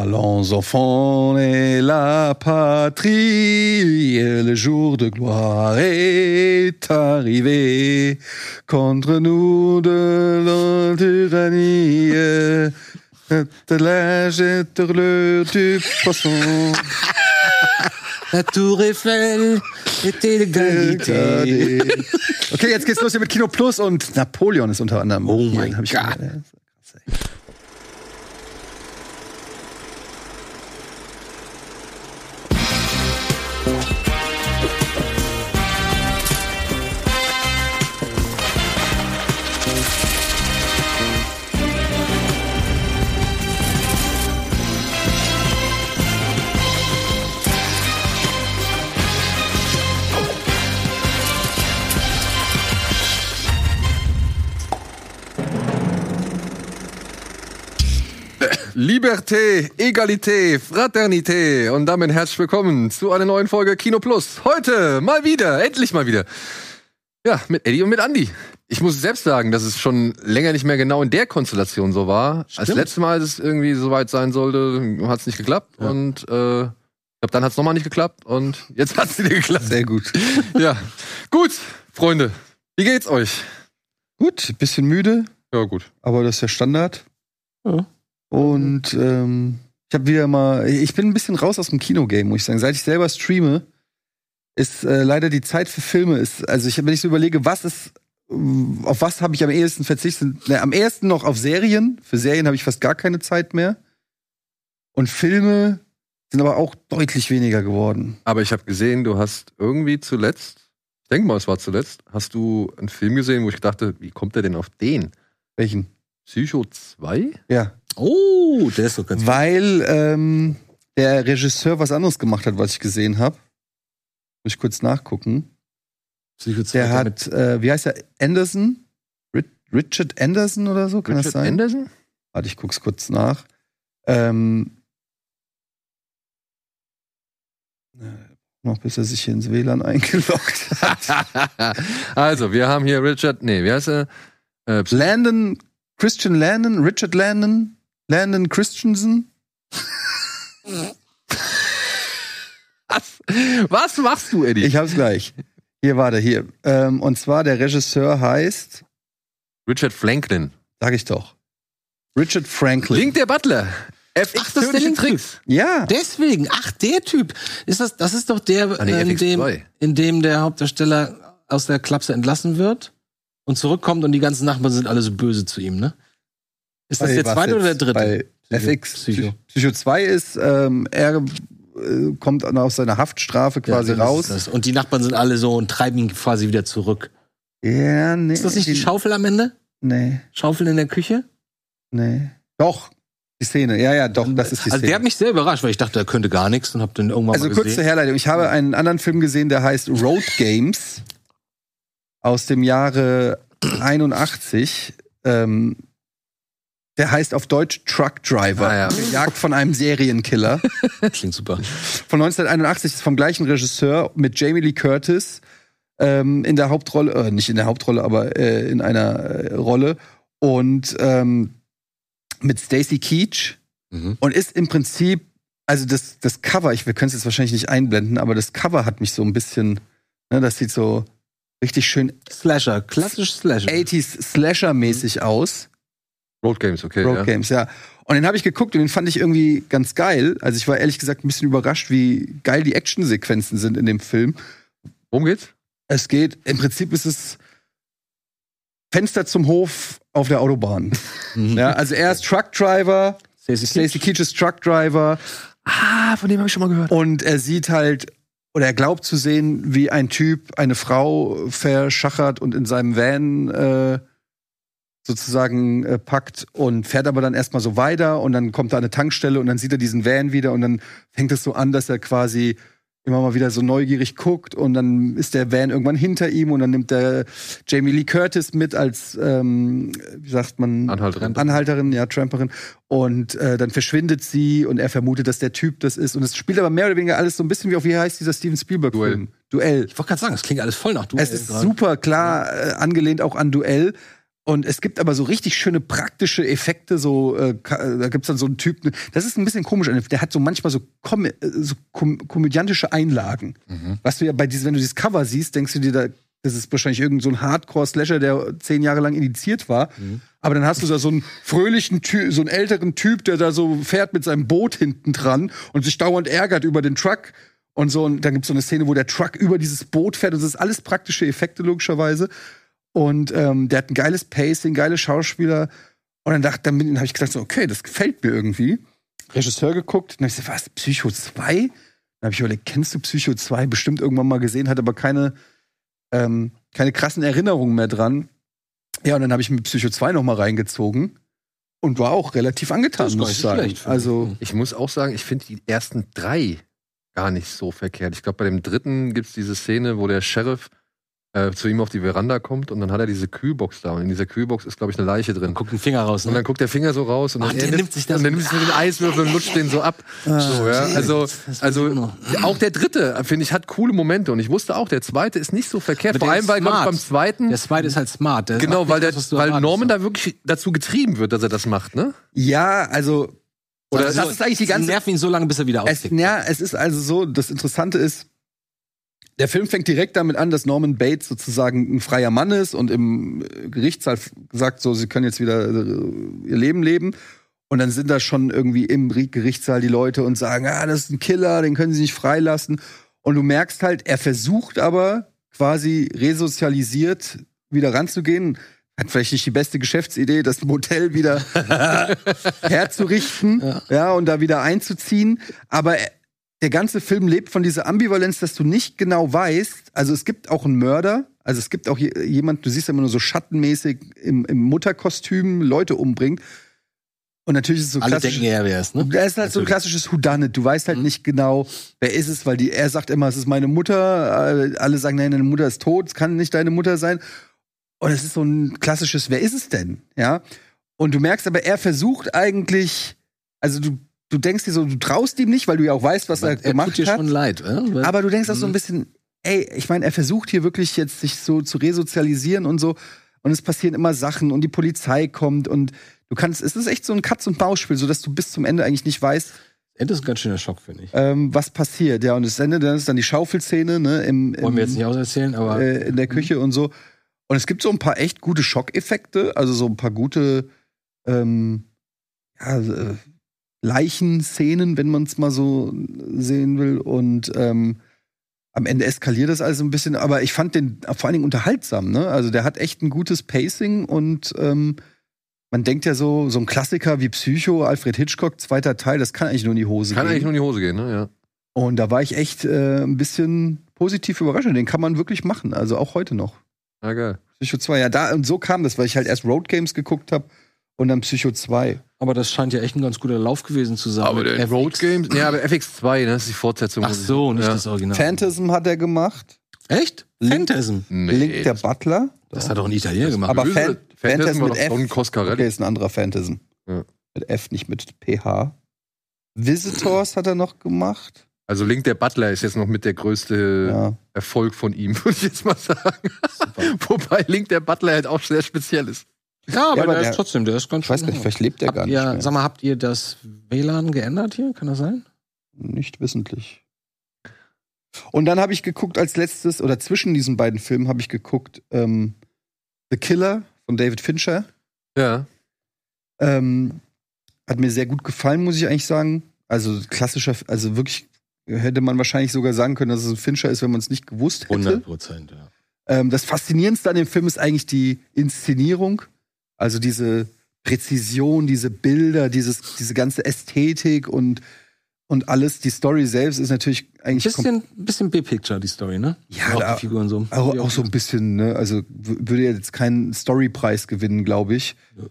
Allons enfants et la patrie, le jour de gloire est arrivé. Contre nous de la tyrannie, de l'heure du poisson. La Tour Eiffel était l'égalité. Okay, jetzt geht's los hier mit Kino Plus und Napoleon ist unter anderem. Oh mein Gott. Liberté, Egalité, Fraternité und damit herzlich willkommen zu einer neuen Folge Kino Plus. Heute mal wieder, endlich mal wieder. Ja, mit Eddie und mit Andy. Ich muss selbst sagen, dass es schon länger nicht mehr genau in der Konstellation so war. Als letztes Mal, als es irgendwie so weit sein sollte, hat es nicht geklappt. Und äh, ich glaube, dann hat es nochmal nicht geklappt und jetzt hat es wieder geklappt. Sehr gut. Ja, gut, Freunde. Wie geht's euch? Gut, bisschen müde, Ja, gut. aber das ist ja Standard. Ja. Und ähm, ich habe wieder mal, ich bin ein bisschen raus aus dem Kinogame, muss ich sagen. Seit ich selber streame, ist äh, leider die Zeit für Filme ist, also ich, wenn ich so überlege, was ist, äh, auf was habe ich am ehesten verzichtet? Ne, am ehesten noch auf Serien. Für Serien habe ich fast gar keine Zeit mehr. Und Filme sind aber auch deutlich weniger geworden. Aber ich habe gesehen, du hast irgendwie zuletzt, ich denke mal, es war zuletzt, hast du einen Film gesehen, wo ich dachte, wie kommt er denn auf den? Welchen? Psycho 2? Ja. Oh, der ist doch ganz Weil ähm, der Regisseur was anderes gemacht hat, was ich gesehen habe. Muss ich kurz nachgucken. Psycho Der hat, äh, wie heißt er? Anderson? Ri- Richard Anderson oder so? Kann das Richard sein? Anderson? Warte, ich guck's kurz nach. Ähm, äh, noch bis er sich hier ins WLAN eingeloggt hat. also, wir haben hier Richard, nee, wie heißt er? Äh, Landon, Christian Landon, Richard Landon, Landon Christensen. was? was machst du, Eddie? Ich hab's gleich. Hier, warte, hier. Ähm, und zwar der Regisseur heißt, Richard Franklin. sag ich doch, Richard Franklin. Link der Butler. FX Ach, das ist der Link. Tricks. Ja. Deswegen, ach, der Typ. Ist das, das ist doch der, Ah, nee, äh, in, dem, FX2. in dem der Hauptdarsteller aus der Klapse entlassen wird und zurückkommt und die ganzen Nachbarn sind alle so böse zu ihm, ne? Ist das Bei der zweite oder der dritte? Bei Psycho. FX. Psycho. Psycho 2 ist, ähm, er äh, kommt dann aus seiner Haftstrafe quasi Ja, dann raus. das. Und die Nachbarn sind alle so und treiben ihn quasi wieder zurück. Ja, nee. Ist das nicht die Schaufel am Ende? Nee, Schaufel in der Küche? nee. Doch, die Szene. Ja, ja, doch, das ist die also Szene. der hat mich sehr überrascht, weil ich dachte, er könnte gar nichts und hab den irgendwann also mal kurze. Herleitung. Ich habe einen anderen Film gesehen, der heißt Road Games aus dem Jahre 81. Ähm, der heißt auf Deutsch Truck Driver. Ah, ja. Der Jagd von einem Serienkiller. Klingt super. von 1981 ist vom gleichen Regisseur mit Jamie Lee Curtis ähm, in der Hauptrolle, äh, nicht in der Hauptrolle, aber äh, in einer äh, Rolle und ähm, mit Stacy Keach Mhm. und ist im Prinzip, also das, das Cover, ich, wir können es jetzt wahrscheinlich nicht einblenden, aber das Cover hat mich so ein bisschen, ne, das sieht so richtig schön Slasher, klassisch Slasher. 80s Slasher-mäßig aus. Road Games, okay. Road ja. Games, ja. Und den habe ich geguckt und den fand ich irgendwie ganz geil. Also ich war ehrlich gesagt ein bisschen überrascht, wie geil die Actionsequenzen sind in dem Film. Worum geht's? Es geht, im Prinzip ist es Fenster zum Hof auf der Autobahn. Mhm. ja, also er ist Truckdriver, Stacey Keach ist Truckdriver Ah, von dem habe ich schon mal gehört. und er sieht halt oder er glaubt zu sehen, wie ein Typ eine Frau verschachert und in seinem Van äh, sozusagen äh, packt und fährt aber dann erstmal so weiter und dann kommt da eine Tankstelle und dann sieht er diesen Van wieder und dann fängt es so an, dass er quasi immer mal wieder so neugierig guckt und dann ist der Van irgendwann hinter ihm und dann nimmt der Jamie Lee Curtis mit als, ähm, wie sagt man, Anhalterin. Anhalterin, ja, Tramperin. Und äh, dann verschwindet sie und er vermutet, dass der Typ das ist. Und es spielt aber mehr oder weniger alles so ein bisschen wie auf, wie heißt dieser Steven Spielberg-Film? Duell. Ich wollte gerade sagen, das klingt alles voll nach du. Es ist super klar äh, angelehnt auch an Duell. Und es gibt aber so richtig schöne praktische Effekte, so äh, da gibt's dann so einen Typen, das ist ein bisschen komisch, der hat so manchmal so, kom äh, so kom komödiantische Einlagen. Was du ja bei diesem, wenn du dieses Cover siehst, denkst du dir, da, das ist wahrscheinlich irgend so ein Hardcore-Slasher, der zehn Jahre lang indiziert war. Aber dann hast du da so einen fröhlichen Typ, so einen älteren Typ, der da so fährt mit seinem Boot hinten dran und sich dauernd ärgert über den Truck. Und so, und dann gibt's so eine Szene, wo der Truck über dieses Boot fährt. Und das ist alles praktische Effekte, logischerweise. Und ähm, der hat ein geiles Pacing, geile Schauspieler. Und dann dachte, dann habe ich gedacht, so, okay, das gefällt mir irgendwie. Regisseur geguckt, und dann hab ich gesagt, was, Psycho 2? Dann habe ich überlegt, kennst du Psycho 2? Bestimmt irgendwann mal gesehen, hat aber keine, ähm, keine krassen Erinnerungen mehr dran. Ja, und dann habe ich mir Psycho 2 noch mal reingezogen und war auch relativ angetan, muss ich sagen. also, Ich muss auch sagen, ich finde die ersten drei gar nicht so verkehrt. Ich glaube, bei dem dritten gibt's diese Szene, wo der Sheriff äh, zu ihm auf die Veranda kommt und dann hat er diese Kühlbox da. Und in dieser Kühlbox ist, glaube ich, eine Leiche drin. Guckt den Finger raus, Und ne? dann guckt der Finger so raus und Ach, dann der er nimmt sich das- und dann nimmt sich so den Eiswürfel und lutscht den so ab. so, ja. Also, also auch der dritte, finde ich, hat coole Momente. Und ich wusste auch, der zweite ist nicht so verkehrt. Vor allem, weil glaub beim zweiten. Der zweite ist halt smart. Der Genau, weil, der, weil. Norman da wirklich dazu getrieben wird, dass er das macht, ne? ja, also, Oder das ist eigentlich die ganze nerven ihn so lange, bis er wieder austickt. ja, es ist also so, das Interessante ist, der Film fängt direkt damit an, dass Norman Bates sozusagen ein freier Mann ist und im Gerichtssaal sagt so, sie können jetzt wieder äh, ihr Leben leben. Und dann sind da schon irgendwie im Ri- Gerichtssaal die Leute und sagen, ah, das ist ein Killer, den können sie nicht freilassen. Und du merkst halt, er versucht aber quasi resozialisiert wieder ranzugehen. Hat vielleicht nicht die beste Geschäftsidee, das Motel wieder herzurichten, ja. und da wieder einzuziehen. Aber er- der ganze Film lebt von dieser Ambivalenz, dass du nicht genau weißt. Also es gibt auch einen Mörder, also es gibt auch je- jemand, du siehst ja immer nur so schattenmäßig im, im Mutterkostüm Leute umbringt. Und natürlich ist es so Alle klassisch. denken, er wäre es, ne? Da ist halt so ein klassisches Whodunit. Du weißt halt nicht genau, wer ist es, weil die, er sagt immer, es ist meine Mutter. Alle sagen, nein, deine Mutter ist tot, es kann nicht deine Mutter sein. Und es ist so ein klassisches, wer ist es denn? Ja. Und du merkst aber, er versucht eigentlich, also du, du denkst dir so, du traust ihm nicht, weil du ja auch weißt, was er, er gemacht tut dir hat. schon leid, äh? Weil- Aber du denkst auch so ein bisschen, ey, ich meine, er versucht hier wirklich jetzt sich so zu resozialisieren und so. Und es passieren immer Sachen und die Polizei kommt und du kannst, es ist echt so ein Katz- und Maus-Spiel, sodass du bis zum Ende eigentlich nicht weißt, Ende ist ein ganz schöner Schock, finde ich. ähm, was passiert. Ja, und das Ende, dann ist dann die Schaufelszene, ne, im, im Wollen wir jetzt nicht auserzählen, aber äh, in der Küche und so. Und es gibt so ein paar echt gute Schockeffekte, also so ein paar gute ähm, ja, äh, Leichenszenen, wenn man es mal so sehen will. Und ähm, am Ende eskaliert das alles ein bisschen, aber ich fand den vor allen Dingen unterhaltsam, ne? Also der hat echt ein gutes Pacing und ähm, man denkt ja so, so ein Klassiker wie Psycho, Alfred Hitchcock, zweiter Teil, das kann eigentlich nur in die Hose Kann gehen. eigentlich nur in die Hose gehen, ne? Ja. Und da war ich echt äh, ein bisschen positiv überrascht. Den kann man wirklich machen, also auch heute noch. Ja, geil. Psycho 2, ja, da und so kam das, weil ich halt erst Road Games geguckt habe und dann Psycho 2. aber das scheint ja echt ein ganz guter Lauf gewesen zu sein. Aber der. Road Games, ja, aber FX2, ne? Das ist die Fortsetzung. Ach so, nicht ja. das Original. Phantasm hat er gemacht. Echt? Link- Phantasm. Nee, Link der Butler. Das hat doch ein Italiener gemacht. Aber. Fan- Phantasm Phantasm war mit F. Don Coscarelli. Okay, ist ein anderer Phantasm. Ja. Mit F, nicht mit PH. Visitors hat er noch gemacht. Also Link der Butler ist jetzt noch mit der größte Ja. Erfolg von ihm, würde ich jetzt mal sagen. Wobei Link der Butler halt auch sehr speziell ist. Ja, aber, aber der, der- ist trotzdem, der ist ganz Ich weiß gar nicht, vielleicht lebt er habt gar nicht mehr. Sag mal, habt ihr das WLAN geändert hier? Kann das sein? Nicht wissentlich. Und dann habe ich geguckt als letztes, oder zwischen diesen beiden Filmen habe ich geguckt, ähm, The Killer von David Fincher. Ja. Ähm, hat mir sehr gut gefallen, muss ich eigentlich sagen. Also klassischer, also wirklich hätte man wahrscheinlich sogar sagen können, dass es ein Fincher ist, wenn man es nicht gewusst hätte. 100 Prozent, ja. Ähm, das Faszinierendste an dem Film ist eigentlich die Inszenierung. Also diese Präzision, diese Bilder, dieses, diese ganze Ästhetik und, und alles. Die Story selbst ist natürlich eigentlich Bisschen, bisschen B-Picture, die Story, ne? Ja, auch da- die Figuren so. auch, auch so ein bisschen, ne? Also würde jetzt keinen Storypreis gewinnen, glaube ich. Ja.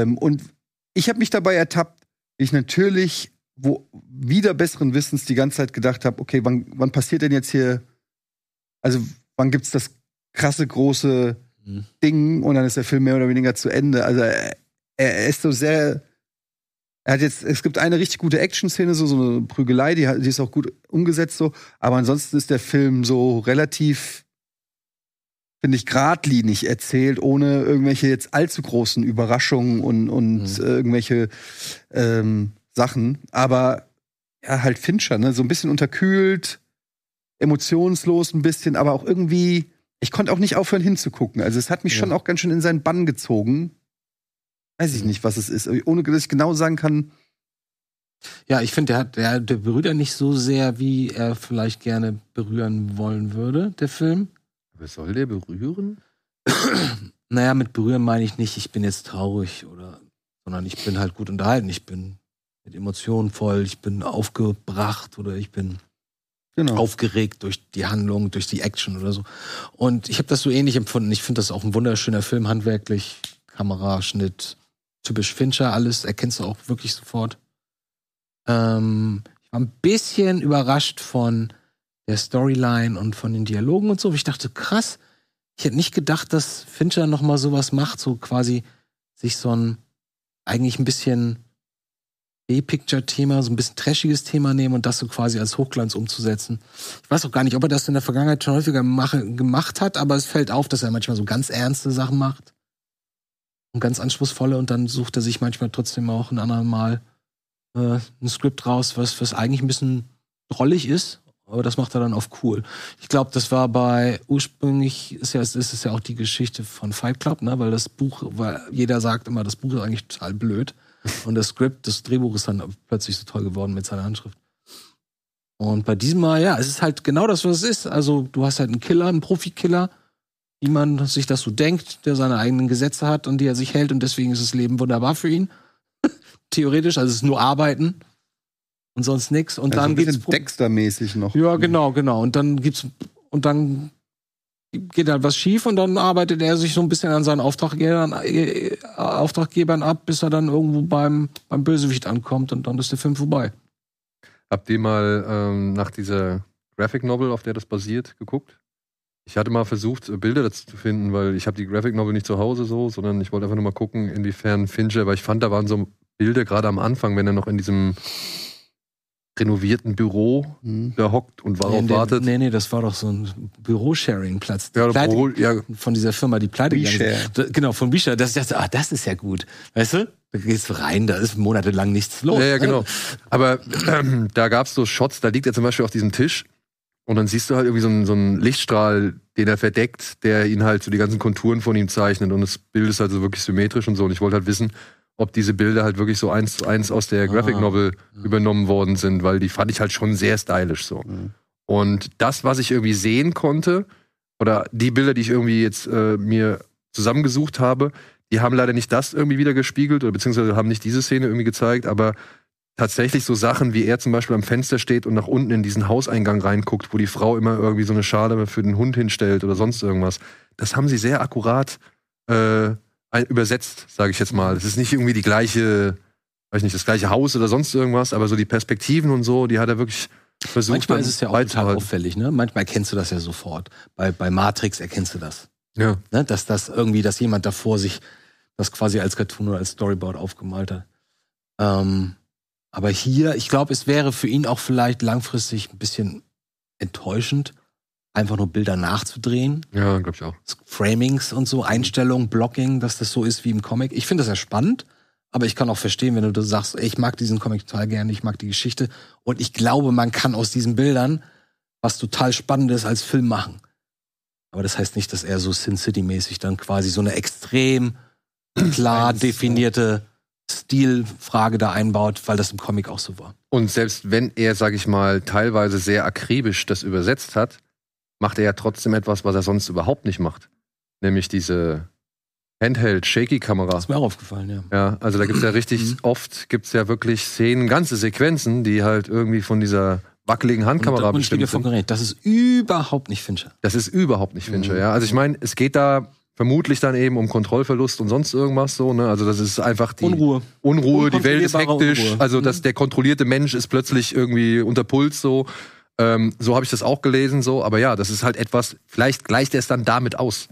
Ähm, und ich habe mich dabei ertappt, ich natürlich wo wieder besseren Wissens die ganze Zeit gedacht habe, okay, wann, wann passiert denn jetzt hier, also wann gibt's das krasse große Mhm. Ding und dann ist der Film mehr oder weniger zu Ende. Also er, er ist so sehr er hat jetzt, es gibt eine richtig gute Action-Szene, so, so eine Prügelei, die, die ist auch gut umgesetzt so, aber ansonsten ist der Film so relativ finde ich, geradlinig erzählt, ohne irgendwelche jetzt allzu großen Überraschungen und, und Mhm. irgendwelche ähm, Sachen. Aber ja, halt Fincher, ne? So ein bisschen unterkühlt, emotionslos ein bisschen, aber auch irgendwie, ich konnte auch nicht aufhören hinzugucken. Also es hat mich Ja. schon auch ganz schön in seinen Bann gezogen. Weiß ich nicht, was es ist. Ohne dass ich genau sagen kann, Ja, ich finde, der, hat- der, der berührt ja nicht so sehr, wie er vielleicht gerne berühren wollen würde, der Film. Was soll der berühren? Naja, mit berühren meine ich nicht, ich bin jetzt traurig oder, sondern ich bin halt gut unterhalten. Ich bin mit Emotionen voll, ich bin aufgebracht oder ich bin genau. aufgeregt durch die Handlung, durch die Action oder so. Und ich habe das so ähnlich empfunden. Ich finde das auch ein wunderschöner Film, handwerklich, Kamera, Schnitt, typisch Fincher, alles erkennst du auch wirklich sofort. Ähm, ich war ein bisschen überrascht von der Storyline und von den Dialogen und so. Ich dachte, krass, ich hätte nicht gedacht, dass Fincher noch mal sowas macht, so quasi sich so ein eigentlich ein bisschen B-Picture-Thema, so ein bisschen trashiges Thema nehmen und das so quasi als Hochglanz umzusetzen. Ich weiß auch gar nicht, ob er das in der Vergangenheit schon häufiger mache, gemacht hat, aber es fällt auf, dass er manchmal so ganz ernste Sachen macht und ganz anspruchsvolle und dann sucht er sich manchmal trotzdem auch ein anderes Mal äh, ein Skript raus, was, was eigentlich ein bisschen drollig ist, aber das macht er dann auf cool. Ich glaube, das war bei ursprünglich ist ja ist es ja auch die Geschichte von Fight Club, ne, weil das Buch, weil jeder sagt immer, das Buch ist eigentlich total blöd und das Skript, das Drehbuch ist dann plötzlich so toll geworden mit seiner Handschrift. Und bei diesem Mal, ja, es ist halt genau das, was es ist. Also du hast halt einen Killer, einen Profikiller, wie man sich das so denkt, der seine eigenen Gesetze hat und die er sich hält und deswegen ist das Leben wunderbar für ihn. Theoretisch, also es ist nur Arbeiten und sonst nix. Und also dann ein geht's Dexter-mäßig noch. ja, genau, genau. Und dann gibt's und dann geht halt was schief und dann arbeitet er sich so ein bisschen an seinen Auftraggebern, äh, Auftraggebern ab, bis er dann irgendwo beim, beim Bösewicht ankommt und dann ist der Film vorbei. Habt ihr mal ähm, nach dieser Graphic Novel, auf der das basiert, geguckt? Ich hatte mal versucht, äh, Bilder dazu zu finden, weil ich habe die Graphic Novel nicht zu Hause so, sondern ich wollte einfach nur mal gucken, inwiefern Fincher, weil ich fand, da waren so Bilder gerade am Anfang, wenn er noch in diesem renovierten Büro Hm. da hockt und worauf nee, nee, wartet. Nee, nee, das war doch so ein Bürosharing-Platz. Ja, Pleite- Büro, ja, von dieser Firma, die pleite gegangen ist. Genau, von WeShare. Das, das, ah, das ist ja gut. Weißt du? Da gehst du rein, da ist monatelang nichts los. Ja, ja, ne? genau. Aber ähm, da gab's so Shots, da liegt er zum Beispiel auf diesem Tisch und dann siehst du halt irgendwie so einen, so einen Lichtstrahl, den er verdeckt, der ihn halt so die ganzen Konturen von ihm zeichnet und das Bild ist halt so wirklich symmetrisch und so. Und ich wollte halt wissen, ob diese Bilder halt wirklich so eins zu eins aus der Graphic Ah. Novel übernommen worden sind, weil die fand ich halt schon sehr stylisch so. Mhm. Und das, was ich irgendwie sehen konnte, oder die Bilder, die ich irgendwie jetzt äh, mir zusammengesucht habe, die haben leider nicht das irgendwie wieder gespiegelt oder beziehungsweise haben nicht diese Szene irgendwie gezeigt, aber tatsächlich so Sachen, wie er zum Beispiel am Fenster steht und nach unten in diesen Hauseingang reinguckt, wo die Frau immer irgendwie so eine Schale für den Hund hinstellt oder sonst irgendwas. Das haben sie sehr akkurat äh, ein- übersetzt, sage ich jetzt mal. Das ist nicht irgendwie die gleiche, weiß nicht, das gleiche Haus oder sonst irgendwas, aber so die Perspektiven und so, die hat er wirklich versucht. Manchmal ist es ja auch total auffällig, ne? Manchmal erkennst du das ja sofort. Bei, bei Matrix erkennst du das. Ja. Ne? Dass das irgendwie, dass jemand davor sich das quasi als Cartoon oder als Storyboard aufgemalt hat. Ähm, aber hier, ich glaube, es wäre für ihn auch vielleicht langfristig ein bisschen enttäuschend, einfach nur Bilder nachzudrehen. Ja, glaube ich auch. Framings und so, Einstellungen, Blocking, dass das so ist wie im Comic. Ich finde das ja spannend, aber ich kann auch verstehen, wenn du sagst, ey, ich mag diesen Comic total gerne, ich mag die Geschichte und ich glaube, man kann aus diesen Bildern was total Spannendes als Film machen. Aber das heißt nicht, dass er so Sin City-mäßig dann quasi so eine extrem klar definierte Stilfrage da einbaut, weil das im Comic auch so war. Und selbst wenn er, sag ich mal, teilweise sehr akribisch das übersetzt hat, macht er ja trotzdem etwas, was er sonst überhaupt nicht macht. Nämlich diese Handheld-Shaky-Kamera. Das ist mir auch aufgefallen, ja. Ja, also da gibt's ja richtig Mhm. oft gibt's ja wirklich Szenen, ganze Sequenzen, die halt irgendwie von dieser wackeligen Handkamera und, und bestimmt sind. geredet. Das ist überhaupt nicht Fincher. Das ist überhaupt nicht Fincher, Mhm. ja. Also ich meine, es geht da vermutlich dann eben um Kontrollverlust und sonst irgendwas so, ne? Also das ist einfach die Unruhe. Unruhe, die Welt ist hektisch, Unruhe. also Mhm. dass der kontrollierte Mensch ist plötzlich irgendwie unter Puls so. Ähm, so habe ich das auch gelesen so, aber ja, das ist halt etwas, vielleicht gleicht er es dann damit aus.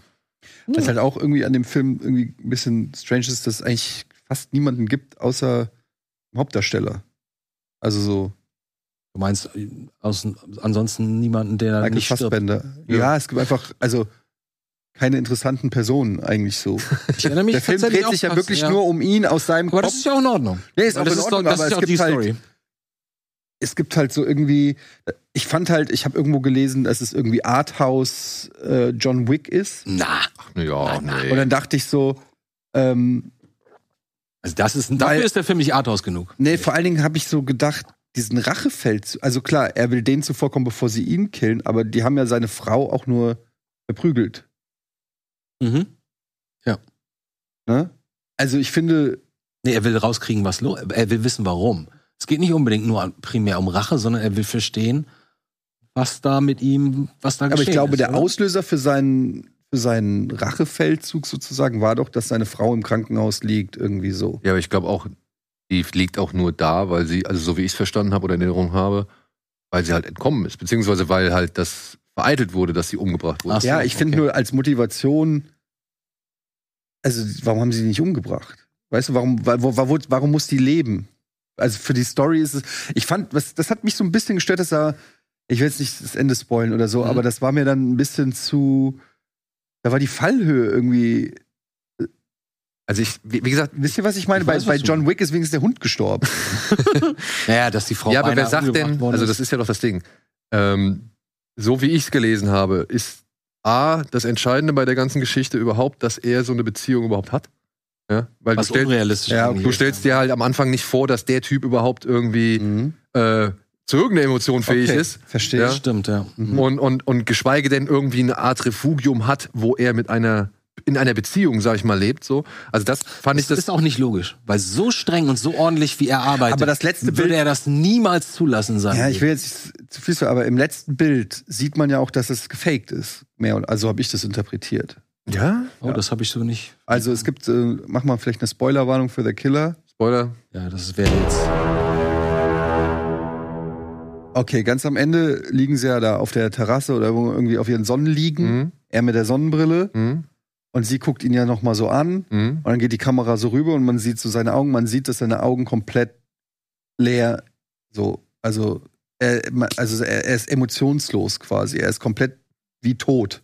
Was halt auch irgendwie an dem Film irgendwie ein bisschen strange ist, dass es eigentlich fast niemanden gibt, außer dem Hauptdarsteller. Also so Du meinst äh, aus, ansonsten niemanden, der Michael nicht stirbt. Fassbender. Ja. Ja. es gibt einfach, also keine interessanten Personen eigentlich so. Ich erinnere mich Der Film dreht sich ja wirklich fast, nur um ihn aus seinem Aber Kopf. das ist ja auch in Ordnung. nee, ist Weil auch das in ist Ordnung, doch, das aber ist es auch die gibt halt Story. Es gibt halt so irgendwie, ich fand halt, ich habe irgendwo gelesen, dass es irgendwie Arthouse äh, John Wick ist. Na, Ach, na ja, nee. Und dann dachte ich so, ähm, also das ist, dafür Weil- ist der Film nicht arthouse genug. nee, vor allen Dingen habe ich so gedacht, diesen Rachefeld, also klar, er will denen zuvorkommen, bevor sie ihn killen, aber die haben ja seine Frau auch nur verprügelt. Mhm. Ne? Also ich finde, Nee, er will rauskriegen, was los Er will wissen, warum. Es geht nicht unbedingt nur primär um Rache, sondern er will verstehen, was da mit ihm, was da aber ich geschehen glaube, ist, der oder? Auslöser für seinen, für seinen Rachefeldzug sozusagen war doch, dass seine Frau im Krankenhaus liegt, irgendwie so. Ja, aber ich glaube auch, die liegt auch nur da, weil sie, also so wie ich es verstanden habe oder in Erinnerung habe, weil sie halt entkommen ist. Beziehungsweise weil halt das vereitelt wurde, dass sie umgebracht wurde. Ach so, ja, ich finde okay. nur als Motivation, also warum haben sie die nicht umgebracht? Weißt du, warum, wa- wo, wo, warum muss die leben? Also für die Story ist es, ich fand, was, das hat mich so ein bisschen gestört, dass er, ich will jetzt nicht das Ende spoilen oder so, Mhm. aber das war mir dann ein bisschen zu, da war die Fallhöhe irgendwie, Also ich, wie, wie gesagt, wisst ihr, was ich meine? Ich bei weiß, bei John Wick ist wenigstens der Hund gestorben. Naja, dass die Frau ja, aber wer sagt denn, also das ist ja doch das Ding. Ähm, so wie ich es gelesen habe, ist A, das Entscheidende bei der ganzen Geschichte überhaupt, dass er so eine Beziehung überhaupt hat. Ja, weil du, was stellst, unrealistisch Ja, du stellst dir halt am Anfang nicht vor, dass der Typ überhaupt irgendwie mhm. äh, zu irgendeiner Emotion fähig Okay, ist. Verstehe. Ja. Stimmt, ja. Mhm. Und, und, und geschweige denn irgendwie eine Art Refugium hat, wo er mit einer, in einer Beziehung, sag ich mal, lebt. So. Also das fand ich Das das. ist auch nicht logisch, weil so streng und so ordentlich, wie er arbeitet, Aber das letzte würde Bild- er das niemals zulassen sein. Ja, ich will jetzt nicht zu viel sagen, aber im letzten Bild sieht man ja auch, dass es gefaked ist. Mehr, und- also habe ich das interpretiert. Ja? oh, das habe ich so nicht. Also es gibt, äh, mach mal vielleicht eine Spoilerwarnung für The Killer. Spoiler. Ja, das wäre jetzt. Okay, ganz am Ende liegen sie ja da auf der Terrasse oder wo irgendwie auf ihren Sonnen liegen. Mhm. Er mit der Sonnenbrille Mhm. und sie guckt ihn ja noch mal so an Mhm. und dann geht die Kamera so rüber und man sieht so seine Augen. Man sieht, dass seine Augen komplett leer, so, also er, also er, er ist emotionslos quasi. Er ist komplett wie tot,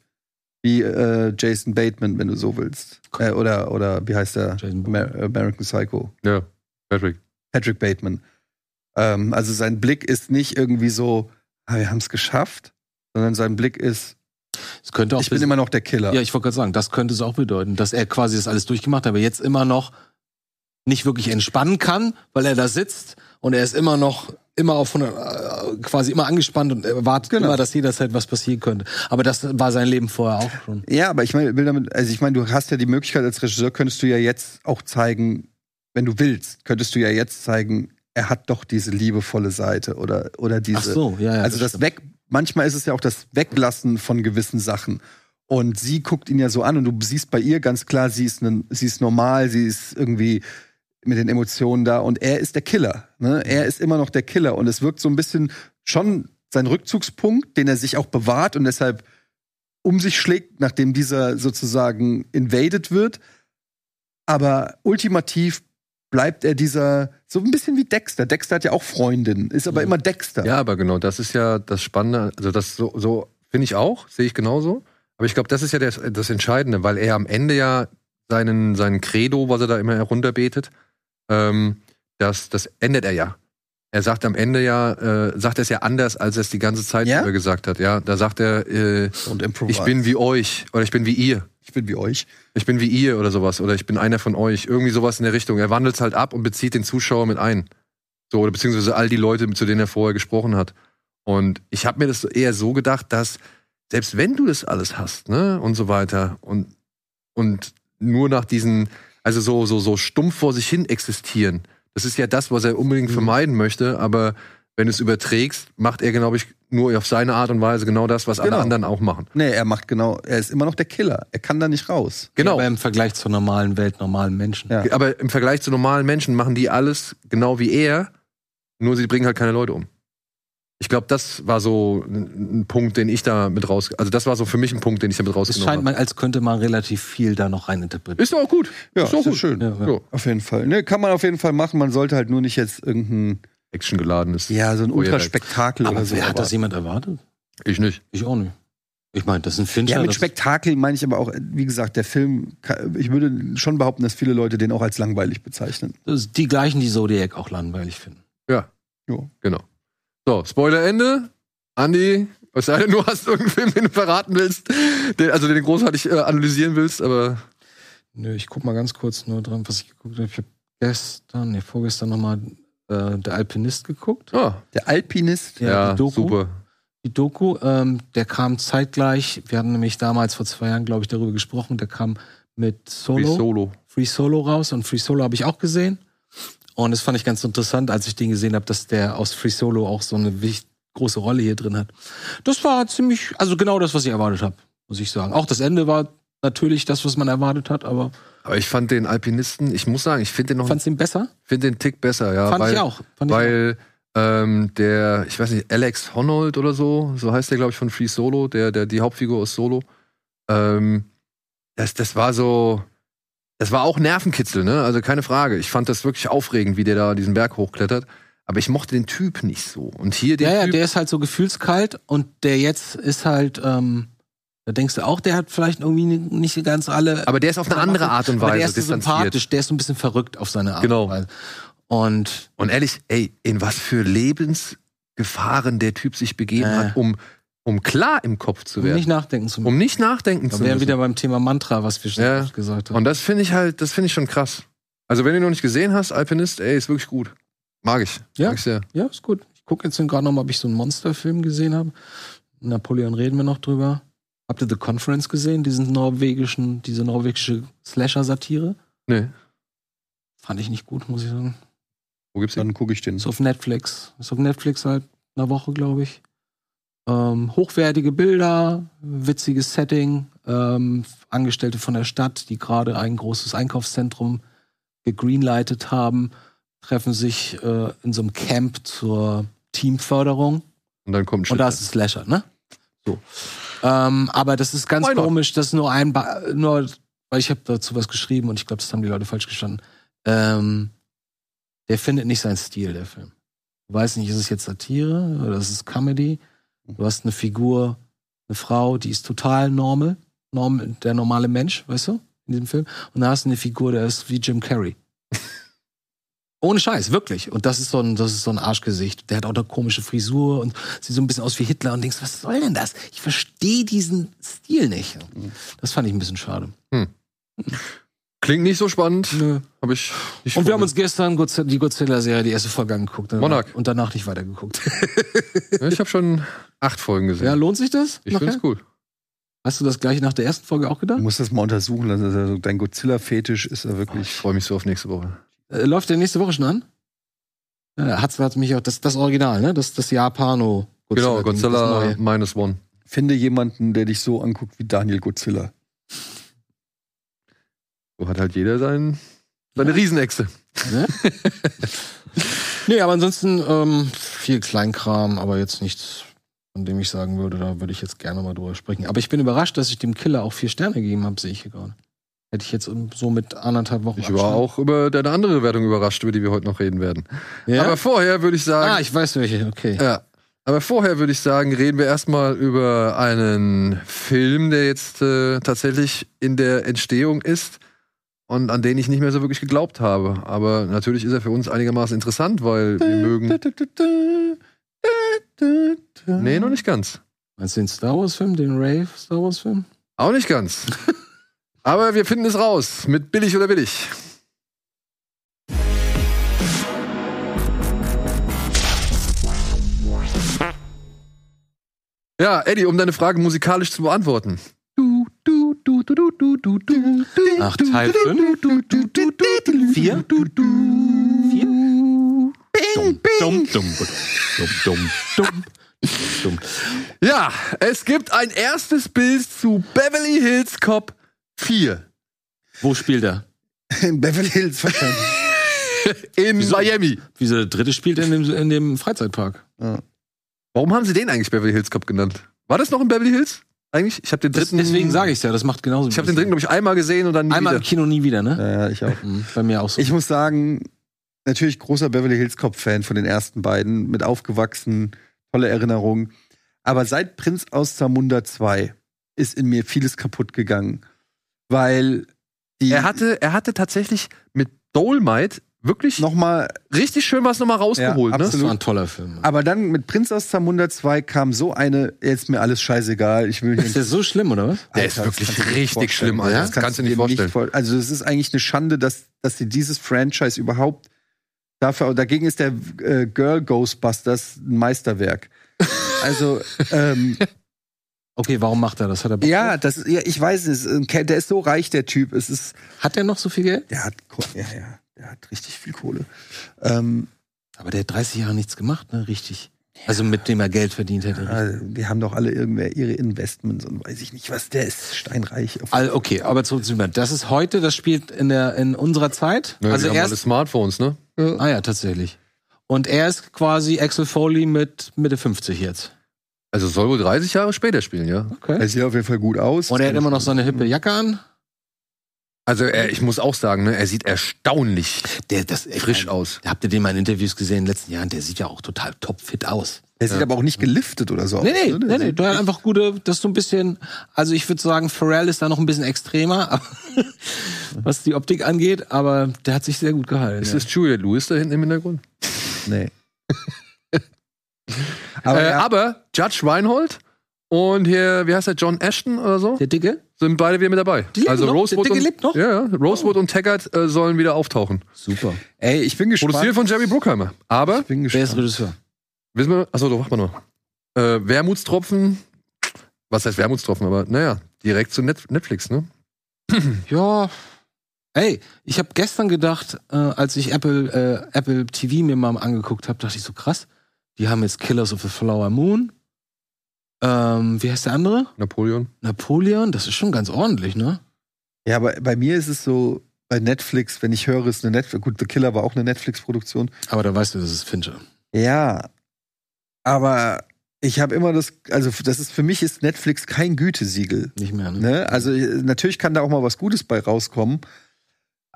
wie äh, Jason Bateman, wenn du so willst, äh, oder oder wie heißt der? Amer American Psycho. Ja, Patrick. Patrick Bateman. Ähm, also sein Blick ist nicht irgendwie so, ah, wir haben es geschafft, sondern sein Blick ist, Es könnte auch ich bin immer noch der Killer. Ja, ich wollte gerade sagen, das könnte es auch bedeuten, dass er quasi das alles durchgemacht hat, aber jetzt immer noch nicht wirklich entspannen kann, weil er da sitzt und er ist immer noch immer auf 100, äh, quasi immer angespannt und erwartet Genau. immer, dass jederzeit was passieren könnte. Aber das war sein Leben vorher auch schon. Ja, aber ich meine, will damit, also ich meine, du hast ja die Möglichkeit als Regisseur, könntest du ja jetzt auch zeigen, wenn du willst, könntest du ja jetzt zeigen, er hat doch diese liebevolle Seite oder, oder diese. Ach so, ja, ja. also das stimmt. Weg, manchmal ist es ja auch das Weglassen von gewissen Sachen. Und sie guckt ihn ja so an und du siehst bei ihr ganz klar, sie ist, nen- sie ist normal, sie ist irgendwie mit den Emotionen da und er ist der Killer. Ne? Er ist immer noch der Killer und es wirkt so ein bisschen schon sein Rückzugspunkt, den er sich auch bewahrt und deshalb um sich schlägt, nachdem dieser sozusagen invaded wird. Aber ultimativ bleibt er dieser, so ein bisschen wie Dexter. Dexter hat ja auch Freundinnen, ist aber Mhm. immer Dexter. Ja, aber genau, das ist ja das Spannende. Also das so, so finde ich auch, sehe ich genauso. Aber ich glaube, das ist ja das, das Entscheidende, weil er am Ende ja seinen, seinen Credo, was er da immer herunterbetet, ähm, das, das endet er ja. Er sagt am Ende ja, äh, sagt er es ja anders, als er es die ganze Zeit Ja? gesagt hat. Ja, da sagt er, äh, ich bin wie euch oder ich bin wie ihr. ich bin wie euch. Ich bin wie ihr oder sowas oder ich bin einer von euch. Irgendwie sowas in der Richtung. Er wandelt es halt ab und bezieht den Zuschauer mit ein. So, oder beziehungsweise all die Leute, zu denen er vorher gesprochen hat. Und ich habe mir das eher so gedacht, dass selbst wenn du das alles hast, ne, und so weiter, und, und nur nach diesen, also so, so, so stumpf vor sich hin existieren, das ist ja das, was er unbedingt Mhm. vermeiden möchte, aber wenn du es überträgst, macht er, glaube ich, nur auf seine Art und Weise genau das, was Genau. alle anderen auch machen. Nee, er macht genau, er ist immer noch der Killer. Er kann da nicht raus. Genau. Aber im Vergleich zur normalen Welt, normalen Menschen. Ja. Aber im Vergleich zu normalen Menschen machen die alles genau wie er, nur sie bringen halt keine Leute um. Ich glaube, das war so ein, Punkt, den ich da mit raus, also das war so für mich ein Punkt, den ich da mit Es rausgenommen scheint habe. mal, als könnte man relativ viel da noch reininterpretieren. Ist doch auch gut. Ja, ist ja gut. schön. Ja, ja. Ja. Auf jeden Fall. Ne, kann man auf jeden Fall machen. Man sollte halt nur nicht jetzt irgendein, Action geladen ist. ja, so ein. Ultraspektakel Aber oder so. wer hat das jemand erwartet? Ich nicht. Ich auch nicht. Ich meine, das ist ein Fincher. Ja, mit Spektakel meine ich aber auch, wie gesagt, der Film, ich würde schon behaupten, dass viele Leute den auch als langweilig bezeichnen. das ist die gleichen, die Zodiac auch langweilig finden. Ja, Jo. genau. So, Spoilerende. Andi, es sei denn, du hast irgendeinen Film, den du verraten willst, den, also den du großartig äh, analysieren willst, aber Nö, ich guck mal ganz kurz nur dran, was ich geguckt habe. Ich habe gestern, nee, vorgestern nochmal äh, Der Alpinist geguckt. ah, Der Alpinist, Ja, ja, die Doku. super. Die Doku, ähm, der kam zeitgleich. Wir hatten nämlich damals vor zwei Jahren, glaube ich, darüber gesprochen. Der kam mit Solo, Solo. Free Solo raus und Free Solo habe ich auch gesehen. Und das fand ich ganz interessant, als ich den gesehen habe, dass der aus Free Solo auch so eine große Rolle hier drin hat. Das war ziemlich, also genau das, was ich erwartet habe, muss ich sagen. Auch das Ende war natürlich das, was man erwartet hat, aber Aber ich fand den Alpinisten, ich muss sagen, ich finde den noch, fand's ihn besser? finde den Tick besser, ja. Fand weil, ich auch. Fand ich auch. Weil ähm, der, ich weiß nicht, Alex Honnold oder so, so heißt der, glaube ich, von Free Solo, der, der die Hauptfigur aus Solo. Ähm, das, das war so, das war auch Nervenkitzel, ne? Also keine Frage. Ich fand das wirklich aufregend, wie der da diesen Berg hochklettert. Aber ich mochte den Typ nicht so. Und hier den Ja, ja, Typ, der ist halt so gefühlskalt und der jetzt ist halt, ähm, da denkst du auch, der hat vielleicht irgendwie nicht ganz alle. aber der ist auf eine andere Art und aber der Weise ist so sympathisch, der ist so ein bisschen verrückt auf seine Art Genau. und Weise. Und Und ehrlich, ey, in was für Lebensgefahren der Typ sich begeben Äh. hat, um, um klar im Kopf zu um werden. nicht nachdenken zu müssen. um nicht nachdenken da zu wären müssen. wieder beim Thema Mantra, was wir schon Ja. oft gesagt haben. Und das finde ich halt, das finde ich schon krass. Also wenn du ihn noch nicht gesehen hast, Alpinist, ey, ist wirklich gut. Mag ich. Ja. Mag ich sehr. ja, ist gut. Ich gucke jetzt gerade noch mal, ob ich so einen Monsterfilm gesehen habe. Napoleon reden wir noch drüber. Habt ihr The Conference gesehen? Diesen norwegischen, diese norwegische Slasher-Satire? Nee. Fand ich nicht gut, muss ich sagen. Wo gibt's den? dann gucke ich den. Ist auf Netflix. Ist auf Netflix seit einer Woche, glaube ich. Ähm, hochwertige Bilder, witziges Setting, ähm, Angestellte von der Stadt, die gerade ein großes Einkaufszentrum gegreenlightet haben, treffen sich äh, in so einem Camp zur Teamförderung. Und dann kommt ein Und da ist es Slasher, ne? So. Ähm, aber das ist ganz komisch, das ist nur ein, ba nur, weil ich habe dazu was geschrieben und ich glaube, das haben die Leute falsch gestanden. Ähm, der findet nicht seinen Stil, der Film. Du weißt nicht, ist es jetzt Satire oder ist es Comedy? Du hast eine Figur, eine Frau, die ist total normal, norm, der normale Mensch, weißt du, in diesem Film. Und da hast du eine Figur, der ist wie Jim Carrey. Ohne Scheiß, wirklich. Und das ist so ein, das ist so ein Arschgesicht. Der hat auch eine komische Frisur und sieht so ein bisschen aus wie Hitler und denkst, was soll denn das? Ich verstehe diesen Stil nicht. Das fand ich ein bisschen schade. Klingt nicht so spannend. Nö. Hab ich nicht Und wir haben uns gestern die Godzilla-Serie, die erste Folge angeguckt. und- Monarch. Und danach nicht weitergeguckt. Ich habe schon acht Folgen gesehen. ja, lohnt sich das? ich nachher? find's cool. Hast du das gleich nach der ersten Folge auch Du gedacht? musst das mal untersuchen. Also also dein Godzilla-Fetisch ist ja Ich wirklich. freue mich so auf nächste Woche. Äh, läuft der nächste Woche schon an? Ja, hat's hat mich auch, das, das Original, ne? Das, das Japano. genau, Godzilla neue. minus one. Finde jemanden, der dich so anguckt wie Daniel Godzilla. So hat halt jeder sein, seine Riesenechse. Ne? nee, aber ansonsten ähm, viel Kleinkram, aber jetzt nichts, von dem ich sagen würde, da würde ich jetzt gerne mal drüber sprechen. Aber ich bin überrascht, dass ich dem Killer auch vier Sterne gegeben habe, sehe ich hier gerade. Hätte ich jetzt so mit anderthalb Wochen. Ich war auch über deine andere Wertung überrascht, über die wir heute noch reden werden. Ja? Aber vorher würde ich sagen, ah, ich weiß welche, okay. Ja. Aber vorher würde ich sagen, reden wir erstmal über einen Film, der jetzt äh, tatsächlich in der Entstehung ist und an den ich nicht mehr so wirklich geglaubt habe. Aber natürlich ist er für uns einigermaßen interessant, weil wir mögen. Nee, noch nicht ganz. Meinst du den Star Wars-Film, den Rave Star Wars-Film? Auch nicht ganz. Aber wir finden es raus mit billig oder billig. Ja, Eddie, um deine Frage musikalisch zu beantworten. Du, du, du, du, du, du, du, du, Ach, Teil 5? Vier? Vier? Dumm, dumm, dumm, dumm, dumm, dumm, dumm. Ja, es gibt ein erstes Bild zu Beverly Hills Cop 4 Wo spielt er? In Beverly Hills wahrscheinlich. in Wieso? Miami. Wieso der dritte spielt in dem, in dem Freizeitpark? ja. Warum haben sie den eigentlich Beverly Hills Cop genannt? War das noch in Beverly Hills? Eigentlich? Ich habe den Das, dritten. deswegen sage ich ja, das macht genauso. Ich habe den dritten, glaube ich, einmal gesehen und dann nie Einmal im wieder. Kino nie wieder, ne? ja, ja, ich auch. Mhm, Bei mir auch so. Ich muss sagen, natürlich großer Beverly Hills Cop-Fan von den ersten beiden, mit aufgewachsen, tolle Erinnerungen. Aber seit Prinz aus Zamunda 2 ist in mir vieles kaputt gegangen. Weil die Er hatte, er hatte tatsächlich mit Dolmite wirklich nochmal richtig schön was nochmal rausgeholt. Ja, ne? Das war ein toller Film. Aber dann mit Prinz aus Zamunda 2 kam so eine, jetzt mir alles scheißegal, ich will Ist der so schlimm, oder was? Der ist Alter, wirklich kannst nicht richtig schlimm, Alter. Das Das kannst du dir nicht vorstellen. vor- also es ist eigentlich eine Schande, dass, dass sie dieses Franchise überhaupt dafür, dagegen ist der äh, Girl Ghostbusters ein Meisterwerk. Also, ähm, Okay, warum macht er das? Hat er Bock ja, das, ja, ich weiß es, der ist so reich, der Typ. Es ist, Hat er noch so viel Geld? der hat, ja, ja, der hat richtig viel Kohle. Ähm, Aber der hat 30 Jahre nichts gemacht, ne? Richtig. Also mit dem er Geld verdient hätte. ja, die haben doch alle irgendwer ihre Investments und weiß ich nicht was. Der ist steinreich. Auf All, okay, aber zurück zu. Das ist heute, das spielt in der in unserer Zeit. Ja, also die haben alle Smartphones, ne? ah ja, tatsächlich. Und er ist quasi Axel Foley mit Mitte 50 jetzt. Also soll wohl 30 Jahre später spielen, ja. Okay. Er sieht auf jeden Fall gut aus. Und er hat immer noch seine hippe Jacke an. Also er, ich muss auch sagen, ne, er sieht erstaunlich Der, das, frisch meine, aus. Habt ihr den mal in Interviews gesehen in den letzten Jahren? Der sieht ja auch total topfit aus. Er sieht aber auch nicht geliftet oder so. Nee, nee, aus, ne? nee, Der nee, sieht der hat einfach gute, das ist so ein bisschen, also ich würde sagen, Pharrell ist da noch ein bisschen extremer, was die Optik angeht, aber der hat sich sehr gut gehalten. Ist ja. das Juliette Lewis da hinten im Hintergrund? Nee. Aber, äh, er, aber Judge Reinhold und hier, wie heißt der, John Ashton oder so, Der Dicke? sind beide wieder mit dabei. Die leben also noch? Rosewood Der Dicke und, lebt noch? Ja, ja, Rosewood und Taggart äh, sollen wieder auftauchen. Super. ey, ich bin gespannt. Produziert von Jerry Bruckheimer. Aber, ich bin Wer ist gespannt. Regisseur? wissen wir, achso, doch, warte mal noch. Äh, Wermutstropfen, was heißt Wermutstropfen, aber naja, direkt zu Net Netflix, ne? Ja. Ey, ich habe gestern gedacht, äh, als ich Apple, äh, Apple TV mir mal angeguckt habe, dachte ich so krass. Die haben jetzt Killers of the Flower Moon. Ähm, wie heißt der andere? Napoleon. Napoleon. Das ist schon ganz ordentlich, ne? Ja, aber bei mir ist es so, bei Netflix, wenn ich höre, ist eine Netflix, gut, The Killer war auch eine Netflix-Produktion. Aber da weißt du, das ist Fincher. Ja, aber ich habe immer das, also das ist für mich ist Netflix kein Gütesiegel. Nicht mehr, ne? Ne? Also natürlich kann da auch mal was Gutes bei rauskommen.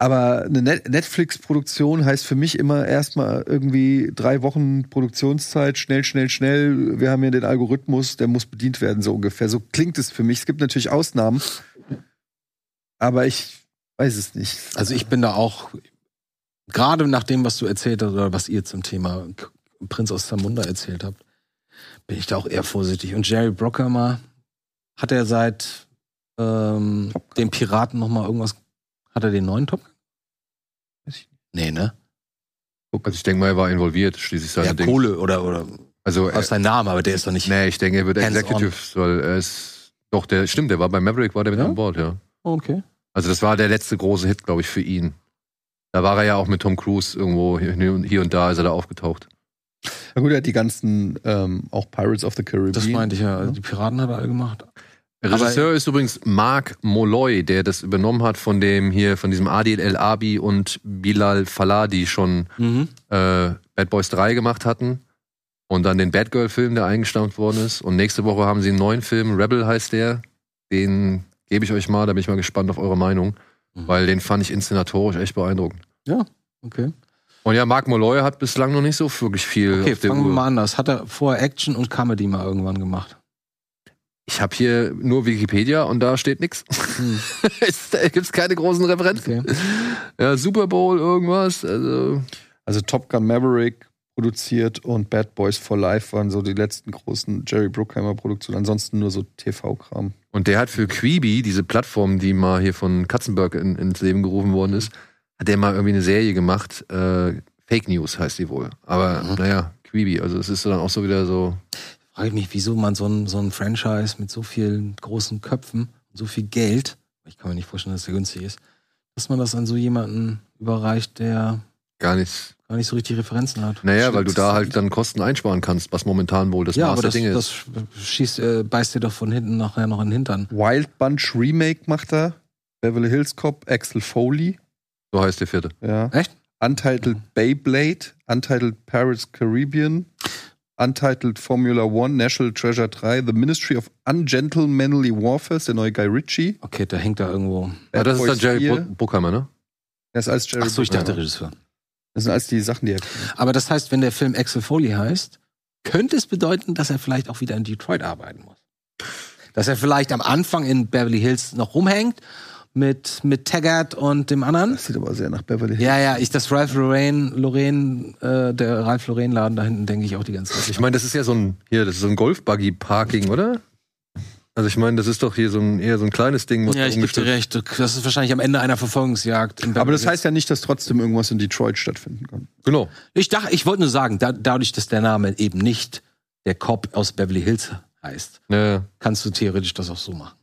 Aber eine Net Netflix-Produktion heißt für mich immer erstmal irgendwie drei Wochen Produktionszeit, schnell, schnell, schnell. Wir haben hier den Algorithmus, der muss bedient werden, so ungefähr. So klingt es für mich. Es gibt natürlich Ausnahmen, aber ich weiß es nicht. Also ich bin da auch, gerade nach dem, was du erzählt hast, oder was ihr zum Thema Prinz aus Zamunda erzählt habt, bin ich da auch eher vorsichtig. Und Jerry Bruckheimer, hat er seit ähm, dem Piraten noch mal irgendwas, hat er den neuen Top Gun? Weiß ich Nee, ne? Also ich denke mal, er war involviert, schließlich seine Ja, Dings. Kohle oder, oder Also, aus äh, sein Name, aber der ist doch nicht. nee, ich denke, er wird. Executive, weil er ist, doch, der, stimmt, der war bei Maverick, war der mit Ja? an Bord, ja. Okay. Also das war der letzte große Hit, glaube ich, für ihn. Da war er ja auch mit Tom Cruise irgendwo hier und, hier und da ist er da aufgetaucht. Na gut, er hat die ganzen, ähm, auch Pirates of the Caribbean. Das meinte ich ja. Also die Piraten hat er alle gemacht. Der Regisseur ist übrigens Mark Molloy, der das übernommen hat von dem hier, von diesem Adil El Abi und Bilal Fallah, die schon Mhm. äh, Bad Boys 3 gemacht hatten. Und dann den Bad Girl-Film, der eingestampft worden ist. Und nächste Woche haben sie einen neuen Film, Rebel heißt der. Den gebe ich euch mal, da bin ich mal gespannt auf eure Meinung. Mhm. Weil den fand ich inszenatorisch echt beeindruckend. Okay. Und ja, Mark Molloy hat bislang noch nicht so wirklich viel Okay, fangen wir mal anders. Hat er vorher Action und Comedy mal irgendwann gemacht? Ich habe hier nur Wikipedia und da steht nichts. Hm. da gibt's keine großen Referenzen. Okay. Ja, Super Bowl, irgendwas. Also, Also Top Gun Maverick produziert und Bad Boys for Life waren so die letzten großen Jerry Bruckheimer Produktionen. Ansonsten nur so TV-Kram. und der hat für Quibi, diese Plattform, die mal hier von Katzenberg in, ins Leben gerufen worden ist, hat der mal irgendwie eine Serie gemacht. Äh, Fake News heißt die wohl. Aber Mhm. naja, Quibi. Also es ist dann auch so wieder so. Frage ich mich, wieso man so ein, so ein Franchise mit so vielen großen Köpfen und so viel Geld, ich kann mir nicht vorstellen, dass der günstig ist, dass man das an so jemanden überreicht, der Gar nicht. gar nicht so richtig Referenzen hat. Naja, weil du da halt dann Kosten einsparen kannst, was momentan wohl das ja, Maß aber der das, Dinge das ist. schießt, äh, beißt dir doch von hinten nachher noch in den Hintern. Wild Bunch Remake macht er. Beverly Hills Cop, Axel Foley. So heißt der vierte. Ja. Echt? Untitled Beyblade, Untitled Pirates Caribbean, Untitled Formula One, National Treasure 3, The Ministry of Ungentlemanly Warfare, der neue Guy Ritchie. Okay, da hängt da irgendwo. Ja, Bad das ist Boys Jerry 4. Bru- Bruckheimer, ne? Das ist alles Jerry Ach so, ich dachte. Regisseur. Das sind alles die Sachen, die er. Aber das heißt, wenn der Film Axel Foley heißt, könnte es bedeuten, dass er vielleicht auch wieder in Detroit arbeiten muss. Dass er vielleicht am Anfang in Beverly Hills noch rumhängt mit, mit Taggart und dem anderen. Das sieht aber sehr nach Beverly Hills. Ja, ja, ich das Ralph Lorraine, Lorraine, äh, der Ralph Lorraine Laden da hinten denke ich auch die ganze Zeit. Ich meine, das ist ja so ein, hier, das ist so ein Golf-Buggy-Parking, oder? Also ich meine, das ist doch hier so ein, eher so ein kleines Ding. was Ja, da ich gebe dir umgestellt- recht. Das ist wahrscheinlich am Ende einer Verfolgungsjagd. in Aber das heißt ja nicht, dass trotzdem irgendwas in Detroit stattfinden kann. Genau. Ich dachte, ich wollte nur sagen, da, dadurch, dass der Name eben nicht der Cop aus Beverly Hills heißt, Ja. kannst du theoretisch das auch so machen.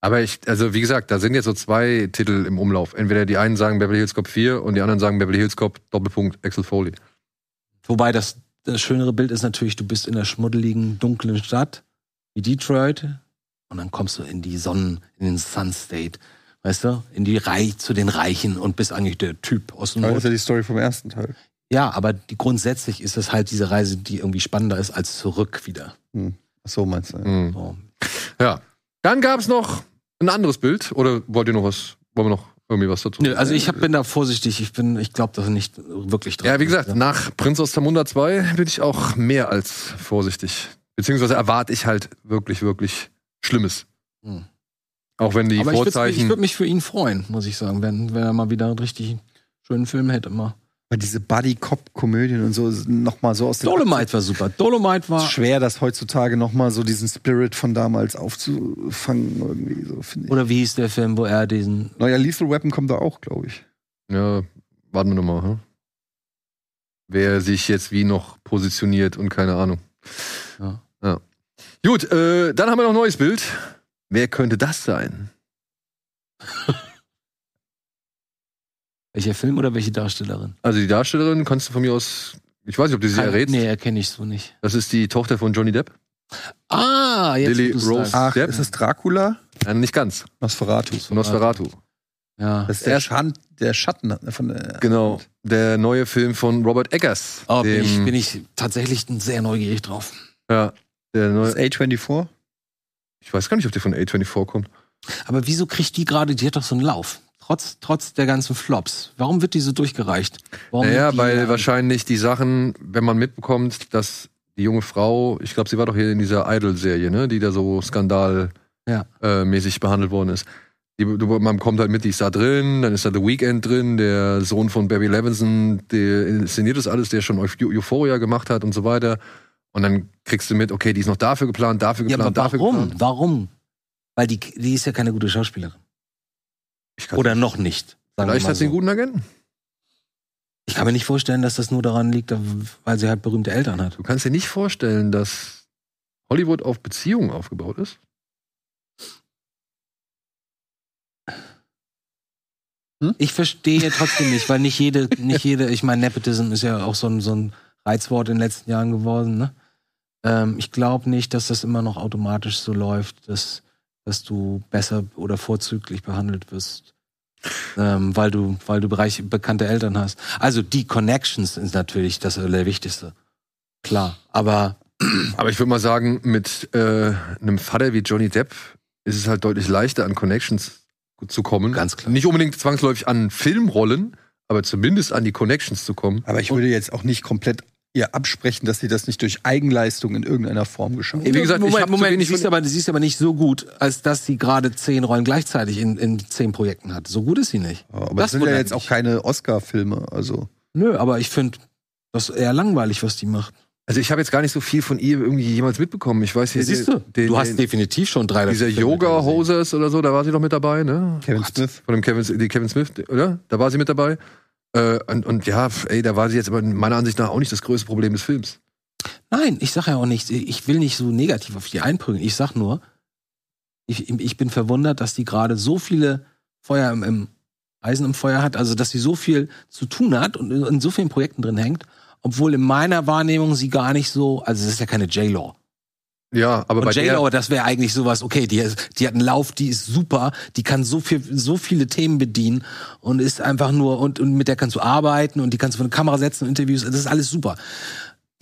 Aber ich, also wie gesagt, da sind jetzt so zwei Titel im Umlauf. Entweder die einen sagen Beverly Hills Cop 4 und die anderen sagen Beverly Hills Cop Doppelpunkt Axel Foley. Wobei das, das schönere Bild ist natürlich, du bist in der schmuddeligen, dunklen Stadt wie Detroit und dann kommst du in die Sonnen, in den Sun State, weißt du, in die Reich zu den Reichen und bist eigentlich der Typ aus dem Aber das ist ja die Story vom ersten Teil. Ja, aber die, grundsätzlich ist es halt diese Reise, die irgendwie spannender ist als zurück wieder. Ach so meinst du. ja. Mhm. So. Ja. Dann gab es noch ein anderes Bild. Oder wollt ihr noch was? Wollen wir noch irgendwie was dazu? Nö, also ich hab, bin da vorsichtig. Ich bin, ich glaube da nicht wirklich dran. Ja, wie gesagt, nach Prinz aus Zamunda 2 bin ich auch mehr als vorsichtig. Beziehungsweise erwarte ich halt wirklich, wirklich Schlimmes. Hm. Auch wenn die aber ich würde Vorzeichen. würd mich für ihn freuen, muss ich sagen, wenn, wenn er mal wieder einen richtig schönen Film hätte. Mal. Weil diese Buddy-Cop-Komödien und so nochmal so aus den Dolomite war super. Dolomite war. schwer, das heutzutage nochmal so diesen Spirit von damals aufzufangen, irgendwie so, finde ich. Oder wie hieß der Film, wo er diesen. Neuer Lethal Weapon kommt da auch, glaube ich. ja, warten wir nochmal. Hm? Wer sich jetzt wie noch positioniert und keine Ahnung. Ja. Ja. Gut, äh, dann haben wir noch ein neues Bild. Wer könnte das sein? Welcher Film oder welche Darstellerin? Also die Darstellerin kannst du von mir aus. Ich weiß nicht, ob du sie errätst. Nee, erkenne ich so nicht. Das ist die Tochter von Johnny Depp. Ah, jetzt Lily Rose. Ach, Depp? ist es Dracula? Äh, nicht ganz. Nosferatu. Nosferatu. Ja. Das ist der, Schan der Schatten von der. Genau. Der neue Film von Robert Eggers. Oh, bin, ich, bin ich tatsächlich sehr neugierig drauf. ja, der neue, ist A24? ich weiß gar nicht, ob der von A24 kommt. Aber wieso kriegt die gerade, die hat doch so einen Lauf. Trotz, trotz der ganzen Flops. Warum wird die so durchgereicht? Warum Naja, die, weil ähm, wahrscheinlich die Sachen, wenn man mitbekommt, dass die junge Frau, ich glaube, sie war doch hier in dieser Idol-Serie, ne, die da so skandalmäßig Ja. äh, behandelt worden ist. Die, man kommt halt mit, die ist da drin, dann ist da The Weeknd drin, der Sohn von Barry Levinson, der inszeniert das alles, der schon Eu- Euphoria gemacht hat und so weiter. Und dann kriegst du mit, okay, die ist noch dafür geplant, dafür Ja, geplant, aber dafür warum? geplant. Warum? Weil die, die ist ja keine gute Schauspielerin. Oder noch nicht. vielleicht hat sie einen so. guten Agenten. Ich kann mir nicht vorstellen, dass das nur daran liegt, weil sie halt berühmte Eltern hat. Du kannst dir nicht vorstellen, dass Hollywood auf Beziehungen aufgebaut ist. Ich verstehe trotzdem nicht, weil nicht jede, nicht jede, ich meine, Nepotism ist ja auch so ein, so ein Reizwort in den letzten Jahren geworden, ne? Ähm, ich glaube nicht, dass das immer noch automatisch so läuft, dass, dass du besser oder vorzüglich behandelt wirst. Ähm, weil du, weil du Bereich bekannte Eltern hast. Also die Connections sind natürlich das Wichtigste. Klar. Aber Aber ich würde mal sagen, mit äh, einem Vater wie Johnny Depp ist es halt deutlich leichter, an Connections zu kommen. Ganz klar. Nicht unbedingt zwangsläufig an Filmrollen, aber zumindest an die Connections zu kommen. Aber ich würde jetzt auch nicht komplett ihr absprechen, dass sie das nicht durch Eigenleistung in irgendeiner Form geschafft Wie hat. gesagt, ich Moment, zu Moment, wenig sie ist, aber, sie ist aber nicht so gut, als dass sie gerade zehn Rollen gleichzeitig in, in zehn Projekten hat. So gut ist sie nicht. Aber Das das sind ja jetzt auch keine Oscar-Filme. Also Nö, aber ich finde das eher langweilig, was die macht. Also ich habe jetzt gar nicht so viel von ihr irgendwie jemals mitbekommen. Ich weiß hier, Siehst du? den, du hast den, definitiv schon drei dieser gesehen. Yoga-Hosers oder so, da war sie doch mit dabei, ne? Kevin Smith. Von dem Kevin, die Kevin Smith, oder? Da war sie mit dabei. Äh, und, und ja, ey, da war sie jetzt aber meiner Ansicht nach auch nicht das größte Problem des Films. Nein, ich sage ja auch nicht, ich will nicht so negativ auf die einprügeln. Ich sag nur, ich, ich bin verwundert, dass die gerade so viele Feuer im, im Eisen im Feuer hat, also dass sie so viel zu tun hat und in, in so vielen Projekten drin hängt, obwohl in meiner Wahrnehmung sie gar nicht so, also es ist ja keine J-Law. Ja, aber bei Und der, J-Lo, das wäre eigentlich sowas, okay, die, die hat einen Lauf, die ist super, die kann so viel, so viele Themen bedienen und ist einfach nur, und, und mit der kannst du arbeiten und die kannst du vor eine Kamera setzen, Interviews, das ist alles super.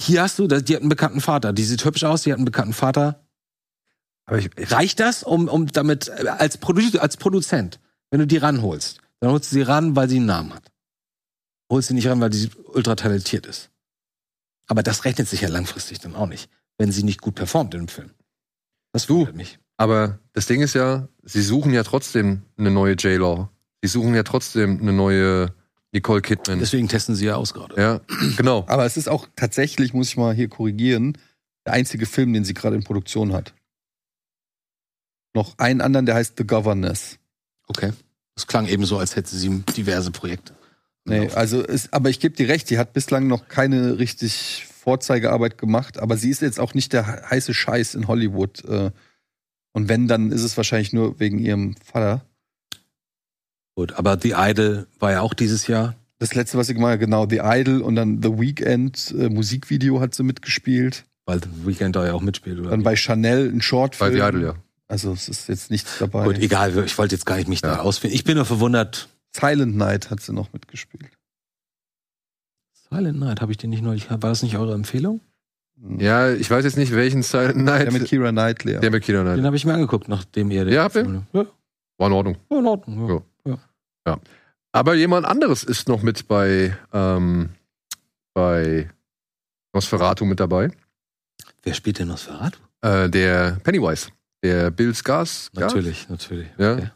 Hier hast du, die hat einen bekannten Vater, die sieht hübsch aus, die hat einen bekannten Vater. aber ich, ich, Reicht das, um, um damit, äh, als, Produ als Produzent, wenn du die ranholst, dann holst du sie ran, weil sie einen Namen hat. Holst sie nicht ran, weil sie ultra talentiert ist. Aber das rechnet sich ja langfristig dann auch nicht, wenn sie nicht gut performt im Film. Das Du. wundert mich. Aber das Ding ist ja, sie suchen ja trotzdem eine neue J-Law. Sie suchen ja trotzdem eine neue Nicole Kidman. Deswegen testen sie ja aus gerade. ja, genau. Aber es ist auch tatsächlich, muss ich mal hier korrigieren, der einzige Film, den sie gerade in Produktion hat. Noch einen anderen, der heißt The Governess. Okay. Das klang eben so, als hätte sie diverse Projekte. Nee, also ist, aber ich gebe dir recht, die hat bislang noch keine richtig Vorzeigearbeit gemacht, aber sie ist jetzt auch nicht der heiße Scheiß in Hollywood. äh, Und wenn, dann ist es wahrscheinlich nur wegen ihrem Vater. Gut, aber The Idol war ja auch dieses Jahr. Das letzte, was sie gemacht hat, genau, The Idol und dann The Weeknd, äh, Musikvideo hat sie mitgespielt. Weil The Weekend da ja auch mitspielt, oder? Dann bei Chanel ein Bei Shortfilm. The Idol, ja. Also es ist jetzt nichts dabei. Gut, egal, ich wollte jetzt gar nicht mich da Ja. ausfinden. Ich bin nur verwundert. Silent Night hat sie noch mitgespielt. Silent Night, habe ich den nicht neulich, war das nicht eure Empfehlung? Ja, ich weiß jetzt nicht, welchen Silent Night. Der mit Kira Knightley. ja. Der mit Kira Knight. Den habe ich mir angeguckt, nachdem ihr den Ja, habt ihr? Ja, War in Ordnung. war in Ordnung. Ja. Aber jemand anderes ist noch mit bei, ähm, bei Nosferatu mit dabei. Wer spielt denn Nosferatu? Äh, der Pennywise. Der Bill Skars. Natürlich, natürlich. Ja. Okay.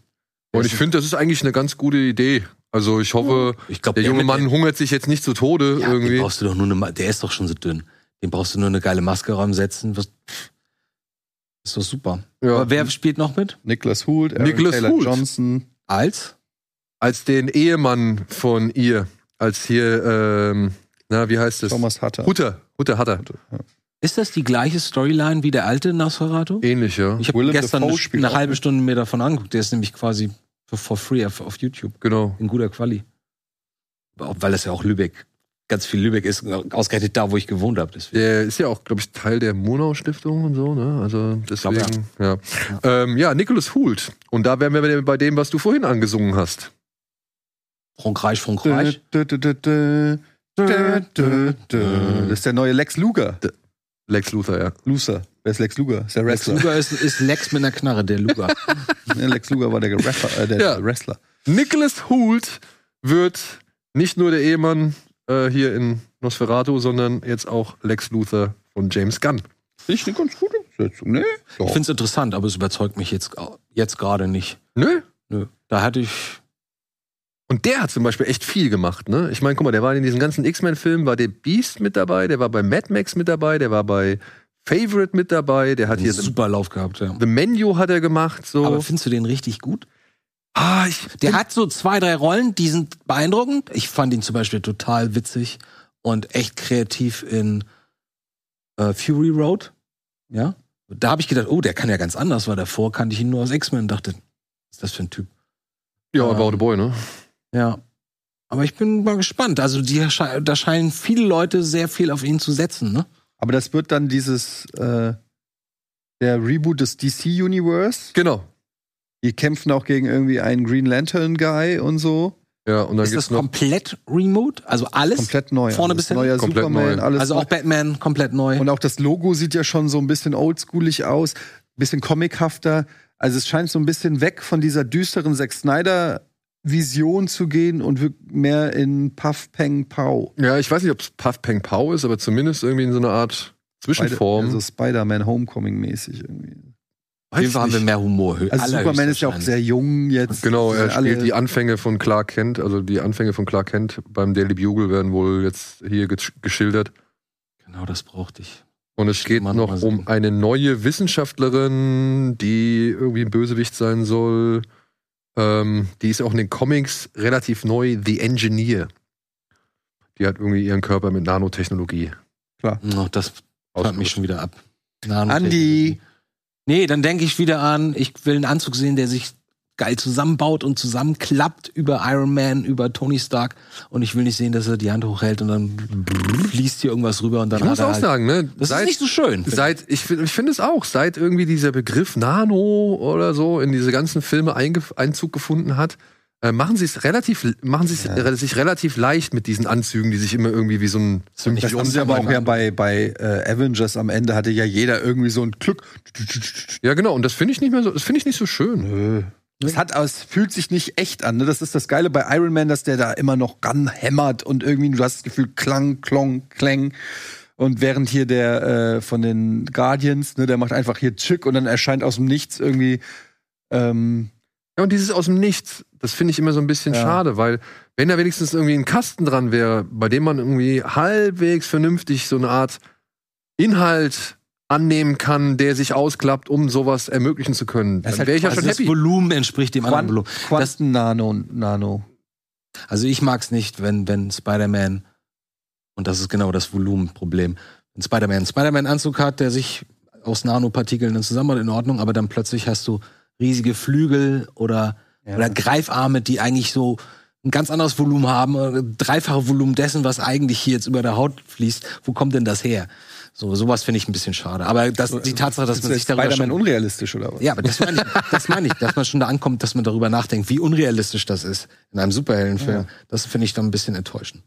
Und ich finde, das ist eigentlich eine ganz gute Idee. Also ich hoffe, Ich glaube, der junge Mann hungert sich jetzt nicht zu Tode ja, Den irgendwie. brauchst du doch nur eine, der ist doch schon so dünn. Den brauchst du nur eine geile Maske ransetzen. Was, ist doch super. Ja. Aber wer spielt noch mit? Nicholas Hoult, Aaron Nicholas Taylor Hoult. Johnson. Als? Als den Ehemann von ihr. Als hier, ähm, na, wie heißt es? Thomas Hutter. Hutter. Hutter, Hutter. Ist das die gleiche Storyline wie der alte Nosferatu? Ähnlich, ja. Ich habe gestern eine, eine halbe. Stunde mir davon angeguckt. Der ist nämlich quasi for, for free auf, auf YouTube. Genau. In guter Quali. Weil das ja auch Lübeck, ganz viel Lübeck ist, ausgerechnet da, wo ich gewohnt habe. Deswegen. Der ist ja auch, glaube ich, Teil der Monau-Stiftung und so, ne? Also glaub, deswegen, ja. Ja, ähm, ja Nicholas Hult. Und da wären wir bei dem, was du vorhin angesungen hast. Frankreich, Frankreich. Das ist der neue Lex Luger. Lex Luthor, ja. Luger. Wer ist Lex Luger? Ist der Lex Wrestler. Luger ist, ist Lex mit einer Knarre, der Luger. Lex Luger war der, Rapper, äh, der Ja. Wrestler. Nicholas Hult wird nicht nur der Ehemann äh, hier in Nosferatu, sondern jetzt auch Lex Luthor von James Gunn. Finde ich eine ganz gute Besetzung, ne? Ich finde es interessant, aber es überzeugt mich jetzt, jetzt gerade nicht. Nö. Nö. Da hatte ich. Und der hat zum Beispiel echt viel gemacht, ne? Ich meine, guck mal, der war in diesen ganzen X-Men-Filmen, war der Beast mit dabei, der war bei Mad Max mit dabei, der war bei Favorite mit dabei, der hat einen hier super Lauf gehabt, ja. The Menu hat er gemacht, so. Aber findest du den richtig gut? ah, ich, Der hat so zwei, drei Rollen, die sind beeindruckend. Ich fand ihn zum Beispiel total witzig und echt kreativ in äh, Fury Road. Ja. Da habe ich gedacht, oh, der kann ja ganz anders, weil davor kannte ich ihn nur aus X-Men und dachte, was ist das für ein Typ? ja, ähm, About a Boy, ne? Ja. Aber ich bin mal gespannt. Also die, da scheinen viele Leute sehr viel auf ihn zu setzen, ne? Aber das wird dann dieses, äh, der Reboot des DC-Universe. Genau. Die kämpfen auch gegen irgendwie einen Green Lantern-Guy und so. Ja, und dann Ist gibt's das noch komplett Remote? Also alles? Komplett neu. Vorne bis hin? Neuer Komplett Superman, neu. alles also auch Batman komplett neu. Und auch das Logo sieht ja schon so ein bisschen oldschoolig aus, bisschen comichafter. Also es scheint so ein bisschen weg von dieser düsteren Zack Snyder Vision zu gehen und mehr in Puff Peng Pow. Ja, ich weiß nicht, ob es Puff Peng Pow ist, aber zumindest irgendwie in so einer Art Zwischenform. Also Spider-Man Homecoming mäßig irgendwie. Auf jeden Fall haben wir mehr Humor. Also Superman ist ja auch sehr jung jetzt. Genau, er spielt die Anfänge von Clark Kent, also die Anfänge von Clark Kent beim Daily Bugle werden wohl jetzt hier gesch- geschildert. Genau, das brauchte ich. Und es geht Mann, noch um eine neue Wissenschaftlerin, die irgendwie ein Bösewicht sein soll. Ähm, die ist auch in den Comics relativ neu, The Engineer. Die hat irgendwie ihren Körper mit Nanotechnologie. Oh, das fand mich schon wieder ab. Andi. Nee, dann denke ich wieder an, ich will einen Anzug sehen, der sich geil zusammenbaut und zusammenklappt über Iron Man, über Tony Stark. Und ich will nicht sehen, dass er die Hand hochhält und dann fließt hier irgendwas rüber und dann Ich muss hat er auch halt, sagen, ne? Das ist nicht so schön. Seit, ich, find- ich finde es auch, seit irgendwie dieser Begriff Nano oder so in diese ganzen Filme Einzug gefunden hat, äh, machen sie es relativ, machen sie Ja. sich relativ leicht mit diesen Anzügen, die sich immer irgendwie wie so ein, so ein Das haben sie aber auch ja bei, bei äh, Avengers am Ende hatte ja jeder irgendwie so ein Glück. Ja, genau, und das finde ich nicht mehr so, das finde ich nicht so schön. Nö. Das hat, es fühlt sich nicht echt an. Ne? Das ist das Geile bei Iron Man, dass der da immer noch ranhämmert und irgendwie du hast das Gefühl, Klang, Klong, Klang. Und während hier der äh, von den Guardians, ne, der macht einfach hier Tschick und dann erscheint aus dem Nichts irgendwie. Ähm, Ja, und dieses aus dem Nichts, das finde ich immer so ein bisschen Ja. schade, weil wenn da wenigstens irgendwie ein Kasten dran wäre, bei dem man irgendwie halbwegs vernünftig so eine Art Inhalt annehmen kann, der sich ausklappt, um sowas ermöglichen zu können, Das dann halt wäre ich ja Also schon das happy. Volumen entspricht dem anderen Volumen. Das, Quanten-Nano. Nano. also ich mag's nicht, wenn, wenn Spider-Man, und das ist genau das Volumenproblem, wenn Spider-Man einen Spider-Man-Anzug hat, der sich aus Nanopartikeln dann zusammenbaut, in Ordnung, aber dann plötzlich hast du riesige Flügel oder, Ja. oder Greifarme, die eigentlich so ein ganz anderes Volumen haben, äh, dreifache Volumen dessen, was eigentlich hier jetzt über der Haut fließt. Wo kommt denn das her? So, sowas finde ich ein bisschen schade. Aber das, die Tatsache, dass man sich darüber schon unrealistisch oder was? Ja, aber das meine ich, das meine ich, dass man schon da ankommt, dass man darüber nachdenkt, wie unrealistisch das ist in einem Superheldenfilm. Das finde ich dann ein bisschen enttäuschend.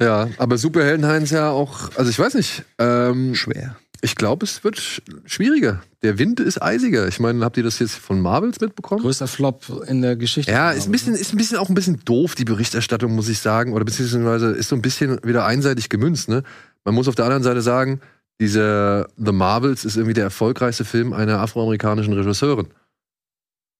Ja, aber Superhelden heißen ja auch, also ich weiß nicht, ähm, Schwer. ich glaube, es wird sch schwieriger. Der Wind ist eisiger. Ich meine, habt ihr das jetzt von Marvels mitbekommen? Größter Flop in der Geschichte. Ja, ist ein bisschen, ist ein bisschen auch ein bisschen doof, die Berichterstattung, muss ich sagen. Oder beziehungsweise ist so ein bisschen wieder einseitig gemünzt, ne? Man muss auf der anderen Seite sagen, dieser The Marvels ist irgendwie der erfolgreichste Film einer afroamerikanischen Regisseurin.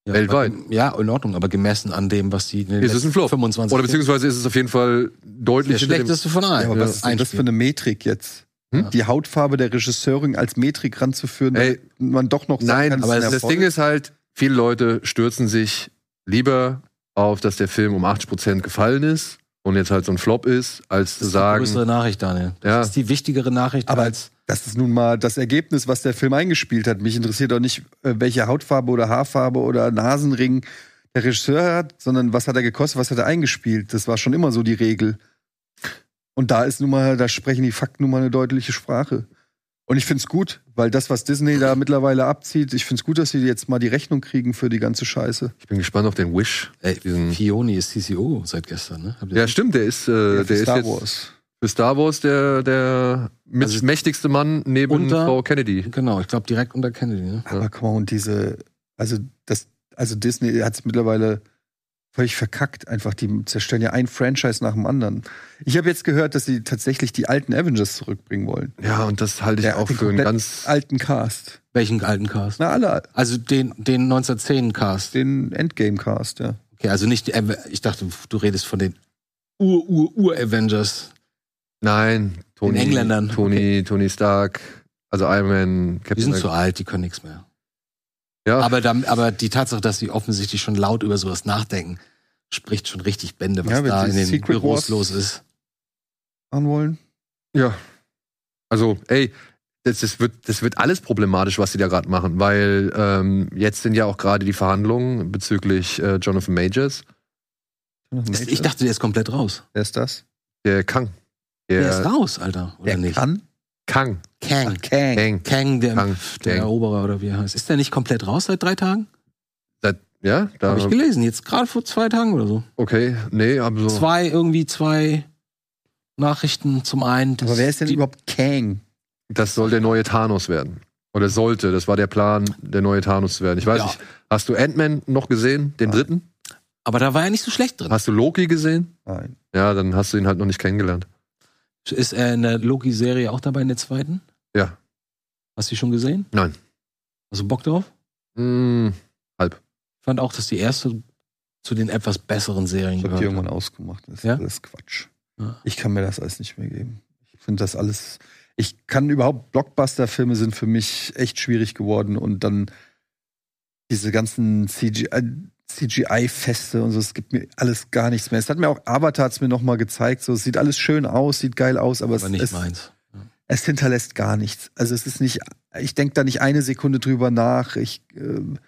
Ja, weltweit. aber- Ja, in Ordnung, aber gemessen an dem, was die in den Ist es ein Flop? 25 Oder beziehungsweise ist es auf jeden Fall der deutlich dem- schlechteste von allen. Ja, aber was ist denn das für eine Metrik jetzt? Hm? Die Hautfarbe der Regisseurin als Metrik ranzuführen, Ey, damit man doch noch Nein, kann, aber das. Ding ist halt, viele Leute stürzen sich lieber auf, dass der Film um 80% gefallen ist und jetzt halt so ein Flop ist, als zu Das ist die sagen, größere Nachricht, Daniel. Das Ja. ist die wichtigere Nachricht Aber als das ist nun mal das Ergebnis, was der Film eingespielt hat. Mich interessiert doch nicht, äh, welche Hautfarbe oder Haarfarbe oder Nasenring der Regisseur hat, sondern was hat er gekostet, was hat er eingespielt. Das war schon immer so die Regel. Und da ist nun mal, da sprechen die Fakten nun mal eine deutliche Sprache. Und ich find's gut, weil das, was Disney da mittlerweile abzieht, ich find's gut, dass sie jetzt mal die Rechnung kriegen für die ganze Scheiße. ich bin gespannt auf den Wish. Ey, Diesen- Fioni ist CCO seit gestern, ne? Ja, stimmt, der ist, äh, Ja, der ist Star jetzt Wars. Für Star Wars der, der Also- mächtigste Mann neben Unter- Frau Kennedy. Genau, ich glaube direkt unter Kennedy, ne? Aber guck mal, und diese, also das, also Disney hat es mittlerweile völlig verkackt. Einfach, die zerstören ja ein Franchise nach dem anderen. Ich habe jetzt gehört, dass sie tatsächlich die alten Avengers zurückbringen wollen. Ja, und das halte ich Ja, auch den für einen ganz. Alten Cast. Welchen alten Cast? Na, alle, Also den, den 1910 Cast. den Endgame-Cast, ja. Okay, also nicht, ich dachte, du redest von den Ur-Ur-Ur-Avengers. Nein, Tony, Den Engländern, Tony, Tony Stark, also Iron Man, Die Captain sind zu alt, die können nichts mehr. Ja, Aber, dann, aber die Tatsache, dass sie offensichtlich schon laut über sowas nachdenken, spricht schon richtig Bände, was Ja, da in den Secret Büros Wars- los ist. Machen wollen. Ja. Also, ey, das, das, wird, das wird alles problematisch, was sie da gerade machen, weil ähm, jetzt sind ja auch gerade die Verhandlungen bezüglich äh, Jonathan Majors, Das, ich dachte, der ist komplett raus. wer ist das? der Kang. Der, ist Der raus, Alter. Oder Der nicht? kann? Kang. Kang. Kang. Kang. Kang, der, Kang. der Kang. Eroberer oder wie er heißt. Ist der nicht komplett raus seit drei Tagen? Seit- Ja, da. Habe ich gelesen, jetzt gerade vor zwei Tagen oder so. Okay, nee, aber so. Zwei, irgendwie zwei Nachrichten zum einen. Aber wer ist denn die, überhaupt Kang? Das soll der neue Thanos werden. Oder sollte, das war der Plan, der neue Thanos zu werden. Ich weiß Ja. nicht, hast du Ant-Man noch gesehen, den Nein. dritten? Aber da war er nicht so schlecht drin. Hast du Loki gesehen? Nein. Ja, dann hast du ihn halt noch nicht kennengelernt. Ist er in der Loki-Serie auch dabei in der zweiten? Ja. Hast du die schon gesehen? Nein. Hast du Bock drauf? Hm, Ich fand auch, dass die erste zu den etwas besseren Serien Ich habe die gehört. irgendwann ausgemacht. Das ist Ja? alles Quatsch. Ja. Ich kann mir das alles nicht mehr geben. Ich finde das alles. Ich kann überhaupt, Blockbuster-Filme sind für mich echt schwierig geworden und dann diese ganzen CGI, CGI-Feste und so, es gibt mir alles gar nichts mehr. Es hat mir auch Avatar hat's mir nochmal gezeigt, so es sieht alles schön aus, sieht geil aus, aber, Aber es, nicht es, meins. es hinterlässt gar nichts. Also es ist nicht, ich denke da nicht eine Sekunde drüber nach. Ich, ähm,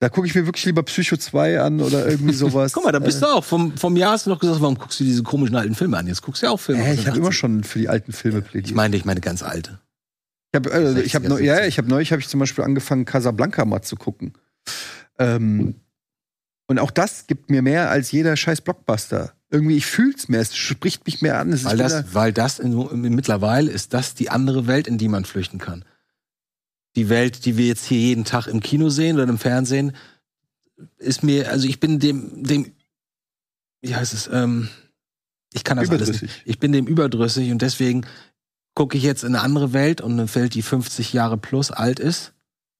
da gucke ich mir wirklich lieber Psycho 2 an oder irgendwie sowas. Guck mal, da bist du auch. Vom, vom Jahr hast du noch gesagt, warum guckst du diese komischen alten Filme an? Jetzt guckst du ja auch Filme. Äh, ich habe immer 80ern. schon für die alten Filme plädiert. Ich meine, ich meine ganz alte. Ich habe äh, ich hab 60er, neu, ja, 70er. ich habe neulich habe ich zum Beispiel angefangen Casablanca mal zu gucken. Ähm, und auch das gibt mir mehr als jeder scheiß Blockbuster. Irgendwie ich fühl's mehr, es spricht mich mehr an. Es ist Weil das, weil das in, in, mittlerweile ist das die andere Welt, in die man flüchten kann. Die Welt, die wir jetzt hier jeden Tag im Kino sehen oder im Fernsehen, ist mir, also ich bin dem, dem, wie heißt es, ähm, ich kann das alles nicht. Ich bin dem überdrüssig und deswegen gucke ich jetzt in eine andere Welt und eine Welt, die 50 Jahre plus alt ist.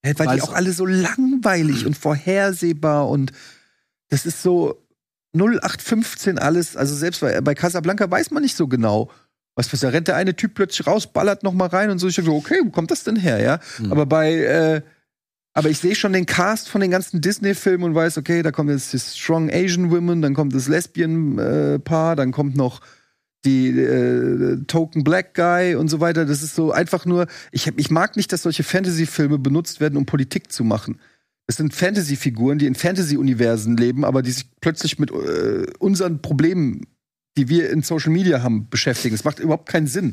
Ja, weil die auch alle so langweilig und vorhersehbar und das ist so 0815 alles. Also selbst bei, bei Casablanca weiß man nicht so genau. Was passiert? Da rennt der eine Typ plötzlich raus, ballert noch mal rein und so. Ich denke so, okay, wo kommt das denn her, ja? Mhm. Aber bei, äh, aber ich sehe schon den Cast von den ganzen Disney-Filmen und weiß, okay, da kommt jetzt das Strong Asian Women, dann kommt das Lesbian-Paar, dann kommt noch die äh, Token Black Guy und so weiter. Das ist so einfach nur, ich, ich mag nicht, dass solche Fantasy-Filme benutzt werden, um Politik zu machen. Das sind Fantasy-Figuren, die in Fantasy-Universen leben, aber die sich plötzlich mit äh, unseren Problemen, die wir in Social Media haben, beschäftigen. Das macht überhaupt keinen Sinn.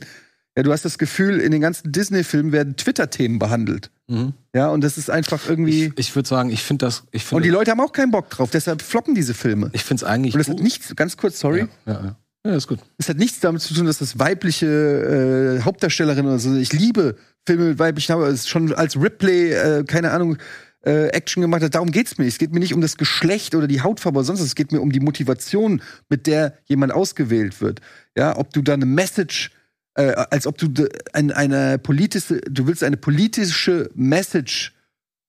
Ja, du hast das Gefühl, in den ganzen Disney-Filmen werden Twitter-Themen behandelt. Mhm. Ja, und das ist einfach irgendwie. Ich, ich würde sagen, ich finde das, ich und die Leute haben auch keinen Bock drauf, deshalb floppen diese Filme. ich finde es eigentlich Und das hat gut. nichts, ganz kurz, sorry, Ja, ja, ja. ja, ist gut. es hat nichts damit zu tun, dass das weibliche äh, Hauptdarstellerin oder so. Ich liebe Filme mit weiblichen Hauptdarstellern. Es ist schon als Ripley, äh, keine Ahnung, äh, Action gemacht hat. Darum geht's mir. nicht. Es geht mir nicht um das Geschlecht oder die Hautfarbe oder sonst was. Es geht mir um die Motivation, mit der jemand ausgewählt wird. Ja, ob du da eine Message, äh, als ob du de- ein, eine politische, du willst eine politische Message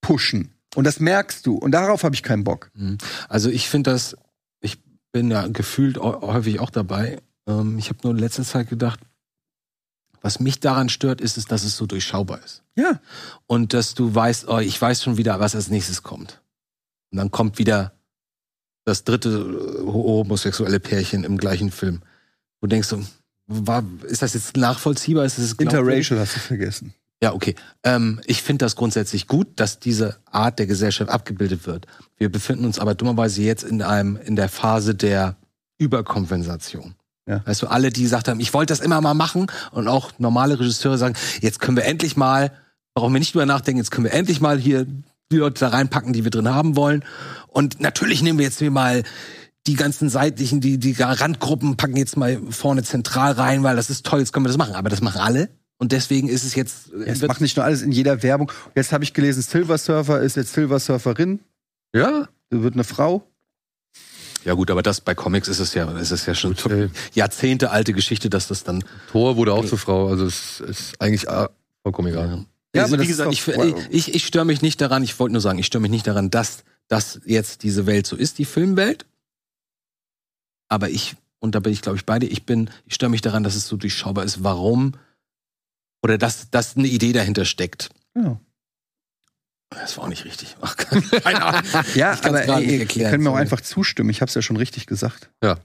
pushen. Und das merkst du. Und darauf habe ich keinen Bock. Mhm. Also ich finde das, ich bin ja gefühlt hä- häufig auch dabei. Ähm, ich habe nur in letzter Zeit gedacht, was mich daran stört, ist es, dass es so durchschaubar ist. Ja. Und dass du weißt, oh, ich weiß schon wieder, was als nächstes kommt. Und dann kommt wieder das dritte äh, homosexuelle Pärchen im gleichen Film. Wo du denkst du, war, ist das jetzt nachvollziehbar? Ist das? Interracial hast du vergessen. Ja, okay. Ähm, ich finde das grundsätzlich gut, dass diese Art der Gesellschaft abgebildet wird. Wir befinden uns aber dummerweise jetzt in einem in der Phase der Überkompensation. Ja. Weißt du, alle, die gesagt haben, ich wollte das immer mal machen und auch normale Regisseure sagen, jetzt können wir endlich mal, brauchen wir nicht drüber nachdenken, jetzt können wir endlich mal hier die Leute da reinpacken, die wir drin haben wollen. Und natürlich nehmen wir jetzt hier mal die ganzen seitlichen, die, die Randgruppen packen jetzt mal vorne zentral rein, weil das ist toll, jetzt können wir das machen. Aber das machen alle. Und deswegen ist es jetzt. Es macht nicht nur alles in jeder Werbung. Jetzt habe ich gelesen, Silver Surfer ist jetzt Silver Surferin. Ja? Das wird eine Frau. Ja gut, aber das bei Comics ist es ja, ist es ja schon Gut, äh, Jahrzehnte alte Geschichte, dass das dann. Thor wurde auch zur Frau, also es ist eigentlich ah, vollkommen egal. Ja, Also, aber wie gesagt, ich, ich, ich, ich störe mich nicht daran, ich wollte nur sagen, ich störe mich nicht daran, dass, dass jetzt diese Welt so ist, die Filmwelt. Aber ich, und da bin ich, glaube ich, beide, ich bin, ich störe mich daran, dass es so durchschaubar ist, warum oder dass, dass eine Idee dahinter steckt. Ja, Das war auch nicht richtig. Ach, keine Ahnung. ja aber ey, nicht ihr erklären, könnt mir auch einfach zustimmen. Ich habe es ja schon richtig gesagt. Ja,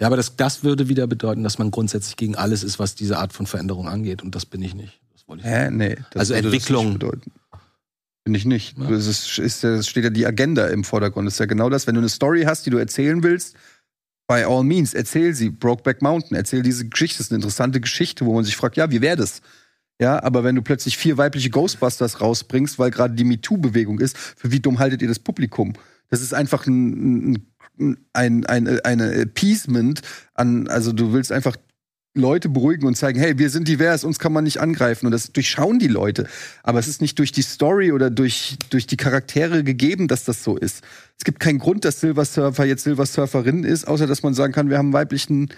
aber das, das würde wieder bedeuten, dass man grundsätzlich gegen alles ist, was diese Art von Veränderung angeht. Und das bin ich nicht. Das wollte ich Hä? Nee. das Also Entwicklung. Finde ich nicht. Ja. Das ist, ist, ja- es steht ja die Agenda im Vordergrund. Das ist ja genau das. Wenn du eine Story hast, die du erzählen willst, by all means, erzähl sie. Brokeback Mountain, erzähl diese Geschichte. Das ist eine interessante Geschichte, wo man sich fragt, ja, wie wäre das? Ja, aber wenn du plötzlich vier weibliche Ghostbusters rausbringst, weil gerade die MeToo-Bewegung ist, für wie dumm haltet ihr das Publikum? Das ist einfach ein, ein, ein, ein eine Appeasement an, also du willst einfach Leute beruhigen und zeigen, hey, wir sind divers, uns kann man nicht angreifen. Und das durchschauen die Leute. Aber es ist nicht durch die Story oder durch, durch die Charaktere gegeben, dass das so ist. Es gibt keinen Grund, dass Silver Surfer jetzt Silver Surferin ist, außer dass man sagen kann, wir haben einen weiblichen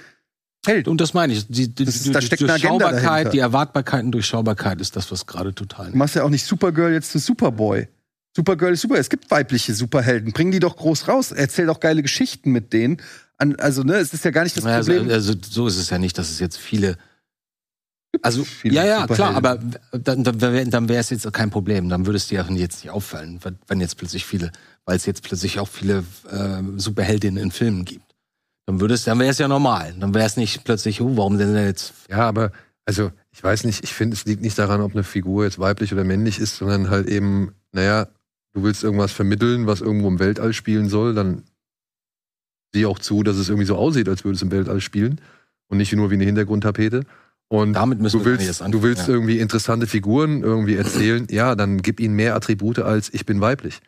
Held. Und das meine ich. Die, die, Das die, da die steckt eine Agenda dahinter. Durchschaubarkeit, die Erwartbarkeit und Durchschaubarkeit ist das, was gerade total. Du machst ja auch nicht Supergirl jetzt zu Superboy. Supergirl ist super. Es gibt weibliche Superhelden. Bring die doch groß raus. Erzähl doch geile Geschichten mit denen. Also, ne, es ist ja gar nicht das also, Problem. also so ist es ja nicht, dass es jetzt viele. Also viele ja, ja, klar, aber dann, dann, wär- dann wäre es jetzt kein Problem. Dann würde es dir jetzt nicht auffallen, wenn- wenn jetzt plötzlich viele, weil es jetzt plötzlich auch viele äh, Superheldinnen in Filmen gibt. Dann würde es, dann wäre es ja normal. Dann wäre es nicht plötzlich, oh, warum denn jetzt? Ja, aber also ich weiß nicht, ich finde, es liegt nicht daran, ob eine Figur jetzt weiblich oder männlich ist, sondern halt eben, naja, du willst irgendwas vermitteln, was irgendwo im Weltall spielen soll, dann sieh auch zu, dass es irgendwie so aussieht, als würde es im Weltall spielen und nicht nur wie eine Hintergrundtapete. Und Damit müssen du wir willst, erst du anfangen, willst ja. irgendwie interessante Figuren irgendwie erzählen, ja, dann gib ihnen mehr Attribute als ich bin weiblich.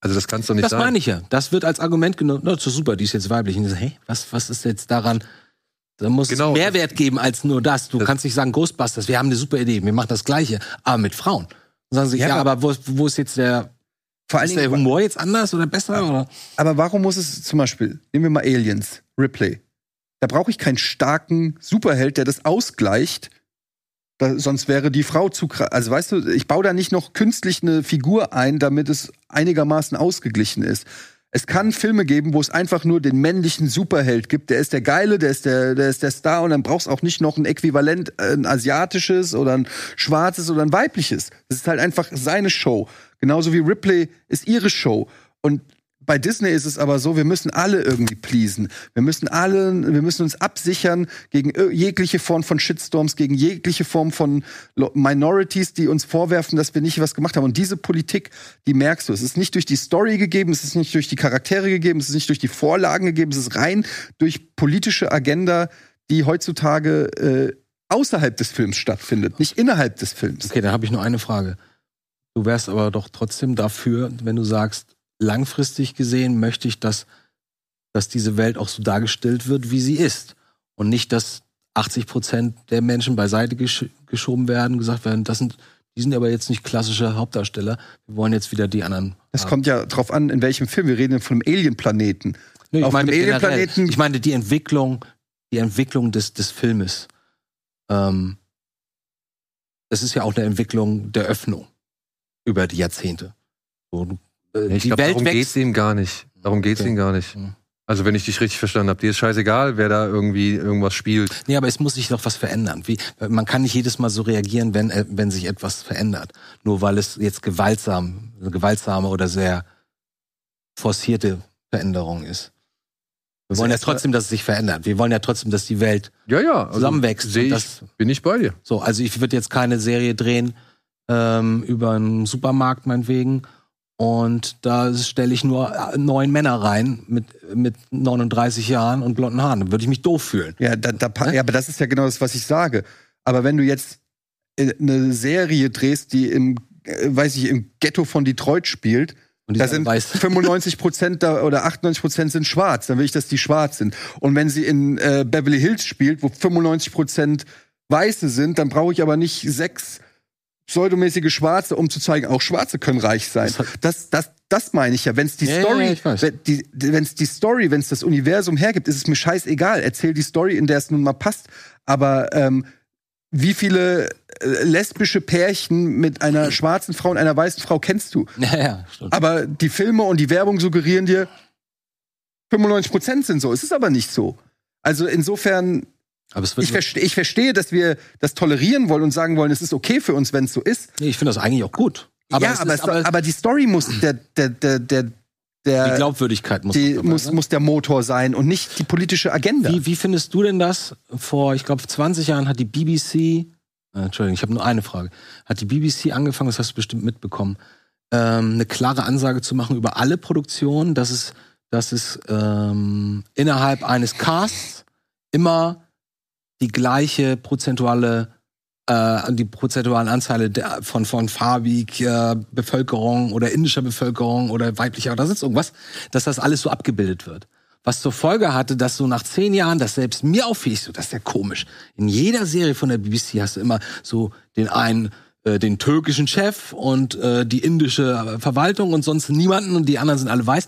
Also das kannst doch nicht Das sein. meine ich ja. Das wird als Argument genommen. Na, das ist super, die ist jetzt weiblich. Und ich so, hey, was, was ist jetzt daran? Da muss Genau. es Mehrwert geben als nur das. Du Das- kannst nicht sagen, Ghostbusters, wir haben eine super Idee, wir machen das Gleiche, aber mit Frauen. Und sagen sie, Ja, ja, aber- aber wo, wo ist jetzt der, Vor ist der Humor jetzt anders oder besser? Oder? aber warum muss es zum Beispiel, nehmen wir mal Aliens, Ripley. Da brauche ich keinen starken Superheld, der das ausgleicht. Sonst wäre die Frau zu krass. Also weißt du, ich baue da nicht noch künstlich eine Figur ein, damit es einigermaßen ausgeglichen ist. Es kann Filme geben, wo es einfach nur den männlichen Superheld gibt. Der ist der Geile, der ist der, der ist der Star und dann brauchst auch nicht noch ein Äquivalent, äh, ein asiatisches oder ein schwarzes oder ein weibliches. Das ist halt einfach seine Show. Genauso wie Ripley ist ihre Show. Und bei Disney ist es aber so, wir müssen alle irgendwie pleasen. Wir müssen alle, wir müssen uns absichern gegen jegliche Form von Shitstorms, gegen jegliche Form von Minorities, die uns vorwerfen, dass wir nicht was gemacht haben. Und diese Politik, die merkst du. Es ist nicht durch die Story gegeben, es ist nicht durch die Charaktere gegeben, es ist nicht durch die Vorlagen gegeben, es ist rein durch politische Agenda, die heutzutage äh, außerhalb des Films stattfindet, nicht innerhalb des Films. Okay, dann habe ich nur eine Frage. Du wärst aber doch trotzdem dafür, wenn du sagst, langfristig gesehen möchte ich, dass, dass diese Welt auch so dargestellt wird, wie sie ist. Und nicht, dass 80 Prozent der Menschen beiseite gesch geschoben werden, gesagt werden, das sind, die sind aber jetzt nicht klassische Hauptdarsteller. Wir wollen jetzt wieder die anderen. Es kommt ja drauf an, in welchem Film. Wir reden von einem Alien-Planeten. Nee, ich, meine Alien ich meine die Entwicklung, die Entwicklung des, des Filmes. Ähm, das ist ja auch eine Entwicklung der Öffnung über die Jahrzehnte. So, äh, ich die glaub, Welt darum geht es ihm gar nicht. Darum geht es okay. ihm gar nicht. Also wenn ich dich richtig verstanden habe, dir ist scheißegal, wer da irgendwie irgendwas spielt. Nee, aber es muss sich doch was verändern. Wie, man kann nicht jedes Mal so reagieren, wenn, äh, wenn sich etwas verändert. Nur weil es jetzt gewaltsam, eine gewaltsame oder sehr forcierte Veränderung ist. Wir wollen ja trotzdem, dass es sich verändert. Wir wollen ja trotzdem, dass die Welt ja, ja, also zusammenwächst. Ich, bin ich bei dir. So, also ich würde jetzt keine Serie drehen ähm, über einen Supermarkt meinetwegen und da stelle ich nur äh, neun Männer rein mit, mit 39 Jahren und blonden Haaren. Dann würde ich mich doof fühlen. Ja, da, da, ja, aber das ist ja genau das, was ich sage. Aber wenn du jetzt äh, eine Serie drehst, die im, äh, weiß ich, im Ghetto von Detroit spielt, da sind weiß. 95 Prozent oder 98 Prozent sind schwarz. Dann will ich, dass die schwarz sind. Und wenn sie in äh, Beverly Hills spielt, wo 95 Prozent Weiße sind, dann brauche ich aber nicht sechs pseudomäßige Schwarze, um zu zeigen, auch Schwarze können reich sein. Das, das, das meine ich ja. Wenn es die ja, Story, ja, wenn die, wenn's die Story, wenn es das Universum hergibt, ist es mir scheißegal. Erzähl die Story, in der es nun mal passt. Aber ähm, wie viele äh, lesbische Pärchen mit einer schwarzen Frau und einer weißen Frau kennst du? Ja, ja, stimmt. Aber die Filme und die Werbung suggerieren dir, 95% sind so. Es ist aber nicht so. Also insofern ich, verste ich, verstehe, dass wir das tolerieren wollen und sagen wollen, es ist okay für uns, wenn es so ist. Nee, ich finde das eigentlich auch gut. Aber ja, aber, ist, aber, aber, die Story muss der, der, der, der, der die Glaubwürdigkeit muss, die, muss, sein. muss der Motor sein und nicht die politische Agenda. Wie, wie findest du denn das? Vor, ich glaube, 20 Jahren hat die BBC, äh, Entschuldigung, ich habe nur eine Frage, hat die BBC angefangen, das hast du bestimmt mitbekommen, ähm, eine klare Ansage zu machen über alle Produktionen, dass es, dass es ähm, innerhalb eines Casts immer die gleiche prozentuale äh, die prozentualen Anteile der, von von farbiger äh, Bevölkerung oder indischer Bevölkerung oder weiblicher oder sonst irgendwas, dass das alles so abgebildet wird. Was zur Folge hatte, dass so nach zehn Jahren, das selbst mir auffiel, so, das ist ja komisch. In jeder Serie von der BBC hast du immer so den einen äh, den türkischen Chef und äh, die indische Verwaltung und sonst niemanden und die anderen sind alle weiß.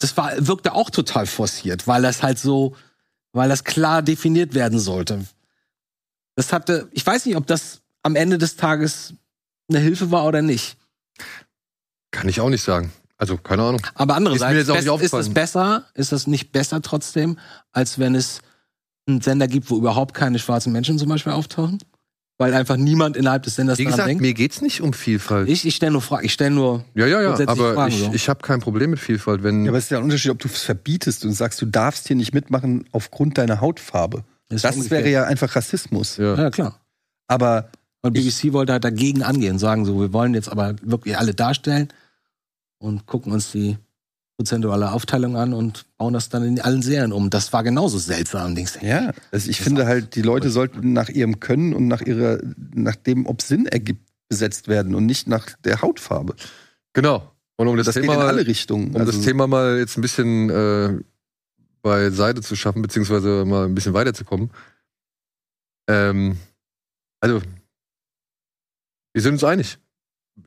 Das war wirkte auch total forciert, weil das halt so weil das klar definiert werden sollte. Das hatte, ich weiß nicht, ob das am Ende des Tages eine Hilfe war oder nicht. Kann ich auch nicht sagen. Also, keine Ahnung. Aber andererseits, ist, ist es besser, ist das nicht besser trotzdem, als wenn es einen Sender gibt, wo überhaupt keine schwarzen Menschen zum Beispiel auftauchen? Weil einfach niemand innerhalb des Senders Wie gesagt, denkt. mir geht's nicht um Vielfalt. Ich, ich stelle nur Fragen. Ich stelle nur. Ja, ja, ja. Aber Fragen, ich, so. ich habe kein Problem mit Vielfalt, wenn. Ja, aber es ist ja ein Unterschied, ob du es verbietest und sagst, du darfst hier nicht mitmachen aufgrund deiner Hautfarbe. Das, das wäre ja einfach Rassismus. Ja, ja klar. Aber und BBC wollte halt dagegen angehen, sagen so, wir wollen jetzt aber wirklich alle darstellen und gucken uns die prozentuale Aufteilung an und bauen das dann in allen Serien um. Das war genauso seltsam, denkst du? Ja, also ich finde halt, die Leute sollten nach ihrem Können und nach ihrer, nach dem, ob Sinn ergibt, besetzt werden und nicht nach der Hautfarbe. Genau. Und um das, das Thema geht in alle Richtungen. Um also das Thema mal jetzt ein bisschen äh, beiseite zu schaffen, beziehungsweise mal ein bisschen weiterzukommen. Ähm, also, wir sind uns einig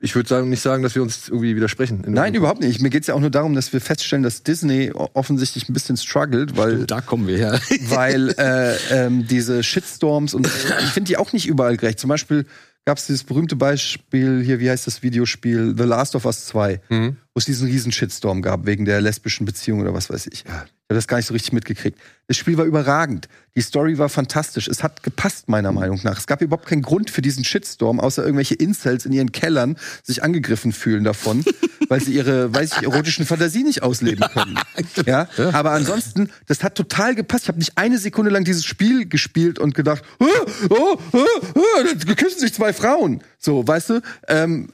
ich würde sagen, nicht sagen, dass wir uns irgendwie widersprechen. Nein, überhaupt nicht. Mir geht es ja auch nur darum, dass wir feststellen, dass Disney offensichtlich ein bisschen struggelt, weil, Da kommen wir her. weil äh, ähm, diese Shitstorms und ich finde die auch nicht überall gerecht. Zum Beispiel gab es dieses berühmte Beispiel hier, wie heißt das Videospiel? The Last of Us 2, Mhm. wo es diesen riesen Shitstorm gab wegen der lesbischen Beziehung oder was weiß ich. Ja. Habe das gar nicht so richtig mitgekriegt. Das Spiel war überragend. Die Story war fantastisch. Es hat gepasst, meiner Meinung nach. Es gab überhaupt keinen Grund für diesen Shitstorm, außer irgendwelche Incels in ihren Kellern sich angegriffen fühlen davon, weil sie ihre, weiß ich, erotischen Fantasie nicht ausleben können. Ja? Aber ansonsten, das hat total gepasst. Ich habe nicht eine Sekunde lang dieses Spiel gespielt und gedacht, oh, oh, oh, oh, da küssen sich zwei Frauen. So, weißt du? Ähm,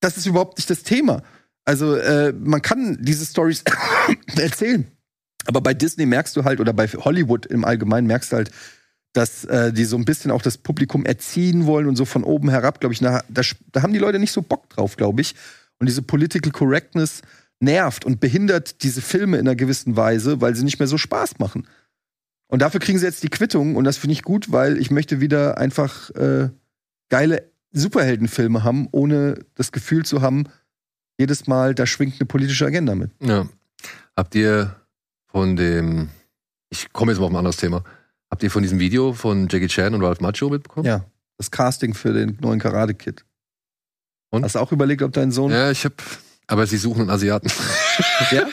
das ist überhaupt nicht das Thema. Also, äh, man kann diese Stories erzählen. Aber bei Disney merkst du halt, oder bei Hollywood im Allgemeinen merkst du halt, dass äh, die so ein bisschen auch das Publikum erziehen wollen und so von oben herab, glaube ich. Na, da, da haben die Leute nicht so Bock drauf, glaube ich. Und diese Political Correctness nervt und behindert diese Filme in einer gewissen Weise, weil sie nicht mehr so Spaß machen. Und dafür kriegen sie jetzt die Quittung und das finde ich gut, weil ich möchte wieder einfach äh, geile Superheldenfilme haben, ohne das Gefühl zu haben, jedes Mal, da schwingt eine politische Agenda mit. Ja. Habt ihr von dem, ich komme jetzt mal auf ein anderes Thema, habt ihr von diesem Video von Jackie Chan und Ralph Macchio mitbekommen? Ja, das Casting für den neuen Karate Kid. Und? Hast du auch überlegt, ob dein Sohn. Ja, ich hab, aber sie suchen einen Asiaten. Ja?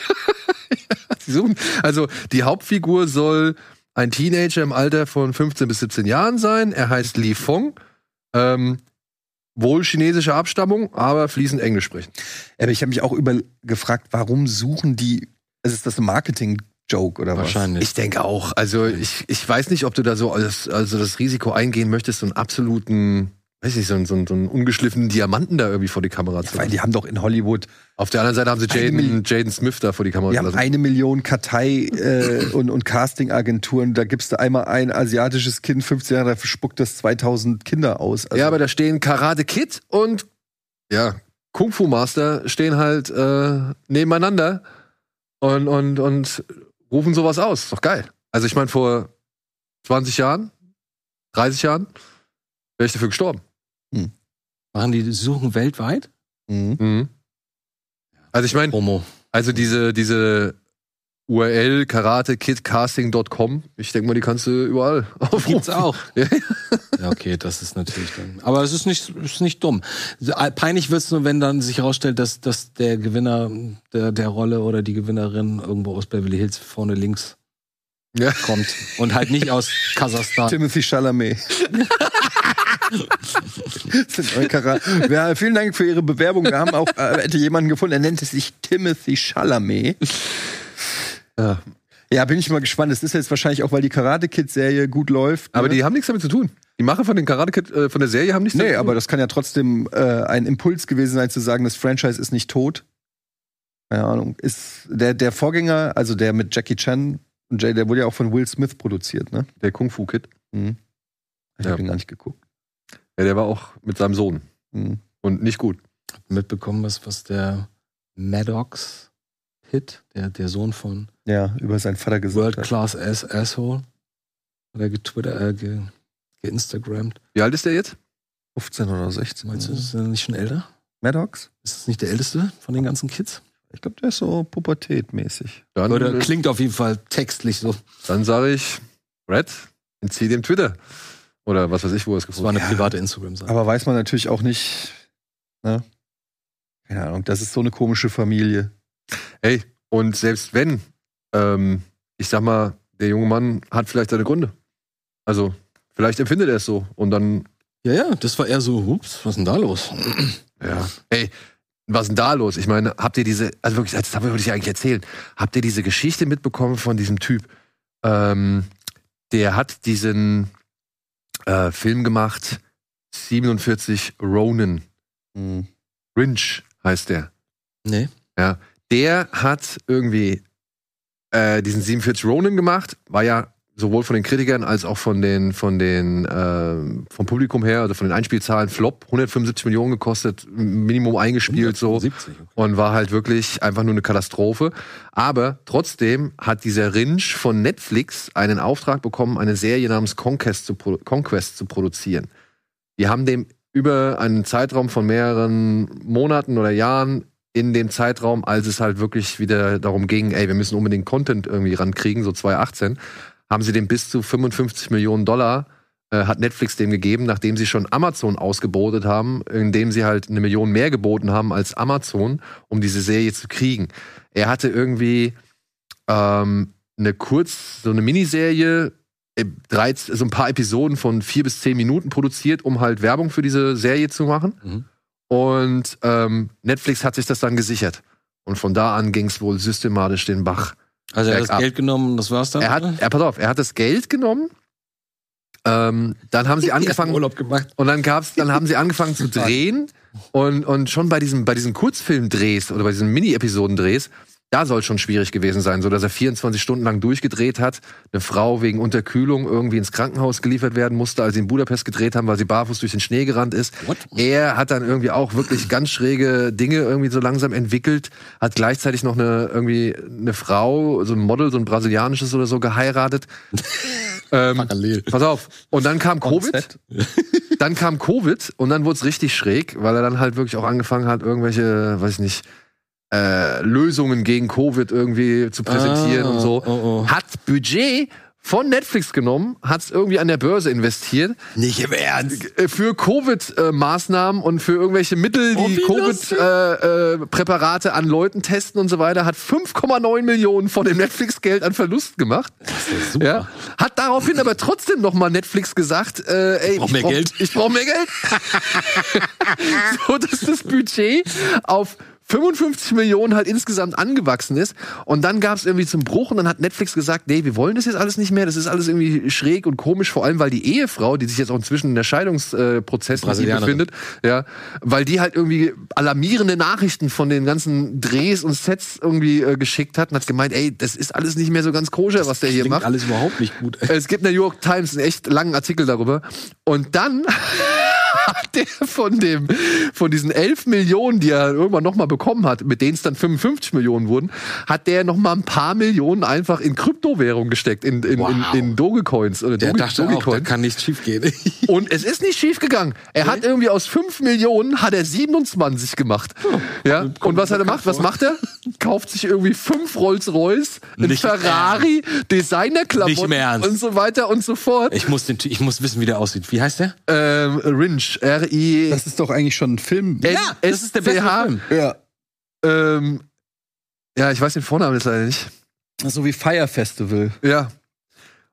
sie suchen, also die Hauptfigur soll ein Teenager im Alter von 15 bis 17 Jahren sein. Er heißt Li Fong. Ähm, wohl chinesischer Abstammung, aber fließend Englisch sprechen. Aber ich habe mich auch über gefragt, warum suchen die. Also ist das ein Marketing-Joke oder Wahrscheinlich. Ich denke auch. Also ich, ich weiß nicht, ob du da so das, also das Risiko eingehen möchtest, so einen absoluten, weiß nicht, so einen, so einen, so einen ungeschliffenen Diamanten da irgendwie vor die Kamera was? zu Weil lassen. die haben doch in Hollywood, Auf der anderen Seite haben sie Jaden, Jaden Smith da vor die Kamera die haben gelassen. eine Million Kartei äh, und, und Casting-Agenturen. Da gibst du einmal ein asiatisches Kind, 15 Jahre, dafür spuckt das 2000 Kinder aus. Also, ja, aber da stehen Karate Kid und ja, Kung Fu Master stehen halt äh, nebeneinander und, und, und rufen sowas aus. Ist doch geil. Also ich meine, vor 20 Jahren, 30 Jahren, wäre ich dafür gestorben. Machen die Suchen weltweit? Mhm. Mhm. Also ich meine, also diese, diese URL karatekidcasting.com, ich denke mal, die kannst du überall aufrufen. Gibt's auch. Ja. Okay, das ist natürlich dann. Aber es ist nicht, ist nicht dumm. Peinlich wird's nur, wenn dann sich herausstellt, dass, dass der Gewinner der, der Rolle oder die Gewinnerin irgendwo aus Beverly Hills vorne links Ja. kommt und halt nicht aus Kasachstan. Timothy Chalamet. Ja, vielen Dank für Ihre Bewerbung. Wir haben auch äh, jemanden gefunden, er nennt sich Timothy Chalamet. Ja. Ja, bin ich mal gespannt. Es ist jetzt wahrscheinlich auch, weil die Karate Kid Serie gut läuft. Aber ne? die haben nichts damit zu tun. Die Macher von den Karate Kid, äh, von der Serie haben nichts damit Nee, zu tun. aber das kann ja trotzdem äh, ein Impuls gewesen sein, zu sagen, das Franchise ist nicht tot. Keine Ahnung. Ist der, der Vorgänger, also der mit Jackie Chan und Jay, der wurde ja auch von Will Smith produziert, ne? der Kung Fu Kid. Mhm. Ich Ja. hab ihn gar nicht geguckt. Ja, der war auch mit seinem Sohn. Mhm. Und nicht gut. Mitbekommen, was, was der Maddox Hit, der, der Sohn von Ja, über seinen Vater gesagt World hat. Class Ass Asshole, hat er getwittert, äh, ge, geinstagrammt. Wie alt ist der jetzt? 15 oder 16. Meinst du, ist er nicht schon älter? Maddox? Ist das nicht der älteste von den ganzen Kids? Ich glaube, der ist so pubertätmäßig. Dann, Oder klingt auf jeden Fall textlich so. dann sage ich, Red, entzieh dem Twitter. Oder was weiß ich, wo er es Das gefunden war eine Ja. private Instagram-Seite. Aber weiß man natürlich auch nicht, ne? Keine Ahnung, das ist so eine komische Familie. Ey, und selbst wenn, ähm, ich sag mal, der junge Mann hat vielleicht seine Gründe. Also, vielleicht empfindet er es so. Und dann, Ja, ja, das war eher so, ups, was ist denn da los? ja. Ey, was ist denn da los? Ich meine, habt ihr diese, also wirklich, das wollte ich eigentlich erzählen. Habt ihr diese Geschichte mitbekommen von diesem Typ? Ähm, der hat diesen äh, Film gemacht, 47 Ronin. Mhm. Rinch heißt der. Nee. Der hat irgendwie äh, diesen 47 Ronin gemacht, war ja sowohl von den Kritikern als auch von den, von den, ähm, vom Publikum her, also von den Einspielzahlen Flop, 175 Millionen gekostet, Minimum eingespielt so 70. Okay. und war halt wirklich einfach nur eine Katastrophe. Aber trotzdem hat dieser Rinch von Netflix einen Auftrag bekommen, eine Serie namens Conquest zu, Conquest zu produzieren. Die haben dem über einen Zeitraum von mehreren Monaten oder Jahren in dem Zeitraum, als es halt wirklich wieder darum ging, ey, wir müssen unbedingt Content irgendwie rankriegen, so 2018, haben sie dem bis zu 55 Millionen Dollar äh, hat Netflix dem gegeben, nachdem sie schon Amazon ausgebotet haben, indem sie halt eine Million mehr geboten haben als Amazon, um diese Serie zu kriegen. Er hatte irgendwie ähm, eine kurz, so eine Miniserie, äh, drei, so ein paar Episoden von vier bis zehn Minuten produziert, um halt Werbung für diese Serie zu machen. Mhm. Und ähm, Netflix hat sich das dann gesichert. Und von da an ging es wohl systematisch den Bach. Also er hat das Bergab. Geld genommen, das war's dann? Er hat, er, pass auf, er hat das Geld genommen. Ähm, dann haben sie angefangen Urlaub gemacht. und dann gab's, dann haben sie angefangen zu drehen und und schon bei diesem bei diesen Kurzfilmdrehs oder bei diesen Mini-Episodendrehs, da soll schon schwierig gewesen sein, so dass er 24 Stunden lang durchgedreht hat, eine Frau wegen Unterkühlung irgendwie ins Krankenhaus geliefert werden musste, als sie in Budapest gedreht haben, weil sie barfuß durch den Schnee gerannt ist. What? Er hat dann irgendwie auch wirklich ganz schräge Dinge irgendwie so langsam entwickelt, hat gleichzeitig noch eine irgendwie eine Frau, so ein Model, so ein brasilianisches oder so geheiratet. ähm, Parallel. pass auf. Und dann kam Covid. Dann kam Covid und dann wurde es richtig schräg, weil er dann halt wirklich auch angefangen hat, irgendwelche, weiß ich nicht, äh, Lösungen gegen Covid irgendwie zu präsentieren Ah, und so. oh, oh. Hat Budget von Netflix genommen, hat es irgendwie an der Börse investiert Nicht im Ernst. äh, für Covid-Maßnahmen und für irgendwelche Mittel, Oh, die. Covid-Präparate an Leuten testen und so weiter, hat 5,9 Millionen von dem Netflix-Geld an Verlust gemacht. super. Ja, hat daraufhin aber trotzdem noch mal Netflix gesagt, äh, ey, brauch mehr Geld. Ich brauche mehr Geld. so dass das Budget auf 55 Millionen halt insgesamt angewachsen ist. Und dann gab es irgendwie zum Bruch und dann hat Netflix gesagt, nee, wir wollen das jetzt alles nicht mehr. Das ist alles irgendwie schräg und komisch, vor allem weil die Ehefrau, die sich jetzt auch inzwischen in der Scheidungsprozess Brasilianerin. befindet, ja, weil die halt irgendwie alarmierende Nachrichten von den ganzen Drehs und Sets irgendwie äh, geschickt hat und hat gemeint, ey, das ist alles nicht mehr so ganz koscher, was der hier macht. alles überhaupt nicht gut. Es gibt in der New York Times einen echt langen Artikel darüber. Und dann der von dem, von diesen 11 Millionen, die er irgendwann nochmal bekommen hat, mit denen es dann 55 Millionen wurden, hat der nochmal ein paar Millionen einfach in Kryptowährung gesteckt, in, in, Wow. in, in Dogecoins oder Der Doge, dachte auch, da Dogecoin. kann nichts schief gehen. Und es ist nicht schief gegangen. Er hat irgendwie aus 5 Millionen hat er 27 gemacht. ja. Und was hat er gemacht? Was macht er? Kauft sich irgendwie fünf Rolls-Royce, ein Nicht im Ferrari, Designerklamotten und so weiter und so fort. Ich muss, den, ich muss wissen, wie der aussieht. Wie heißt der? Ähm, Rinch, R-I. Das ist doch eigentlich schon ein Film. Ja, das ist der beste. Film. Ja. Ähm, ja, ich weiß den Vornamen jetzt leider nicht. So wie Fire Festival. Ja.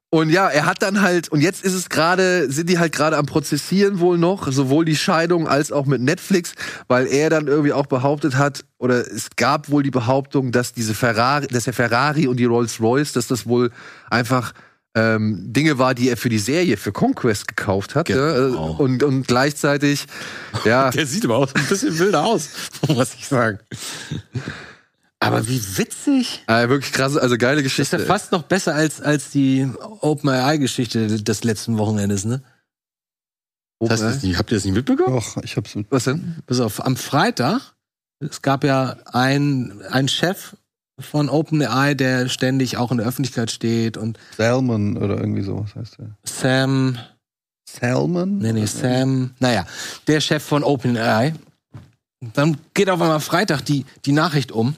Und ja, er hat dann halt, und jetzt ist es gerade, sind die halt gerade am Prozessieren wohl noch, sowohl die Scheidung als auch mit Netflix, weil er dann irgendwie auch behauptet hat, oder es gab wohl die Behauptung, dass diese Ferrari, dass der Ferrari und die Rolls-Royce, dass das wohl einfach ähm, Dinge war, die er für die Serie, für Conquest gekauft hat. Genau. Ja, und, und gleichzeitig, ja, Der sieht aber auch ein bisschen wilder aus, muss ich sagen. Aber wie witzig. äh, wirklich krass, also geile Das ist Geschichte. ja fast noch besser als, als die OpenAI-Geschichte des letzten Wochenendes, ne? Das heißt, das nicht, habt ihr das nicht mitbekommen? Doch, ich hab's mit. Was denn? Pass auf, am Freitag, es gab ja einen, einen Chef von OpenAI, der ständig auch in der Öffentlichkeit steht und Salmon oder irgendwie sowas heißt der. Sam, Salmon? nee, nee, Sam, naja, der Chef von OpenAI. Dann geht auf einmal Freitag die, die Nachricht um,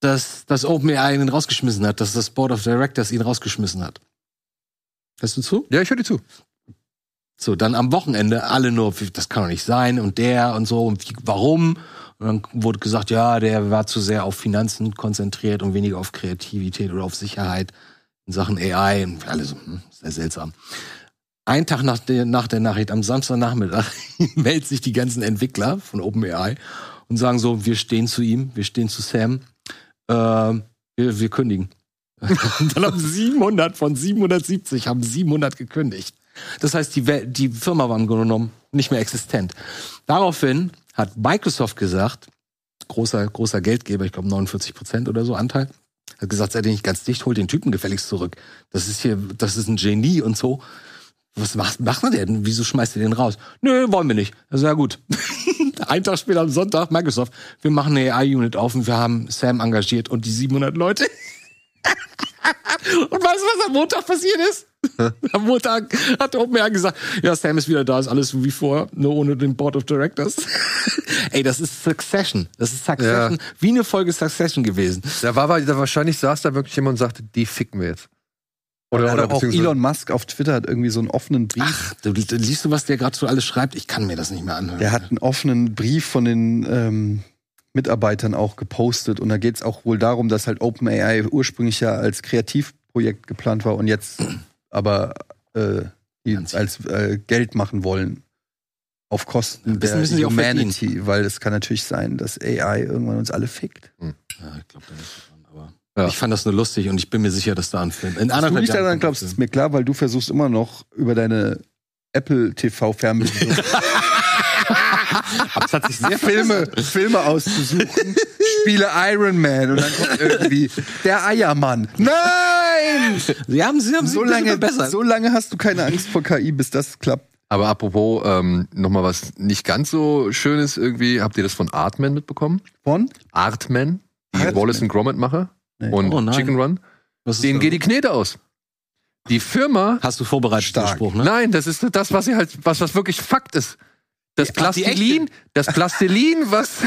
dass, dass OpenAI ihn rausgeschmissen hat, dass das Board of Directors ihn rausgeschmissen hat. Hörst du zu? Ja, ich höre dir zu. So, dann am Wochenende alle nur, das kann doch nicht sein und der und so und wie, warum? Und dann wurde gesagt, ja, der war zu sehr auf Finanzen konzentriert und weniger auf Kreativität oder auf Sicherheit in Sachen AI und alle so, hm, sehr seltsam. Ein Tag nach der, nach der Nachricht, am Samstagnachmittag, melden sich die ganzen Entwickler von OpenAI und sagen so, wir stehen zu ihm, wir stehen zu Sam, äh, wir, wir kündigen. Und dann haben 700 von 770 haben 700 gekündigt. Das heißt, die, die Firma war im genommen nicht mehr existent. Daraufhin hat Microsoft gesagt, großer, großer Geldgeber, ich glaube 49 Prozent oder so Anteil, hat gesagt, seid ihr nicht ganz dicht, holt den Typen gefälligst zurück. Das ist hier, das ist ein Genie und so. Was macht, macht man denn? Wieso schmeißt ihr den raus? Nö, wollen wir nicht. Also ja gut. Ein Tag später am Sonntag, Microsoft, wir machen eine AI-Unit auf und wir haben Sam engagiert und die 700 Leute. und weißt du, was am Montag passiert ist? Am Montag hat OpenAI gesagt, ja, Sam ist wieder da, ist alles wie vor, nur ohne den Board of Directors. Ey, das ist Succession. Das ist Succession, Ja. wie eine Folge Succession gewesen. Da war da wahrscheinlich saß da wirklich jemand und sagte, die ficken wir jetzt. Oder, oder auch beziehungsweise- Elon Musk auf Twitter hat irgendwie so einen offenen Brief. Ach, du, du liest du, was der gerade so alles schreibt? Ich kann mir das nicht mehr anhören. Der hat einen offenen Brief von den ähm, Mitarbeitern auch gepostet und da geht es auch wohl darum, dass halt OpenAI ursprünglich ja als Kreativprojekt geplant war und jetzt aber äh, die Ganz als äh, Geld machen wollen auf Kosten der Humanity, weil es kann natürlich sein, dass AI irgendwann uns alle fickt. Ja, ich glaube da nicht dran, aber Ja. ich fand das nur lustig und ich bin mir sicher, dass da ein Film. In Dass du nicht daran glaubst, ist mir klar, weil du versuchst immer noch über deine Apple TV Fernbedienung Aber es hat sich sehr Filme, Filme auszusuchen, spiele Iron Man und dann kommt irgendwie der Eiermann. Nein! Sie haben, sie haben So lange, verbessert. so lange hast du keine Angst vor KI, bis das klappt. Aber apropos, ähm, nochmal was nicht ganz so schönes irgendwie. Habt ihr das von Artman mitbekommen? Von? Artman, die Artman. Wallace and Gromit Macher Nee. und Oh. Chicken Run. Denen geht die Knete aus. Die Firma, Hast du vorbereitet, Stark. den Spruch, ne? nein, das ist das, was sie halt, was, was wirklich Fakt ist. Das Plastilin, das Plastilin, was,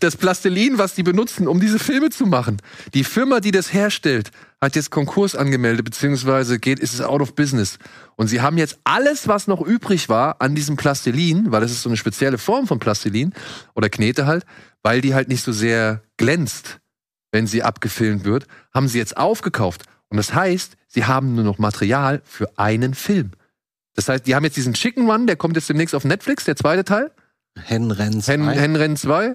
das Plastilin, was die benutzen, um diese Filme zu machen. Die Firma, die das herstellt, hat jetzt Konkurs angemeldet, beziehungsweise geht, ist es out of business. Und sie haben jetzt alles, was noch übrig war an diesem Plastilin, weil das ist so eine spezielle Form von Plastilin oder Knete halt, weil die halt nicht so sehr glänzt, wenn sie abgefilmt wird, haben sie jetzt aufgekauft. Und das heißt, sie haben nur noch Material für einen Film. Das heißt, die haben jetzt diesen Chicken Run, der kommt jetzt demnächst auf Netflix, der zweite Teil. Hennrennen Hen, Hennrennen 2.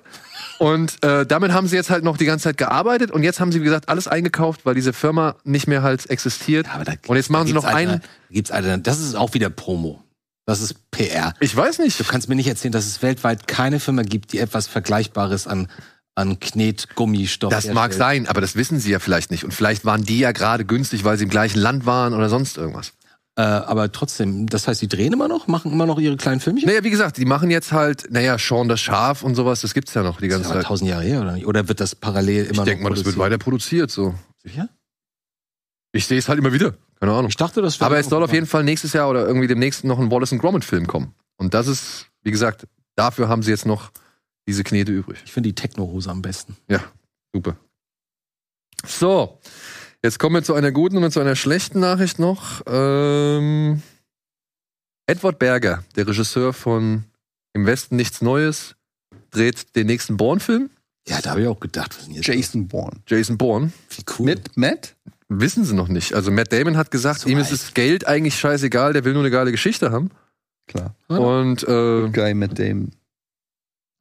Und äh, damit haben sie jetzt halt noch die ganze Zeit gearbeitet und jetzt haben sie, wie gesagt, alles eingekauft, weil diese Firma nicht mehr halt existiert. Aber da, Und jetzt machen sie noch gibt's einen. Gibt's Alter, das ist auch wieder Promo. Das ist PR. Ich weiß nicht. Du kannst mir nicht erzählen, dass es weltweit keine Firma gibt, die etwas Vergleichbares an, an Knetgummistoff Das mag herstellt. sein, aber das wissen sie ja vielleicht nicht. Und vielleicht waren die ja gerade günstig, weil sie im gleichen Land waren oder sonst irgendwas. Äh, aber trotzdem, das heißt, die drehen immer noch, machen immer noch ihre kleinen Filmchen? Naja, wie gesagt, die machen jetzt halt, naja, Sean das Schaf und sowas, das gibt's ja noch die Das ist ganze Zeit. tausend Jahre her, oder nicht? Oder wird das parallel immer Ich noch denke mal, das wird weiter produziert, so. Sicher? Ich sehe es halt immer wieder. Keine Ahnung. Ich dachte, das wäre Aber es soll auf jeden Fall nächstes Jahr oder irgendwie demnächst noch ein Wallace and Gromit Film kommen. Und das ist, wie gesagt, dafür haben sie jetzt noch diese Knete übrig. Ich finde die Techno-Hose am besten. Super. So, jetzt kommen wir zu einer guten und zu einer schlechten Nachricht noch. Ähm, Edward Berger, der Regisseur von Im Westen nichts Neues, dreht den nächsten Bourne-Film. Ja, da habe ich auch gedacht, was ist denn jetzt Jason Bourne. Jason Bourne. Wie cool. Mit Matt? Wissen sie noch nicht. Also Matt Damon hat gesagt, So ihm ist das Geld eigentlich scheißegal, der will nur eine geile Geschichte haben. Klar. Und äh, Guy Matt Damon.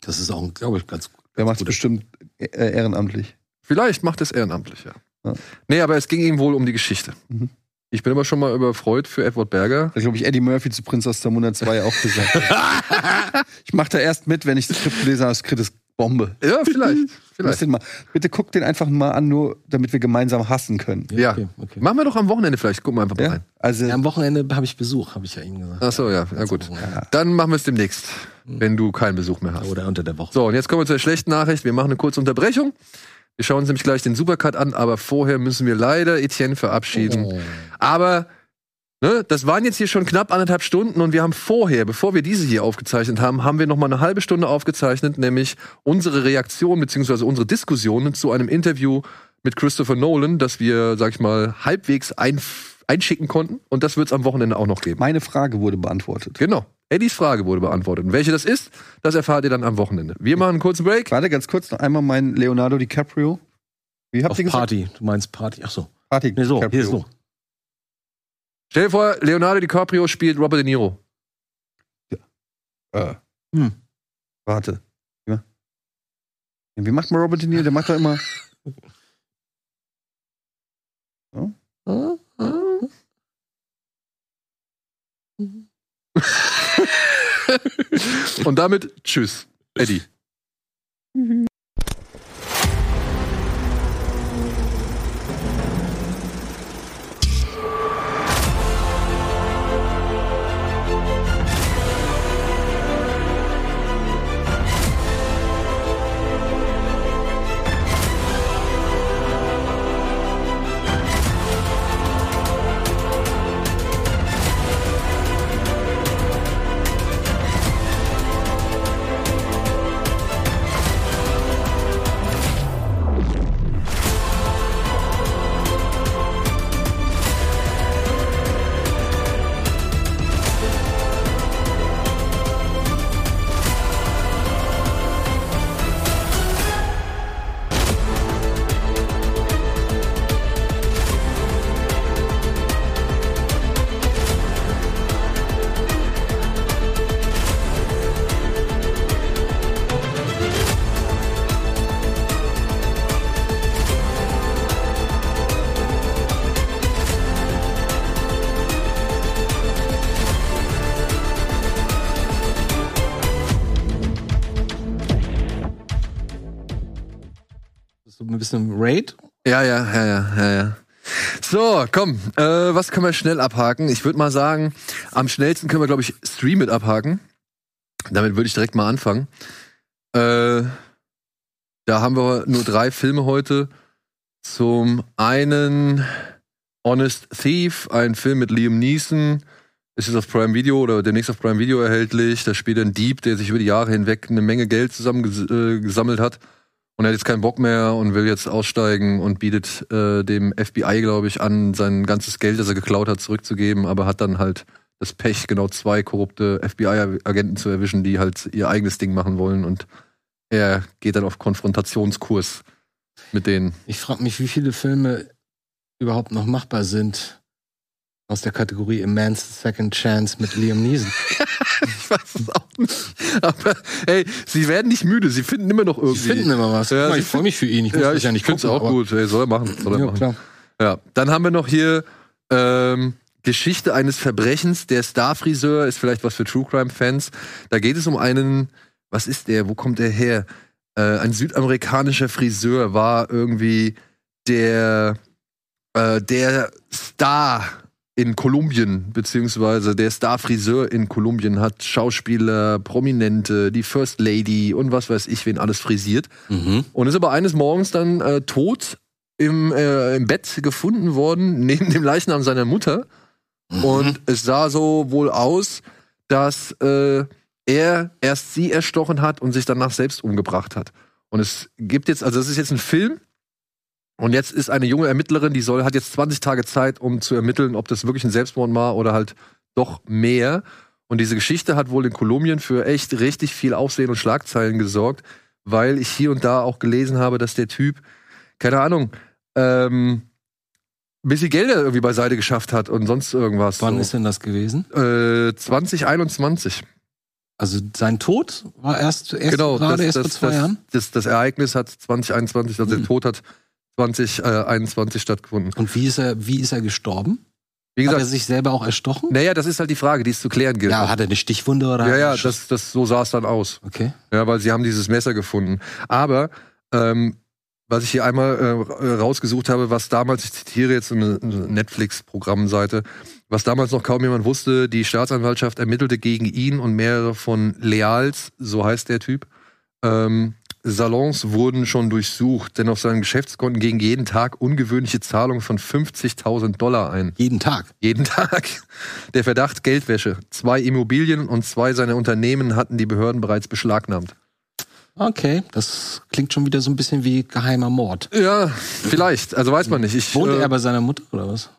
Das ist auch, glaube ich, ganz, ganz Der macht es gut. bestimmt äh, ehrenamtlich. vielleicht macht es ehrenamtlich, ja. Ja. Nee, aber es ging ihm wohl um die Geschichte. Mhm. Ich bin aber schon mal überfreut für Edward Berger. Da glaube ich Eddie Murphy zu Prinz aus Zamunda 2 auch gesagt. ich mache da erst mit, wenn ich das Skript gelesen habe. Das Skript ist Bombe. Ja, vielleicht. Lass vielleicht. den mal. Bitte guck den einfach mal an, nur damit wir gemeinsam hassen können. Ja. Okay, okay. Machen wir doch am Wochenende vielleicht. Gucken wir einfach mal Ja? rein. Also, Ja, am Wochenende habe ich Besuch, habe ich ja Ihnen gesagt. Ach so, ja. Ja, gut. Dann machen wir es demnächst, wenn du keinen Besuch mehr hast. Oder unter der Woche. So, und jetzt kommen wir zur schlechten Nachricht. Wir machen eine kurze Unterbrechung. Wir schauen uns nämlich gleich den Supercut an, aber vorher müssen wir leider Etienne verabschieden. Oh. Aber ne, das waren jetzt hier schon knapp anderthalb Stunden und wir haben vorher, bevor wir diese hier aufgezeichnet haben, haben wir noch mal eine halbe Stunde aufgezeichnet, nämlich unsere Reaktion beziehungsweise unsere Diskussionen zu einem Interview mit Christopher Nolan, das wir, sag ich mal, halbwegs ein, einschicken konnten. Und das wird es am Wochenende auch noch geben. meine Frage wurde beantwortet. Genau. Eddies Frage wurde beantwortet. Und welche das ist, das erfahrt ihr dann am Wochenende. Wir machen einen kurzen Break. Warte ganz kurz noch einmal mein Leonardo DiCaprio. Wie habt Auf ihr gesagt? Party. Du meinst Party. Ach so. Party Nee, so, DiCaprio. hier so. Stell dir vor, Leonardo DiCaprio spielt Robert De Niro. Äh. Hm. Warte. Wie, ma- wie macht man Robert De Niro? Der macht doch immer. Und damit tschüss, Eddie. ein Ja, ja, ja, ja, ja, ja. So, komm, äh, was können wir schnell abhaken? Ich würde mal sagen, am schnellsten können wir, glaube ich, Stream mit abhaken. Damit würde ich direkt mal anfangen. Äh, da haben wir nur drei Filme heute. Zum einen Honest Thief, ein Film mit Liam Neeson. Ist jetzt auf Prime Video oder demnächst auf Prime Video erhältlich. Da spielt ein Dieb, der sich über die Jahre hinweg eine Menge Geld zusammengesammelt äh, hat. Und er hat jetzt keinen Bock mehr und will jetzt aussteigen und bietet äh, dem FBI, glaube ich, an, sein ganzes Geld, das er geklaut hat, zurückzugeben, aber hat dann halt das Pech, genau zwei korrupte FBI-Agenten zu erwischen, die halt ihr eigenes Ding machen wollen und er geht dann auf Konfrontationskurs mit denen. Ich frage mich, wie viele Filme überhaupt noch machbar sind aus der Kategorie Man's Second Chance mit Liam Neeson. ich weiß es auch nicht. Aber hey, sie werden nicht müde, sie finden immer noch irgendwie. Sie finden immer was. Ja, mal, ich freue mich für ihn. Ich muss ja, ich ja nicht finde es auch gut. Hey, soll er machen. Soll er Ja, machen. klar. Ja, dann haben wir noch hier ähm, Geschichte eines Verbrechens. Der Starfriseur ist vielleicht was für True Crime Fans. Da geht es um einen, was ist der? Wo kommt der her? Äh, ein südamerikanischer Friseur war irgendwie der äh, der Star in Kolumbien, beziehungsweise der Star-Friseur in Kolumbien hat Schauspieler, Prominente, die First Lady und was weiß ich, wen alles frisiert. Mhm. Und ist aber eines Morgens dann äh, tot im, äh, im Bett gefunden worden, neben dem Leichnam seiner Mutter. Mhm. Und es sah so wohl aus, dass äh, er erst sie erstochen hat und sich danach selbst umgebracht hat. Und es gibt jetzt, also das ist jetzt ein Film. Und jetzt ist eine junge Ermittlerin, die soll, hat jetzt 20 Tage Zeit, um zu ermitteln, ob das wirklich ein Selbstmord war oder halt doch mehr. Und diese Geschichte hat wohl in Kolumbien für echt richtig viel Aufsehen und Schlagzeilen gesorgt, weil ich hier und da auch gelesen habe, dass der Typ, keine Ahnung, ähm, ein bisschen Gelder irgendwie beiseite geschafft hat und sonst irgendwas. Wann so. ist denn das gewesen? Äh, 2021. Also sein Tod war erst, erst genau, gerade das, erst vor das, zwei das, Jahren. Das, das Ereignis hat 2021, also Mhm. der Tod hat 2021 stattgefunden. Und wie ist er, wie ist er gestorben? Wie Hat er gesagt, sich selber auch erstochen? naja, das ist halt die Frage, die es zu klären gilt. Ja, hat er eine Stichwunde oder? ja, ja, das, das, so sah es dann aus. Okay. Ja, weil sie haben dieses Messer gefunden. Aber ähm, was ich hier einmal äh, rausgesucht habe, was damals, ich zitiere jetzt eine, eine Netflix-Programmseite, was damals noch kaum jemand wusste, die Staatsanwaltschaft ermittelte gegen ihn und mehrere von Leals, so heißt der Typ, ähm, Salons wurden schon durchsucht, denn auf seinen Geschäftskonten gingen jeden Tag ungewöhnliche Zahlungen von 50.000 Dollar ein. Jeden Tag. Jeden Tag. Der Verdacht Geldwäsche. Zwei Immobilien und zwei seiner Unternehmen hatten die Behörden bereits beschlagnahmt. Okay, das klingt schon wieder so ein bisschen wie geheimer Mord. Ja, vielleicht. Also weiß man nicht. Ich, Wohnte äh, er bei seiner Mutter oder was?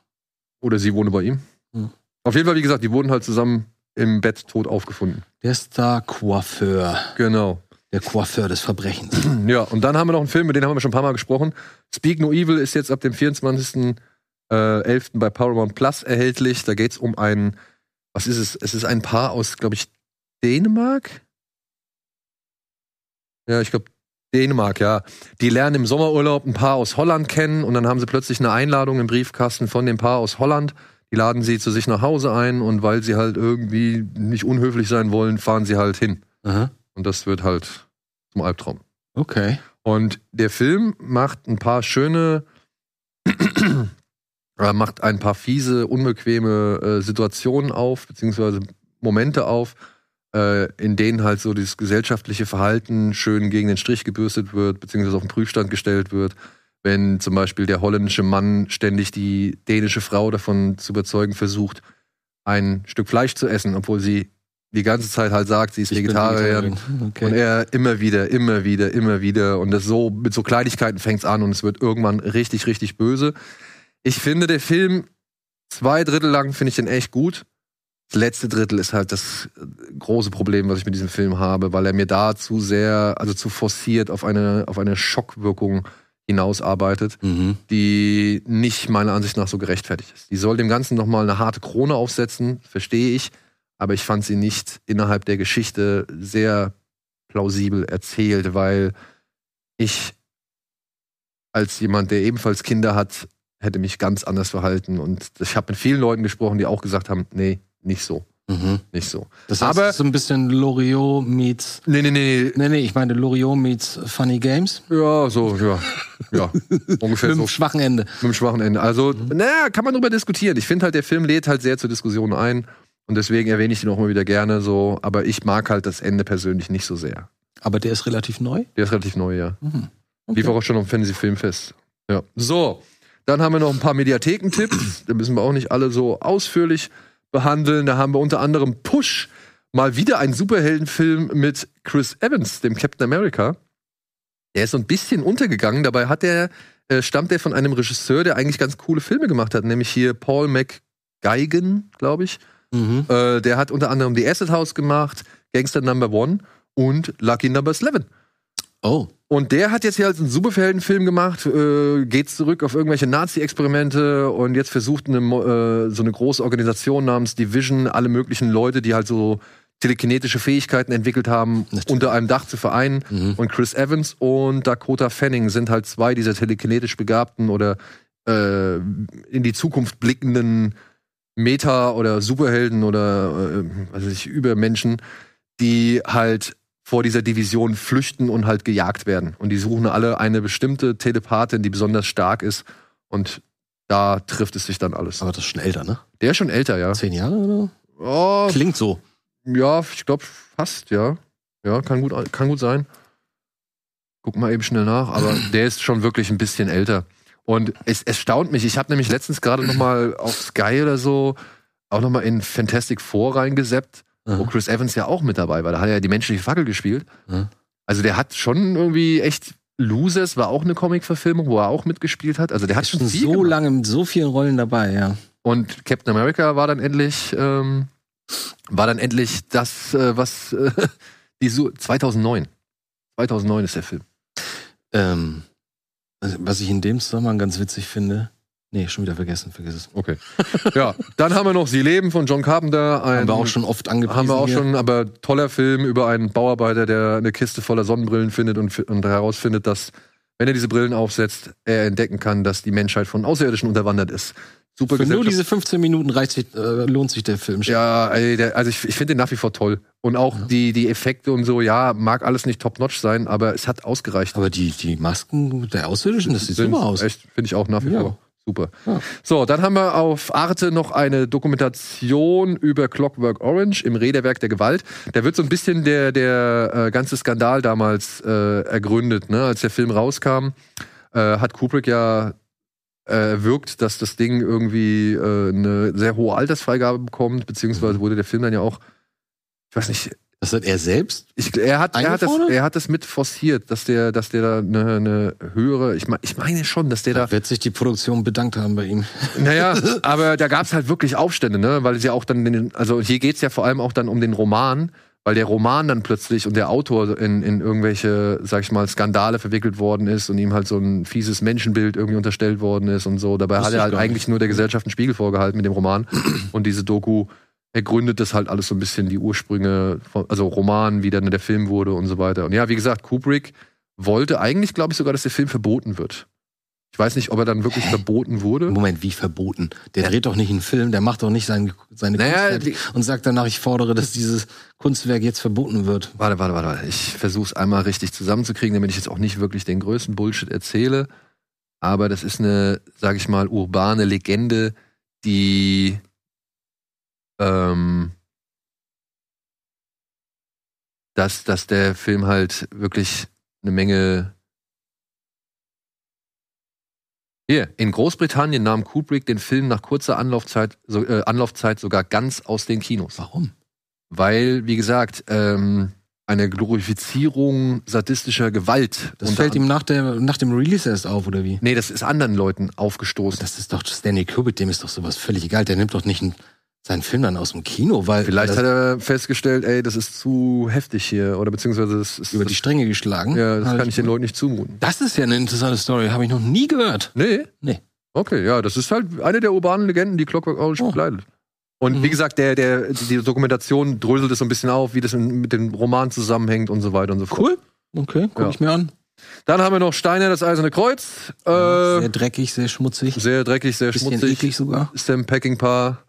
oder sie wohne bei ihm. Hm. Auf jeden Fall, wie gesagt, die wurden halt zusammen im Bett tot aufgefunden. Der Star-Coiffeur. Genau. Der Coiffeur des Verbrechens. Ja, und dann haben wir noch einen Film, mit dem haben wir schon ein paar Mal gesprochen. Speak No Evil ist jetzt ab dem 24.11. bei Paramount Plus erhältlich. Da geht's um ein, was ist es? Es ist ein Paar aus, glaube ich, Dänemark? Ja, ich glaube, Dänemark, ja. Die lernen im Sommerurlaub ein Paar aus Holland kennen und dann haben sie plötzlich eine Einladung im Briefkasten von dem Paar aus Holland. Die laden sie zu sich nach Hause ein und weil sie halt irgendwie nicht unhöflich sein wollen, fahren sie halt hin. Aha. Und das wird halt zum Albtraum. Okay. Und der Film macht ein paar schöne, er macht ein paar fiese, unbequeme äh, Situationen auf, beziehungsweise Momente auf, äh, in denen halt so dieses gesellschaftliche Verhalten schön gegen den Strich gebürstet wird, beziehungsweise auf den Prüfstand gestellt wird. Wenn zum Beispiel der holländische Mann ständig die dänische Frau davon zu überzeugen versucht, ein Stück Fleisch zu essen, obwohl sie die ganze Zeit halt sagt, sie ist Ich Vegetarierin. Okay. Und er immer wieder, immer wieder, immer wieder. Und das so, mit so Kleinigkeiten fängt's an und es wird irgendwann richtig, richtig böse. Ich finde, der Film, zwei Drittel lang finde ich den echt gut. Das letzte Drittel ist halt das äh, große Problem, was ich mit diesem Film habe, weil er mir da zu sehr, also zu forciert auf eine, auf eine Schockwirkung hinausarbeitet, Mhm. die nicht meiner Ansicht nach so gerechtfertigt ist. Die soll dem Ganzen nochmal eine harte Krone aufsetzen, verstehe ich, aber ich fand sie nicht innerhalb der Geschichte sehr plausibel erzählt, weil ich als jemand, der ebenfalls Kinder hat, hätte mich ganz anders verhalten. Und ich habe mit vielen Leuten gesprochen, die auch gesagt haben, nee, nicht so. Mhm. nicht so. Das heißt, Aber- so ein bisschen Loriot meets. Nee, nee, nee, Nee, nee, ich meine Loriot meets Funny Games. ja, so, ja, ja, ungefähr Mit so. einem schwachen Ende. Mit schwachen Ende. Also, naja, kann man drüber diskutieren. Ich finde halt, der Film lädt halt sehr zur Diskussion ein. Und deswegen erwähne ich den auch mal wieder gerne so. Aber ich mag halt das Ende persönlich nicht so sehr. Aber der ist relativ neu. Der ist relativ neu, ja. Mhm. Lief auch schon am Fantasy Filmfest. Ja. So, dann haben wir noch ein paar Mediathekentipps. da müssen wir auch nicht alle so ausführlich behandeln. Da haben wir unter anderem Push. Mal wieder ein Superheldenfilm mit Chris Evans, dem Captain America. Der ist so ein bisschen untergegangen. Dabei hat er, äh, stammt er von einem Regisseur, der eigentlich ganz coole Filme gemacht hat, nämlich hier Paul McGuigan, glaube ich. Mhm. Äh, der hat unter anderem The Acid House gemacht, Gangster Number One und Lucky Number 11. Oh. Und der hat jetzt hier halt einen Superheldenfilm gemacht, äh, geht zurück auf irgendwelche Nazi-Experimente und jetzt versucht eine, äh, so eine große Organisation namens Division alle möglichen Leute, die halt so telekinetische Fähigkeiten entwickelt haben, Natürlich. unter einem Dach zu vereinen. Mhm. Und Chris Evans und Dakota Fanning sind halt zwei dieser telekinetisch begabten oder äh, in die Zukunft blickenden Meta- oder Superhelden oder äh, weiß ich, Übermenschen, die halt vor dieser Division flüchten und halt gejagt werden. Und die suchen alle eine bestimmte Telepathin, die besonders stark ist. Und da trifft es sich dann alles. Aber das ist schon älter, ne? Der ist schon älter, ja. Zehn Jahre oder? Oh, Klingt so. ja, ich glaube fast, ja. Ja, kann gut, kann gut sein. Guck mal eben schnell nach, aber der ist schon wirklich ein bisschen älter. Und es, es staunt mich. Ich habe nämlich letztens gerade noch mal auf Sky oder so auch noch mal in Fantastic Four reingeseppt, wo Mhm. Chris Evans ja auch mit dabei war. Da hat er ja die menschliche Fackel gespielt. Mhm. Also der hat schon irgendwie echt Losers war auch eine Comic-Verfilmung, wo er auch mitgespielt hat. Also der hat schon so gemacht. lange mit so vielen Rollen dabei, ja. Und Captain America war dann endlich, ähm, war dann endlich das, äh, was äh, die Su 2009. 2009 ist der Film. Ähm, was ich in dem Zusammenhang ganz witzig finde. Nee, schon wieder vergessen, vergiss es. Okay. ja, dann haben wir noch Sie leben von John Carpenter. Ein, Haben wir auch schon oft angepriesen. haben wir auch hier. schon, aber toller Film über einen Bauarbeiter, der eine Kiste voller Sonnenbrillen findet und, und herausfindet, dass, wenn er diese Brillen aufsetzt, er entdecken kann, dass die Menschheit von Außerirdischen unterwandert ist. Super Für nur diese 15 Minuten reicht sich, äh, lohnt sich der Film schon. Ja, also ich, ich finde den nach wie vor toll. Und auch die, die Effekte und so, ja, mag alles nicht top-notch sein, aber es hat ausgereicht. Aber die, die Masken der Außerirdischen, das sieht Sind super aus. Echt, finde ich auch nach wie Ja. vor. Super. Ja. So, dann haben wir auf Arte noch eine Dokumentation über Clockwork Orange im Räderwerk der Gewalt. Da wird so ein bisschen der, der äh, ganze Skandal damals äh, ergründet. Ne? Als der Film rauskam, äh, hat Kubrick ja äh, wirkt, dass das Ding irgendwie äh, eine sehr hohe Altersfreigabe bekommt, Mhm. beziehungsweise wurde der Film dann ja auch, ich weiß nicht, Das hat er selbst? ich, er, hat, er, hat das, er hat das mit forciert, dass der, dass der da eine, eine höhere, ich, mein, ich meine schon, dass der da Da wird sich die Produktion bedankt haben bei ihm. naja, aber da gab es halt wirklich Aufstände, ne? Weil sie auch dann, den, also hier geht's ja vor allem auch dann um den Roman, weil der Roman dann plötzlich und der Autor in, in irgendwelche, sag ich mal, Skandale verwickelt worden ist und ihm halt so ein fieses Menschenbild irgendwie unterstellt worden ist und so. Dabei Wusste hat er halt eigentlich nur der Gesellschaft einen Spiegel vorgehalten mit dem Roman. Und diese Doku ergründet das halt alles so ein bisschen die Ursprünge, von, also Roman, wie dann der Film wurde und so weiter. Und ja, wie gesagt, Kubrick wollte eigentlich, glaube ich, sogar, dass der Film verboten wird. Ich weiß nicht, ob er dann wirklich verboten wurde. Moment, wie verboten? Der dreht doch nicht einen Film, der macht doch nicht sein, seine Naja, Kunstwerke und sagt danach, ich fordere, dass dieses Kunstwerk jetzt verboten wird. Warte, warte, warte, warte. Ich versuche es einmal richtig zusammenzukriegen, damit ich jetzt auch nicht wirklich den größten Bullshit erzähle. Aber das ist eine, sag ich mal, urbane Legende, die ähm, dass, dass der Film halt wirklich eine Menge. Hier, in Großbritannien nahm Kubrick den Film nach kurzer Anlaufzeit, so, äh, Anlaufzeit sogar ganz aus den Kinos. Warum? Weil, wie gesagt, ähm, eine Glorifizierung sadistischer Gewalt. Das fällt ihm nach, der, nach dem Release erst auf, oder wie? Nee, das ist anderen Leuten aufgestoßen. Das ist doch Stanley Kubrick, dem ist doch sowas völlig egal. Der nimmt doch nicht einen, seinen Film dann aus dem Kino, weil Vielleicht hat er festgestellt, ey, das ist zu heftig hier. Oder beziehungsweise das ist. über die Stränge geschlagen. ja, das kann ich den Leuten nicht zumuten. Das ist ja eine interessante Story, habe ich noch nie gehört. Nee? Nee. Okay, ja, das ist halt eine der urbanen Legenden, die Clockwork Orange Oh. begleitet. Und Mhm. wie gesagt, der, der, die Dokumentation dröselt es so ein bisschen auf, wie das mit dem Roman zusammenhängt und so weiter und so fort. Cool. Okay, guck Ja. ich mir an. Dann haben wir noch Steiner, das Eiserne Kreuz. Äh, sehr dreckig, sehr schmutzig. sehr dreckig, sehr bisschen schmutzig. eklig sogar. Sam Peckinpah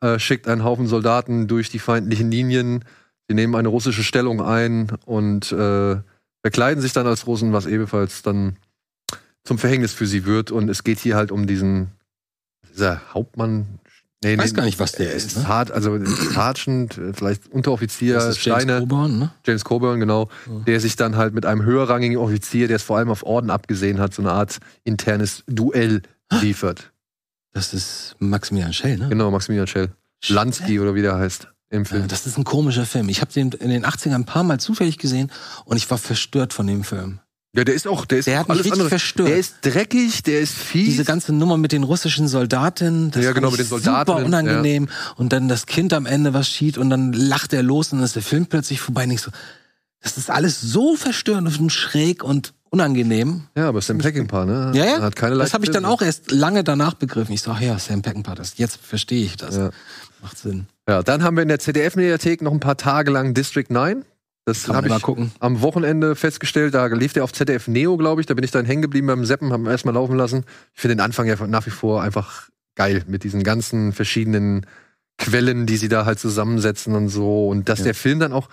äh, schickt einen Haufen Soldaten durch die feindlichen Linien. Sie nehmen eine russische Stellung ein und äh, verkleiden sich dann als Russen, was ebenfalls dann zum Verhängnis für sie wird. Und es geht hier halt um diesen dieser Hauptmann. Nee, Ich weiß gar nicht, was der ist, ne? Sar- also Sergeant, äh, vielleicht Unteroffizier, Das ist James Steiner. Coburn, ne? James Coburn, genau, Ja. der sich dann halt mit einem höherrangigen Offizier, der es vor allem auf Orden abgesehen hat, so eine Art internes Duell liefert. Das ist Maximilian Schell, ne? Genau, Maximilian Schell. Lansky oder wie der heißt im Ja, Film. das ist ein komischer Film. Ich habe den in den 80ern ein paar Mal zufällig gesehen und ich war verstört von dem Film. Ja, der ist auch, der ist Der hat mich alles richtig andere. verstört. Der ist dreckig, der ist fies. Diese ganze Nummer mit den russischen Soldatinnen, das Ja, genau, mit den Soldatinnen, super unangenehm. Und dann das Kind am Ende was schießt und dann lacht er los und dann ist der Film plötzlich vorbei. Und ich so, das ist alles so verstörend und schräg und unangenehm. ja, aber Sam Peckinpah, ne? Ja, ja. Hat keine das habe ich dann auch erst lange danach begriffen. Ich so, ach ja, Sam Peckinpah, das, jetzt verstehe ich das. Ja. Macht Sinn. Ja, dann haben wir in der ZDF-Mediathek noch ein paar Tage lang District 9. Das habe ich gucken. am Wochenende festgestellt. Da lief der auf ZDF Neo, glaube ich. Da bin ich dann hängen geblieben beim Seppen, haben erstmal laufen lassen. Ich finde den Anfang ja nach wie vor einfach geil mit diesen ganzen verschiedenen Quellen, die sie da halt zusammensetzen und so. Und dass Ja. der Film dann auch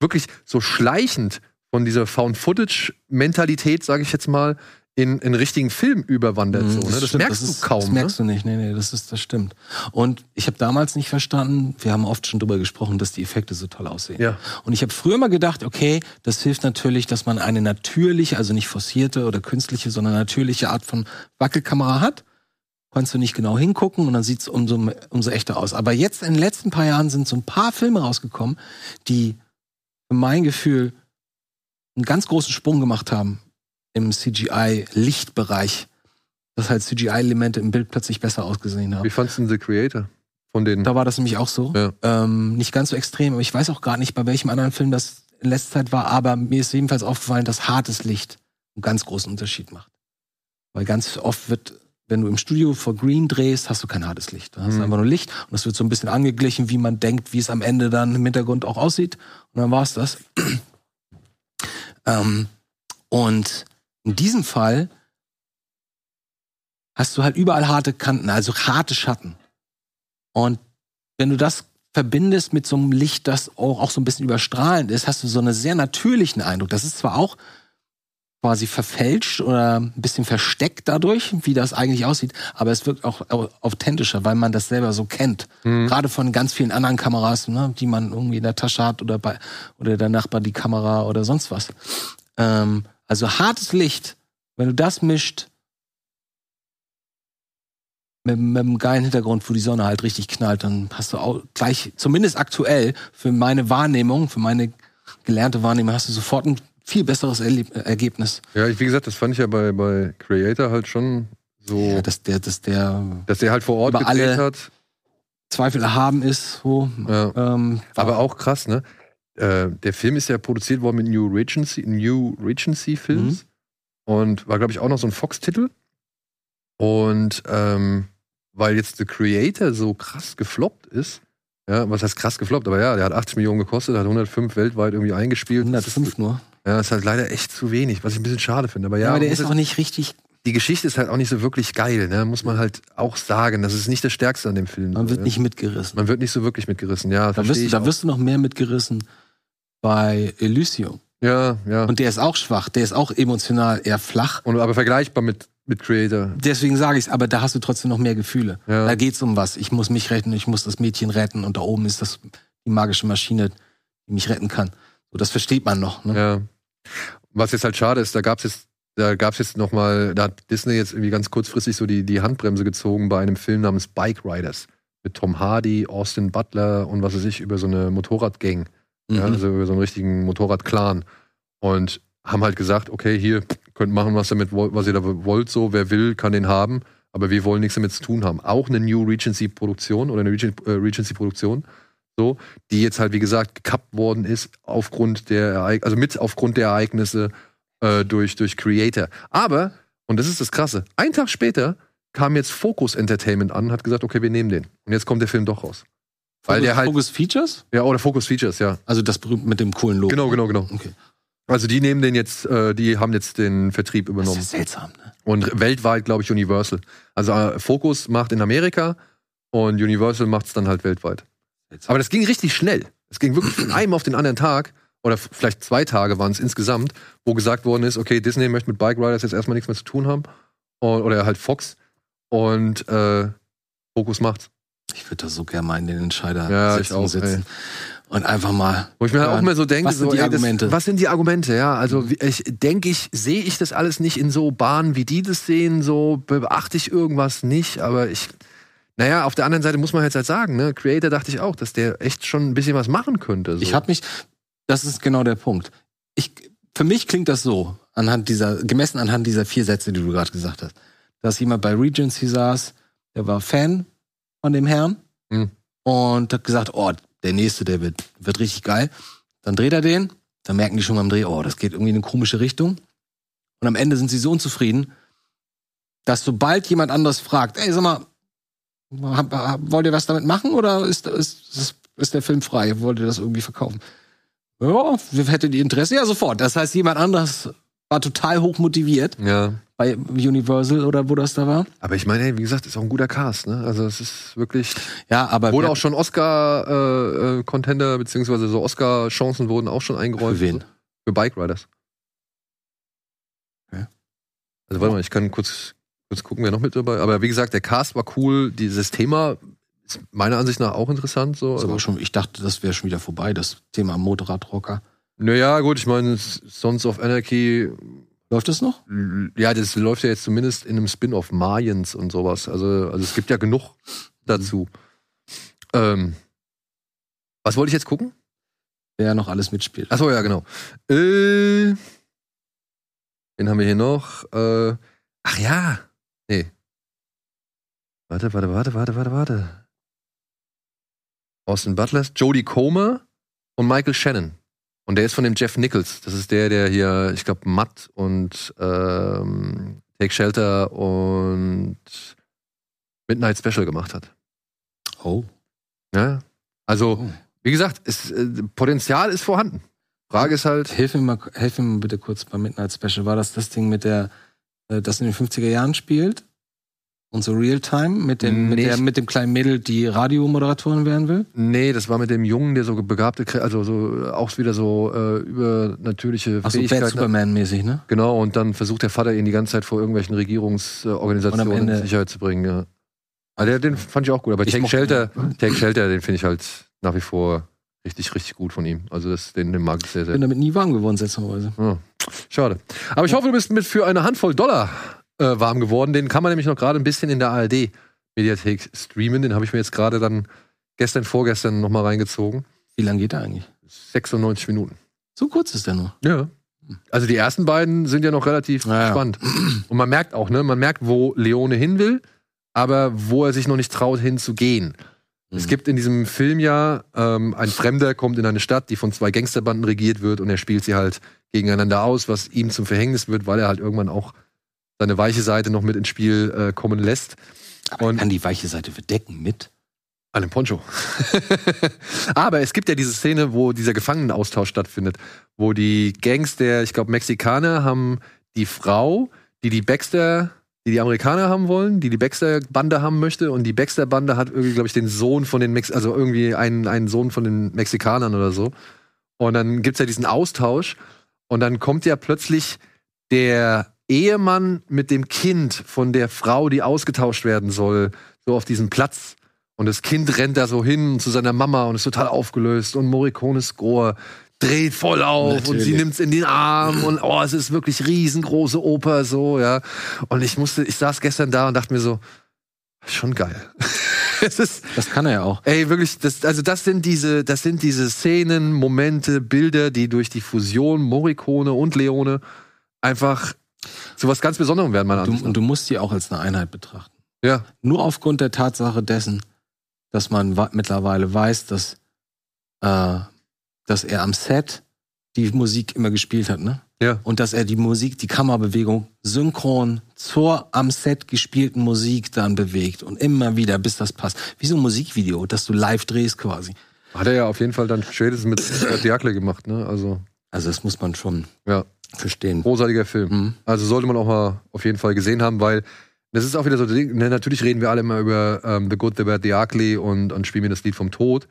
wirklich so schleichend von dieser Found-Footage-Mentalität, sage ich jetzt mal, in einen richtigen Film überwandert. Mhm, so, ne? Das stimmt, merkst ist- du kaum. Das merkst du nicht, nee, nee, das ist, das stimmt. Und ich habe damals nicht verstanden, wir haben oft schon drüber gesprochen, dass die Effekte so toll aussehen. ne? Ja. Und ich habe früher mal gedacht, okay, das hilft natürlich, dass man eine natürliche, also nicht forcierte oder künstliche, sondern natürliche Art von Wackelkamera hat. Kannst du nicht genau hingucken und dann sieht's umso, umso echter aus. Aber jetzt in den letzten paar Jahren sind so ein paar Filme rausgekommen, die für mein Gefühl einen ganz großen Sprung gemacht haben im CGI-Lichtbereich, dass halt CGI-Elemente im Bild plötzlich besser ausgesehen haben. Wie fandst du The Creator? Von den. Da war das nämlich auch so. Ja. Ähm, nicht ganz so extrem, aber ich weiß auch gar nicht, bei welchem anderen Film das in letzter Zeit war, aber mir ist jedenfalls aufgefallen, dass hartes Licht einen ganz großen Unterschied macht. Weil ganz oft wird, wenn du im Studio vor Green drehst, hast du kein hartes Licht. Du hast Mhm. einfach nur Licht und das wird so ein bisschen angeglichen, wie man denkt, wie es am Ende dann im Hintergrund auch aussieht. Und dann war es das. Ähm, und in diesem Fall hast du halt überall harte Kanten, also harte Schatten. Und wenn du das verbindest mit so einem Licht, das auch, auch so ein bisschen überstrahlend ist, hast du so einen sehr natürlichen Eindruck. Das ist zwar auch quasi verfälscht oder ein bisschen versteckt dadurch, wie das eigentlich aussieht, aber es wirkt auch au- authentischer, weil man das selber so kennt. Mhm. Gerade von ganz vielen anderen Kameras, ne, die man irgendwie in der Tasche hat oder bei oder der Nachbar die Kamera oder sonst was. Ähm, also hartes Licht, wenn du das mischt mit, mit einem geilen Hintergrund, wo die Sonne halt richtig knallt, dann hast du auch gleich, zumindest aktuell, für meine Wahrnehmung, für meine gelernte Wahrnehmung, hast du sofort ein viel besseres Erleb Ergebnis. Ja, ich, wie gesagt, das fand ich ja bei, bei Creator halt schon so, Ja, dass der, dass der dass der halt vor Ort über alle- hat. Zweifel erhaben ist, so. Ja. Ähm, Aber auch krass, ne? Äh, der Film ist ja produziert worden mit New Regency, New Regency Films Mhm. und war, glaube ich, auch noch so ein Fox-Titel. Und ähm, weil jetzt The Creator so krass gefloppt ist, ja, was heißt krass gefloppt, aber ja, der hat 80 Millionen gekostet, hat 105 weltweit irgendwie eingespielt. 105 nur. Ja, ist halt leider echt zu wenig, was ich ein bisschen schade finde. Aber ja, Ja, aber der ist jetzt- auch nicht richtig, die Geschichte ist halt auch nicht so wirklich geil, ne? Muss man halt auch sagen. Das ist nicht das Stärkste an dem Film. man so, wird ja. nicht mitgerissen. man wird nicht so wirklich mitgerissen, ja. Da wirst, da wirst du noch mehr mitgerissen bei Elysium. ja, ja. Und der ist auch schwach, der ist auch emotional eher flach. Und, aber vergleichbar mit, mit Creator. Deswegen sage ich es, aber da hast du trotzdem noch mehr Gefühle. Ja. Da geht's um was. Ich muss mich retten, ich muss das Mädchen retten und da oben ist das die magische Maschine, die mich retten kann. So, das versteht man noch. Ne? Ja. Was jetzt halt schade ist, da gab's jetzt, da gab's jetzt noch mal, da hat Disney jetzt irgendwie ganz kurzfristig so die, die Handbremse gezogen bei einem Film namens Bike Riders. Mit Tom Hardy, Austin Butler und was weiß ich, über so eine Motorradgang. Ja, Mhm. also über so einen richtigen Motorradclan. Und haben halt gesagt, okay, hier könnt machen, was damit was ihr da wollt, so, wer will, kann den haben, aber wir wollen nichts damit zu tun haben. Auch eine New Regency Produktion oder eine äh, Regency Produktion, so, die jetzt halt, wie gesagt, gekappt worden ist aufgrund der Ereig also mit aufgrund der Ereignisse äh, durch, durch Creator. Aber, und das ist das Krasse, ein Tag später kam jetzt Focus Entertainment an und hat gesagt, okay, wir nehmen den. Und jetzt kommt der Film doch raus. Weil Focus, der halt, Focus Features? ja, oder Focus Features, ja. Also das berühmt mit dem coolen Logo. Genau, genau, genau. Okay. Also die nehmen den jetzt, äh, die haben jetzt den Vertrieb Das übernommen. ist seltsam, ne? Und weltweit, glaube ich, Universal. Also äh, Focus macht in Amerika Und Universal macht es dann halt weltweit. Aber das ging richtig schnell. Es ging wirklich von einem auf den anderen Tag, oder vielleicht zwei Tage waren es insgesamt, wo gesagt worden ist, okay, Disney möchte mit Bike Riders jetzt erstmal nichts mehr zu tun haben. Und, oder halt Fox. Und äh, Focus macht's. Ich würde da so gerne mal in den Entscheider Ja, sitzen, auch, sitzen und einfach mal. Wo ich mir halt auch mal so denke, was sind so, die ey, das, Argumente? was sind die Argumente, ja? Also wie- ich denke ich, sehe ich das alles nicht in so Bahnen, wie die das sehen, so beachte ich irgendwas nicht, aber ich, naja, auf der anderen Seite muss man jetzt halt sagen, ne, Creator dachte ich auch, dass der echt schon ein bisschen was machen könnte. So. Ich habe mich, das ist genau der Punkt. Ich, für mich klingt das so, anhand dieser, gemessen anhand dieser vier Sätze, die du gerade gesagt hast, dass jemand bei Regency saß, der war Fan von dem Herrn Hm. und hat gesagt, oh, der nächste, der wird, wird richtig geil. Dann dreht er den, dann merken die schon beim Dreh, oh, das geht irgendwie in eine komische Richtung. Und am Ende sind sie so unzufrieden, dass sobald jemand anderes fragt, ey, sag mal, wollt ihr was damit machen oder ist, ist, ist, ist der Film frei? Wollt ihr das irgendwie verkaufen? Ja, hättet ihr Interesse? Ja, sofort. Das heißt, jemand anderes war total hoch motiviert ja, bei Universal oder wo das da war. aber ich meine, hey, wie gesagt, ist auch ein guter Cast, ne? Also es ist wirklich, Ja, aber wurde auch schon Oscar äh, äh, beziehungsweise so Oscar Chancen wurden auch schon eingeräumt. für wen? Für Bike Riders. Okay. Also warte mal, ich kann kurz, kurz gucken, wer noch mit dabei. Aber wie gesagt, der Cast war cool. Dieses Thema ist meiner Ansicht nach auch interessant. So. Also, schon, ich dachte, das wäre schon wieder vorbei, das Thema Motorradrocker. naja, gut, ich meine, Sons of Anarchy, Läuft das noch? ja, das läuft ja jetzt zumindest in einem Spin-off Mayans und sowas. Also, also es gibt ja genug dazu. Ähm, was wollte ich jetzt gucken? Wer noch alles mitspielt. Achso, ja, genau. Äh, wen haben wir hier noch? Äh, ach ja. Nee. Warte, warte, warte, warte, warte, warte. Austin Butler, Jodie Comer und Michael Shannon. Und der ist von dem Jeff Nichols. Das ist der, der hier, ich glaube, Matt und ähm, Take Shelter und Midnight Special gemacht hat. Oh. Ja. Also, oh. wie gesagt, es, äh, Potenzial ist vorhanden. Frage ist halt, Hilf mir mal, helf mir mal bitte kurz beim Midnight Special. War das das Ding mit der, das in den 50er Jahren spielt? Und so Realtime mit dem, mit, Nee, der, ich- mit dem kleinen Mädel, die Radiomoderatorin werden will? Nee, das war mit dem Jungen, der so begabte, also so auch wieder so äh, übernatürliche Ach so, Bad. Superman-mäßig, ne? Genau, und dann versucht der Vater ihn die ganze Zeit vor irgendwelchen Regierungsorganisationen in Sicherheit zu bringen. Ja. Der, den fand ich auch gut. Aber Ich Take Shelter. Take Shelter, den finde ich halt nach wie vor richtig, richtig gut von ihm. Also das, den, den mag ich sehr, Ich sehr. bin damit nie warm geworden, seltsamerweise. Ja, schade. Aber ich hoffe, du bist mit für eine Handvoll Dollar äh, warm geworden. Den kann man nämlich noch gerade ein bisschen in der ARD-Mediathek streamen. Den habe ich mir jetzt gerade dann gestern, vorgestern noch mal reingezogen. Wie lange geht der eigentlich? 96 Minuten. So kurz ist der nur. Ja. Also die ersten beiden sind ja noch relativ Ja, ja. spannend. Und man merkt auch, ne, man merkt, wo Leone hin will, aber wo er sich noch nicht traut, hinzugehen. Es Mhm. gibt in diesem Film ja, ähm, ein Fremder kommt in eine Stadt, die von zwei Gangsterbanden regiert wird und er spielt sie halt gegeneinander aus, was ihm zum Verhängnis wird, weil er halt irgendwann auch seine weiche Seite noch mit ins Spiel äh, kommen lässt. Aber Und- kann die weiche Seite verdecken mit. An dem Poncho. Aber es gibt ja diese Szene, wo dieser Gefangenenaustausch stattfindet, wo die Gangs der, ich glaube, Mexikaner haben die Frau, die die Baxter, die die Amerikaner haben wollen, die die Baxter-Bande haben möchte und die Baxter-Bande hat irgendwie, glaube ich, den Sohn von den Mex also irgendwie einen, einen Sohn von den Mexikanern oder so. Und dann gibt's ja diesen Austausch und dann kommt ja plötzlich der Ehemann mit dem Kind von der Frau, die ausgetauscht werden soll, so auf diesen Platz. Und das Kind rennt da so hin zu seiner Mama und ist total aufgelöst. Und Morricone Score dreht voll auf und sie Natürlich. nimmt's in den Arm und oh, es ist wirklich riesengroße Oper so, ja. Und ich musste, ich saß gestern da und dachte mir so, schon geil. es ist, Das kann er ja auch. Ey, wirklich, das, also das sind diese, das sind diese Szenen, Momente, Bilder, die durch die Fusion Morricone und Leone einfach zu was ganz Besonderem werden, meiner Ansicht und du musst die auch als eine Einheit betrachten. Ja, Nur aufgrund der Tatsache dessen, dass man mittlerweile weiß, dass, äh, dass er am Set die Musik immer gespielt hat, ne? ja. Und dass er die Musik, die Kammerbewegung synchron zur am Set gespielten Musik dann bewegt und immer wieder, bis das passt. Wie so ein Musikvideo, das du live drehst quasi. Hat er ja auf jeden Fall dann spätestens mit Diakle gemacht, ne? Also, Also das muss man schon ja, verstehen. großartiger Film. Mhm. Also sollte man auch mal auf jeden Fall gesehen haben, weil Das ist auch wieder so, ne, natürlich reden wir alle immer über ähm, The Good, The Bad, The Ugly und, und spielen mir das Lied vom Tod.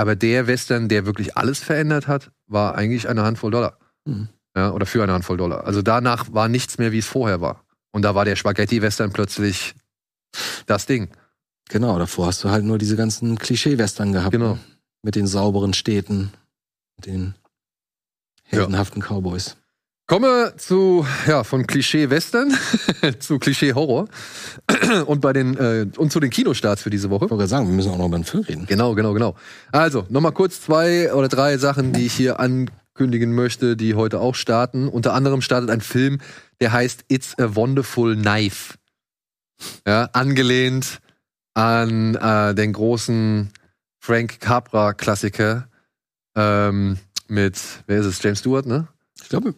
Aber der Western, der wirklich alles verändert hat, war eigentlich eine Handvoll Dollar. Mhm. Ja, oder für eine Handvoll Dollar. Also danach war nichts mehr, wie es vorher war. Und da war der Spaghetti-Western plötzlich das Ding. Genau, davor hast du halt nur diese ganzen Klischee-Western gehabt. Genau. Mit den sauberen Städten, mit den heldenhaften Cowboys. Komme zu, ja, von Klischee-Western zu Klischee-Horror. Und bei den, äh, und zu den Kinostarts für diese Woche. Ich wollte gerade sagen, wir müssen auch noch über den Film reden. Genau, genau, genau. Also, nochmal kurz zwei oder drei Sachen, die ich hier ankündigen möchte, die heute auch starten. Unter anderem startet ein Film, der heißt It's a Wonderful Knife. Ja, angelehnt an äh, den großen Frank Capra-Klassiker ähm, mit, wer ist es? James Stewart, ne? Ich glaube,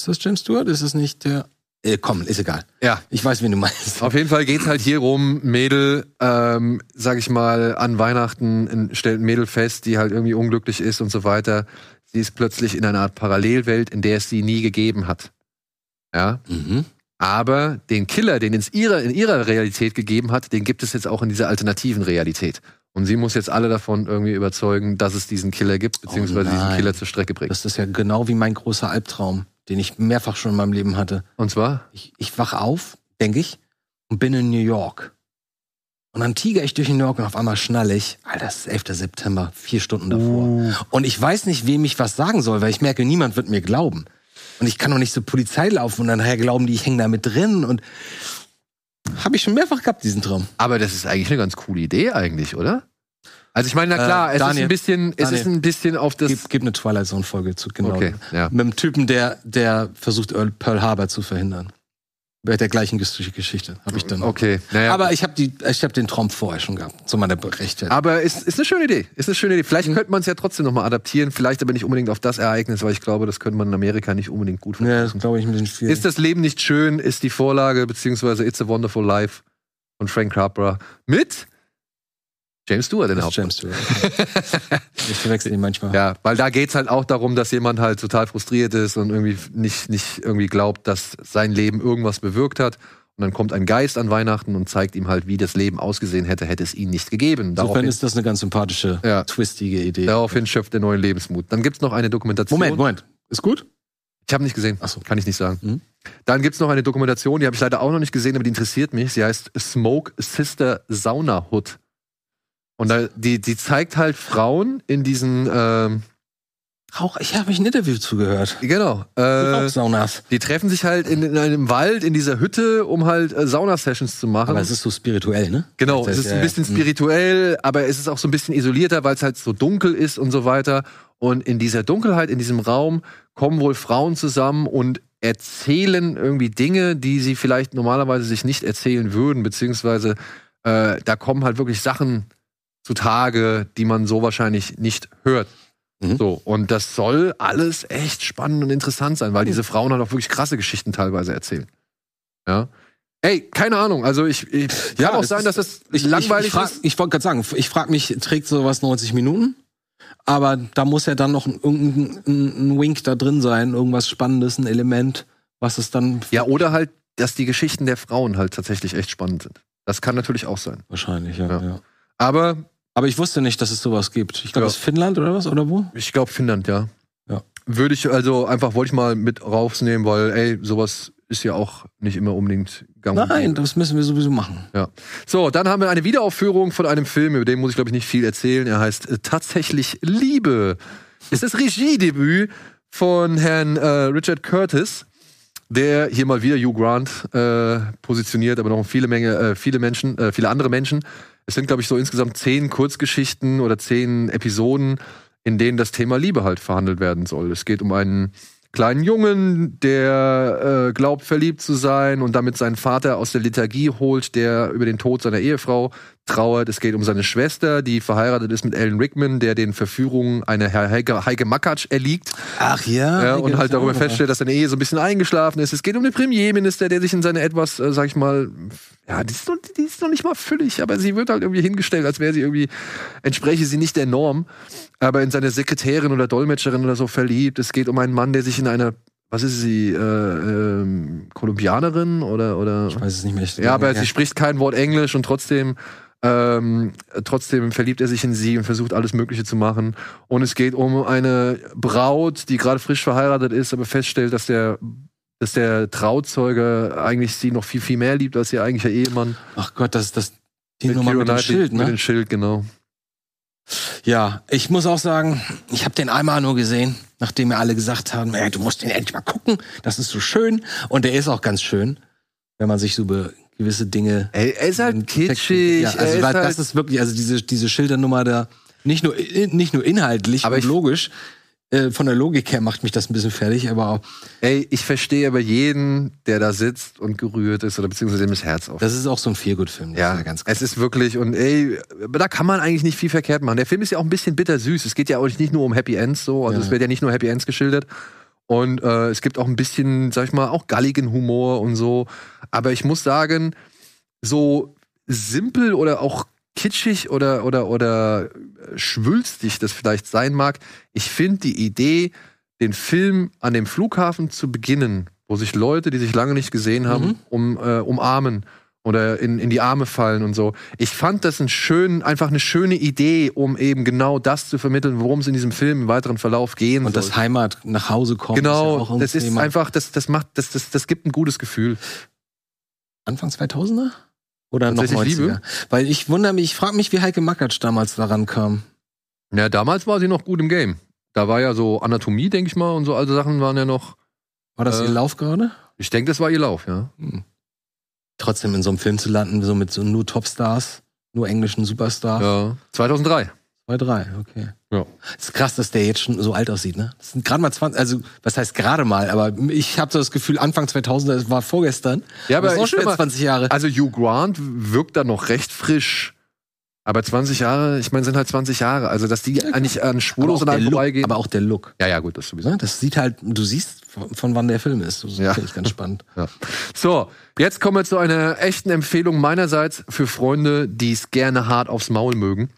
ist das James Stewart? Ist es nicht der. Äh, komm, ist egal. Ja. Ich weiß, wen du meinst. Auf jeden Fall geht's halt hier rum, Mädel, ähm, sag ich mal, an Weihnachten stellt ein Mädel fest, die halt irgendwie unglücklich ist und so weiter. Sie ist plötzlich in einer Art Parallelwelt, in der es sie nie gegeben hat. Ja. Mhm. Aber den Killer, den es ihrer, in ihrer Realität gegeben hat, den gibt es jetzt auch in dieser alternativen Realität. Und sie muss jetzt alle davon irgendwie überzeugen, dass es diesen Killer gibt, beziehungsweise diesen nein. Killer zur Strecke bringt. Das ist ja genau wie mein großer Albtraum, den ich mehrfach schon in meinem Leben hatte. Und zwar? Ich, ich wach auf, denke ich, und bin in New York. Und dann tiger ich durch New York und auf einmal schnall ich, Alter, das ist 11. September, vier Stunden davor. Und ich weiß nicht, wem ich was sagen soll, weil ich merke, niemand wird mir glauben. Und ich kann doch nicht zur Polizei laufen und dann nachher glauben die, ich hänge da mit drin. Und habe ich schon mehrfach gehabt, diesen Traum. Aber das ist eigentlich eine ganz coole Idee eigentlich, oder? Also ich meine, na Äh, klar, es ist ein bisschen, es Daniel. ist ein bisschen auf das. Gib, gib eine Twilight Zone Folge zu, genau. Okay, ja. Mit einem Typen, der, der versucht, Earl- Pearl Harbor zu verhindern. Bei der gleichen Ges- Geschichte habe ich dann. Okay, naja. Aber ich habe die, ich habe den Traum vorher schon gehabt, zu meiner Rechtfertigung. Aber ist, ist eine schöne Idee. Ist eine schöne Idee. Vielleicht könnte man es ja trotzdem nochmal adaptieren, vielleicht aber nicht unbedingt auf das Ereignis, weil ich glaube, das könnte man in Amerika nicht unbedingt gut Ja, verkaufen. das glaube ich ein bisschen schwierig. Ist das Leben nicht schön, ist die Vorlage, beziehungsweise It's a Wonderful Life von Frank Capra mit James Stewart in der Hauptrolle. James Stewart. ich verwechsel ihn manchmal. Ja, weil da geht's halt auch darum, dass jemand halt total frustriert ist und irgendwie nicht, nicht irgendwie glaubt, dass sein Leben irgendwas bewirkt hat. Und dann kommt ein Geist an Weihnachten und zeigt ihm halt, wie das Leben ausgesehen hätte, hätte es ihn nicht gegeben. Insofern ist das eine ganz sympathische, Ja. twistige Idee. daraufhin schöpft er neuen Lebensmut. Dann gibt's noch eine Dokumentation. Moment, Moment. Ist gut? Ich habe nicht gesehen. Ach so. Kann ich nicht sagen. Mhm. Dann gibt's noch eine Dokumentation, die habe ich leider auch noch nicht gesehen, aber die interessiert mich. Sie heißt Smoke Sister Sauna Hood. Und da, die, die zeigt halt Frauen in diesen, ähm, Rauch, ich habe mich ein Interview zugehört. genau, äh, Rauchsaunas. die treffen sich halt in, in einem Wald, in dieser Hütte, um halt äh, Sauna-Sessions zu machen. Aber es ist so spirituell, ne? Genau, Das es heißt, ist ein ja, bisschen ja. spirituell, aber es ist auch so ein bisschen isolierter, weil es halt so dunkel ist und so weiter. Und in dieser Dunkelheit, in diesem Raum, kommen wohl Frauen zusammen und erzählen irgendwie Dinge, die sie vielleicht normalerweise sich nicht erzählen würden, beziehungsweise äh, da kommen halt wirklich Sachen zutage, die man so wahrscheinlich nicht hört. Mhm. So, und das soll alles echt spannend und interessant sein, weil diese Frauen halt auch wirklich krasse Geschichten teilweise erzählen. Ja. Ey, keine Ahnung. Also ich, ich kann auch sein, dass das Ich, langweilig ich, ich, frag, ist. ich wollte gerade sagen, ich frage mich, trägt sowas 90 Minuten? Aber da muss ja dann noch ein, irgendein ein, ein Wink da drin sein, irgendwas Spannendes, ein Element, was es dann Ja, oder halt, dass die Geschichten der Frauen halt tatsächlich echt spannend sind. Das kann natürlich auch sein. wahrscheinlich, ja. Ja. ja. Aber Aber ich wusste nicht, dass es sowas gibt. Ich glaube, Ja. es ist Finnland oder was? Oder wo? ich glaube Finnland, ja. Ja. Würde ich also einfach, wollte ich mal mit rausnehmen, weil, ey, sowas ist ja auch nicht immer unbedingt gang Nein, das müssen wir sowieso machen. Ja. So, dann haben wir eine Wiederaufführung von einem Film, über den muss ich, glaube ich, nicht viel erzählen. Er heißt äh, Tatsächlich Liebe. Es ist das Regiedebüt von Herrn äh, Richard Curtis, der hier mal wieder Hugh Grant äh, positioniert, aber noch viele Menge, äh, viele Menschen, äh, viele andere Menschen. Es sind, glaube ich, so insgesamt zehn Kurzgeschichten oder zehn Episoden, in denen das Thema Liebe halt verhandelt werden soll. Es geht um einen kleinen Jungen, der äh, glaubt, verliebt zu sein und damit seinen Vater aus der Lethargie holt, der über den Tod seiner Ehefrau trauert. Es geht um seine Schwester, die verheiratet ist mit Alan Rickman, der den Verführungen einer Herr Heike, Heike Makatsch erliegt. Ach ja. Ja, und halt darüber feststellt, dass seine Ehe so ein bisschen eingeschlafen ist. Es geht um den Premierminister, der sich in seine etwas, äh, sag ich mal, ja, die ist, noch, die ist noch nicht mal füllig, aber sie wird halt irgendwie hingestellt, als wäre sie irgendwie, entspräche sie nicht der Norm, aber in seine Sekretärin oder Dolmetscherin oder so verliebt. Es geht um einen Mann, der sich in einer was ist sie, äh, ähm, Kolumbianerin oder, oder? Ich weiß es nicht mehr. Ich- Ja, aber sie spricht kein Wort Englisch und trotzdem, ähm, trotzdem verliebt er sich in sie und versucht alles Mögliche zu machen. Und es geht um eine Braut, die gerade frisch verheiratet ist, aber feststellt, dass der, dass der Trauzeuge eigentlich sie noch viel, viel mehr liebt als ihr eigentlicher Ehemann. Ach Gott, das ist das die Mit Nummer mit dem Schild, Mit dem ne? Schild, genau. Ja, ich muss auch sagen, ich habe den einmal nur gesehen, nachdem mir alle gesagt haben, ey, du musst den endlich mal gucken, das ist so schön. Und der ist auch ganz schön, wenn man sich so über gewisse Dinge Ey, er ist halt kitschig. Ja, er also weil halt, das ist wirklich, also diese, diese Schildernummer da, nicht nur, nicht nur inhaltlich Aber logisch, äh, von der Logik her macht mich das ein bisschen fertig, aber auch, ey, ich verstehe aber jeden, der da sitzt und gerührt ist oder beziehungsweise dem das Herz auf. das ist auch so ein Feelgood-Film. das Ja, ist ja ganz klar. es ist wirklich, und ey, da kann man eigentlich nicht viel verkehrt machen. Der Film ist ja auch ein bisschen bittersüß. Es geht ja auch nicht nur um Happy Ends so, also Ja. es wird ja nicht nur Happy Ends geschildert. Und äh, es gibt auch ein bisschen, sag ich mal, auch galligen Humor und so. Aber ich muss sagen, so simpel oder auch kitschig oder, oder, oder schwülstig das vielleicht sein mag, ich finde die Idee, den Film an dem Flughafen zu beginnen, wo sich Leute, die sich lange nicht gesehen haben, Mhm. um, äh, umarmen oder in, in die Arme fallen und so. Ich fand das ein schön, einfach eine schöne Idee, um eben genau das zu vermitteln, worum es in diesem Film im weiteren Verlauf gehen Und soll. das Heimat nach Hause kommen. genau, ist ja das ist einfach, das, das macht, das, das, das gibt ein gutes Gefühl. Anfang 2000er? Oder noch Tatsächlich 90er? Liebe? Weil ich wundere mich, ich frage mich, wie Heike Makatsch damals daran kam. Ja, damals war sie noch gut im Game. Da war ja so Anatomie, denke ich mal, und so alte Sachen waren ja noch. War das Äh, ihr Lauf gerade? Ich denke, das war ihr Lauf, ja. Trotzdem in so einem Film zu landen, so mit so nur Topstars, nur englischen Superstars. Ja. 2003. Zwei, drei, okay. Ja. ist krass, dass der jetzt schon so alt aussieht, ne? Das sind gerade mal 20, also was heißt gerade mal, aber ich habe so das Gefühl, Anfang 2000er, das war vorgestern. Ja, aber das ist auch schon stell wieder mal- 20 Jahre. Also Hugh Grant wirkt da noch recht frisch. Aber 20 Jahre, ich meine, sind halt 20 Jahre. Also, dass die eigentlich an aber, Spurlos auch an einem Look, vorbeigehen. aber auch der Look. ja, ja, gut, das sowieso. Ne? Das sieht halt, du siehst, von, von wann der Film ist. Das Ja. finde ich ganz spannend. So, jetzt kommen wir zu einer echten Empfehlung meinerseits für Freunde, die es gerne hart aufs Maul mögen.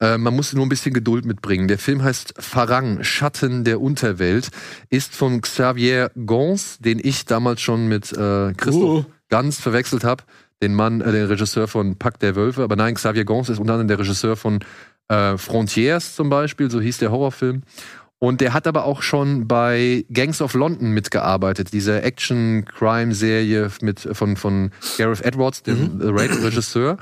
Äh, man muss nur ein bisschen Geduld mitbringen. Der Film heißt Farang, Schatten der Unterwelt, ist von Xavier Gons, den ich damals schon mit äh, Christoph Oh. Ganz verwechselt habe. Den Mann, äh, den Regisseur von Pack der Wölfe. Aber nein, Xavier Gons ist unter anderem der Regisseur von äh, Frontiers zum Beispiel, so hieß der Horrorfilm. Und der hat aber auch schon bei Gangs of London mitgearbeitet, diese Action-Crime-Serie mit von, von Gareth Edwards, dem Mhm. Raid-Regisseur.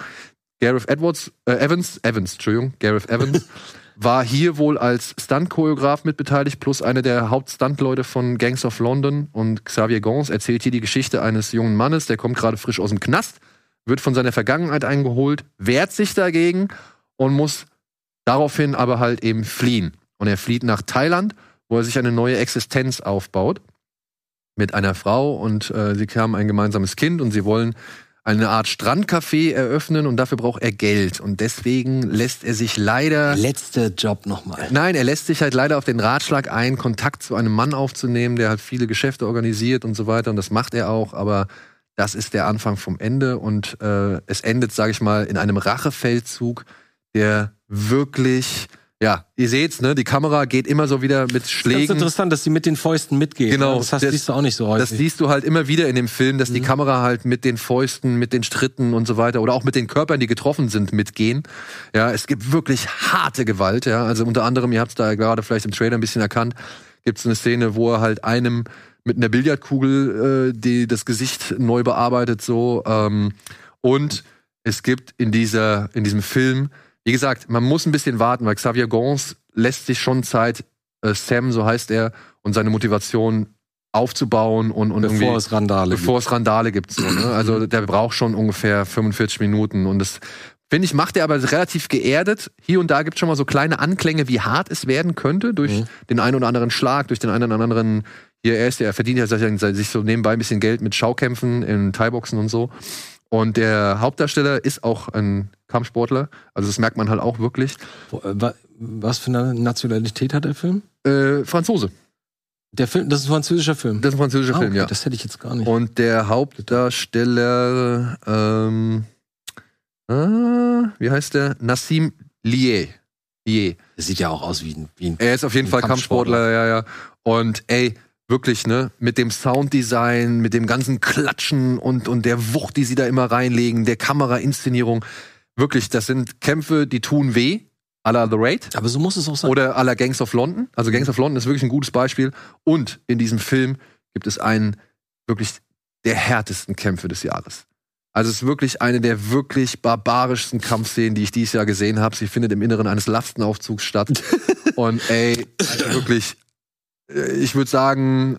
Gareth Edwards, äh, Evans, Evans, Entschuldigung, Gareth Evans, war hier wohl als Stunt-Choreograf mitbeteiligt, plus einer der Hauptstunt-Leute von Gangs of London. Und Xavier Gons erzählt hier die Geschichte eines jungen Mannes, der kommt gerade frisch aus dem Knast, wird von seiner Vergangenheit eingeholt, wehrt sich dagegen und muss daraufhin aber halt eben fliehen. Und er flieht nach Thailand, wo er sich eine neue Existenz aufbaut mit einer Frau und äh, sie haben ein gemeinsames Kind und sie wollen eine Art Strandcafé eröffnen und dafür braucht er Geld und deswegen lässt er sich leider Letzte Job nochmal. Nein, er lässt sich halt leider auf den Ratschlag ein, Kontakt zu einem Mann aufzunehmen, der halt viele Geschäfte organisiert und so weiter. Und das macht er auch, aber das ist der Anfang vom Ende. Und äh, es endet, sage ich mal, in einem Rachefeldzug, der wirklich, ja, ihr seht's, ne, die Kamera geht immer so wieder mit Ganz Schlägen. interessant, dass sie mit den Fäusten mitgehen. Genau, Das, hast, das- siehst du auch nicht so häufig. Das siehst du halt immer wieder in dem Film, dass die Mhm. Kamera halt mit den Fäusten, mit den Stritten und so weiter oder auch mit den Körpern, die getroffen sind, mitgehen. Ja, es gibt wirklich harte Gewalt. Ja, also unter anderem, ihr habt es da gerade vielleicht im Trailer ein bisschen erkannt, gibt es eine Szene, wo er halt einem mit einer Billardkugel äh, die das Gesicht neu bearbeitet so. Ähm, und es gibt in dieser in diesem Film, wie gesagt, man muss ein bisschen warten, weil Xavier Gons lässt sich schon Zeit, äh, Sam, so heißt er, und seine Motivation aufzubauen und, und irgendwie, bevor es Randale bevor es Randale gibt. So, ne? Also der braucht schon ungefähr 45 Minuten und das finde ich, macht er aber relativ geerdet. Hier und da gibt es schon mal so kleine Anklänge, wie hart es werden könnte durch Mhm. den einen oder anderen Schlag, durch den einen oder anderen. Hier, er ist ja, er verdient ja sich so nebenbei ein bisschen Geld mit Schaukämpfen in Thai-Boxen und so. Und der Hauptdarsteller ist auch ein Kampfsportler. Also das merkt man halt auch wirklich. Äh, wa- Was für eine Nationalität hat der Film? Äh, Franzose. Der Film, das ist ein französischer Film. Das ist ein französischer Ah, Film, okay, ja. Das hätte ich jetzt gar nicht. Und der Hauptdarsteller, ähm, ah, wie heißt der? Nassim Lié. Lié. Der sieht ja auch aus wie ein, wie ein Er ist auf jeden Fall Kampfsportler, Kampfsportler. ja, ja. Und ey, wirklich, ne, mit dem Sounddesign, mit dem ganzen Klatschen und, und der Wucht, die sie da immer reinlegen, der Kamerainszenierung. Wirklich, das sind Kämpfe, die tun weh. À la The Raid. Aber so muss es auch sein. Oder à la Gangs of London. Also Gangs of London ist wirklich ein gutes Beispiel. Und in diesem Film gibt es einen wirklich der härtesten Kämpfe des Jahres. Also es ist wirklich eine der wirklich barbarischsten Kampfszenen, die ich dieses Jahr gesehen habe. Sie findet im Inneren eines Lastenaufzugs statt. Und ey, also wirklich, ich würde sagen,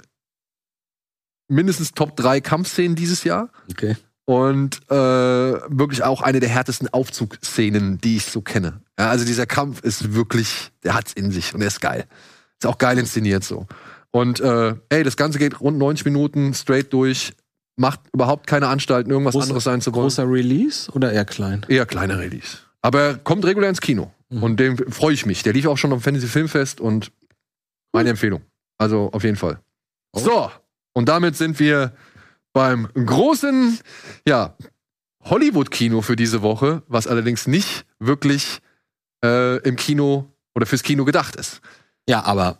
mindestens Top 3 Kampfszenen dieses Jahr. okay. Und äh, wirklich auch eine der härtesten Aufzugsszenen, die ich so kenne. Ja, also dieser Kampf ist wirklich, der hat's in sich und er ist geil. Ist auch geil inszeniert so. Und äh, ey, das Ganze geht rund 90 Minuten straight durch, macht überhaupt keine Anstalten, irgendwas Großer- anderes sein zu wollen. Großer Release oder eher klein? Eher kleiner Release. Aber er kommt regulär ins Kino. Mhm. Und dem freue ich mich. Der lief auch schon am Fantasy Filmfest und meine Empfehlung. Also auf jeden Fall. Oh. So, und damit sind wir beim großen, ja, Hollywood-Kino für diese Woche, was allerdings nicht wirklich äh, im Kino oder fürs Kino gedacht ist. Ja, aber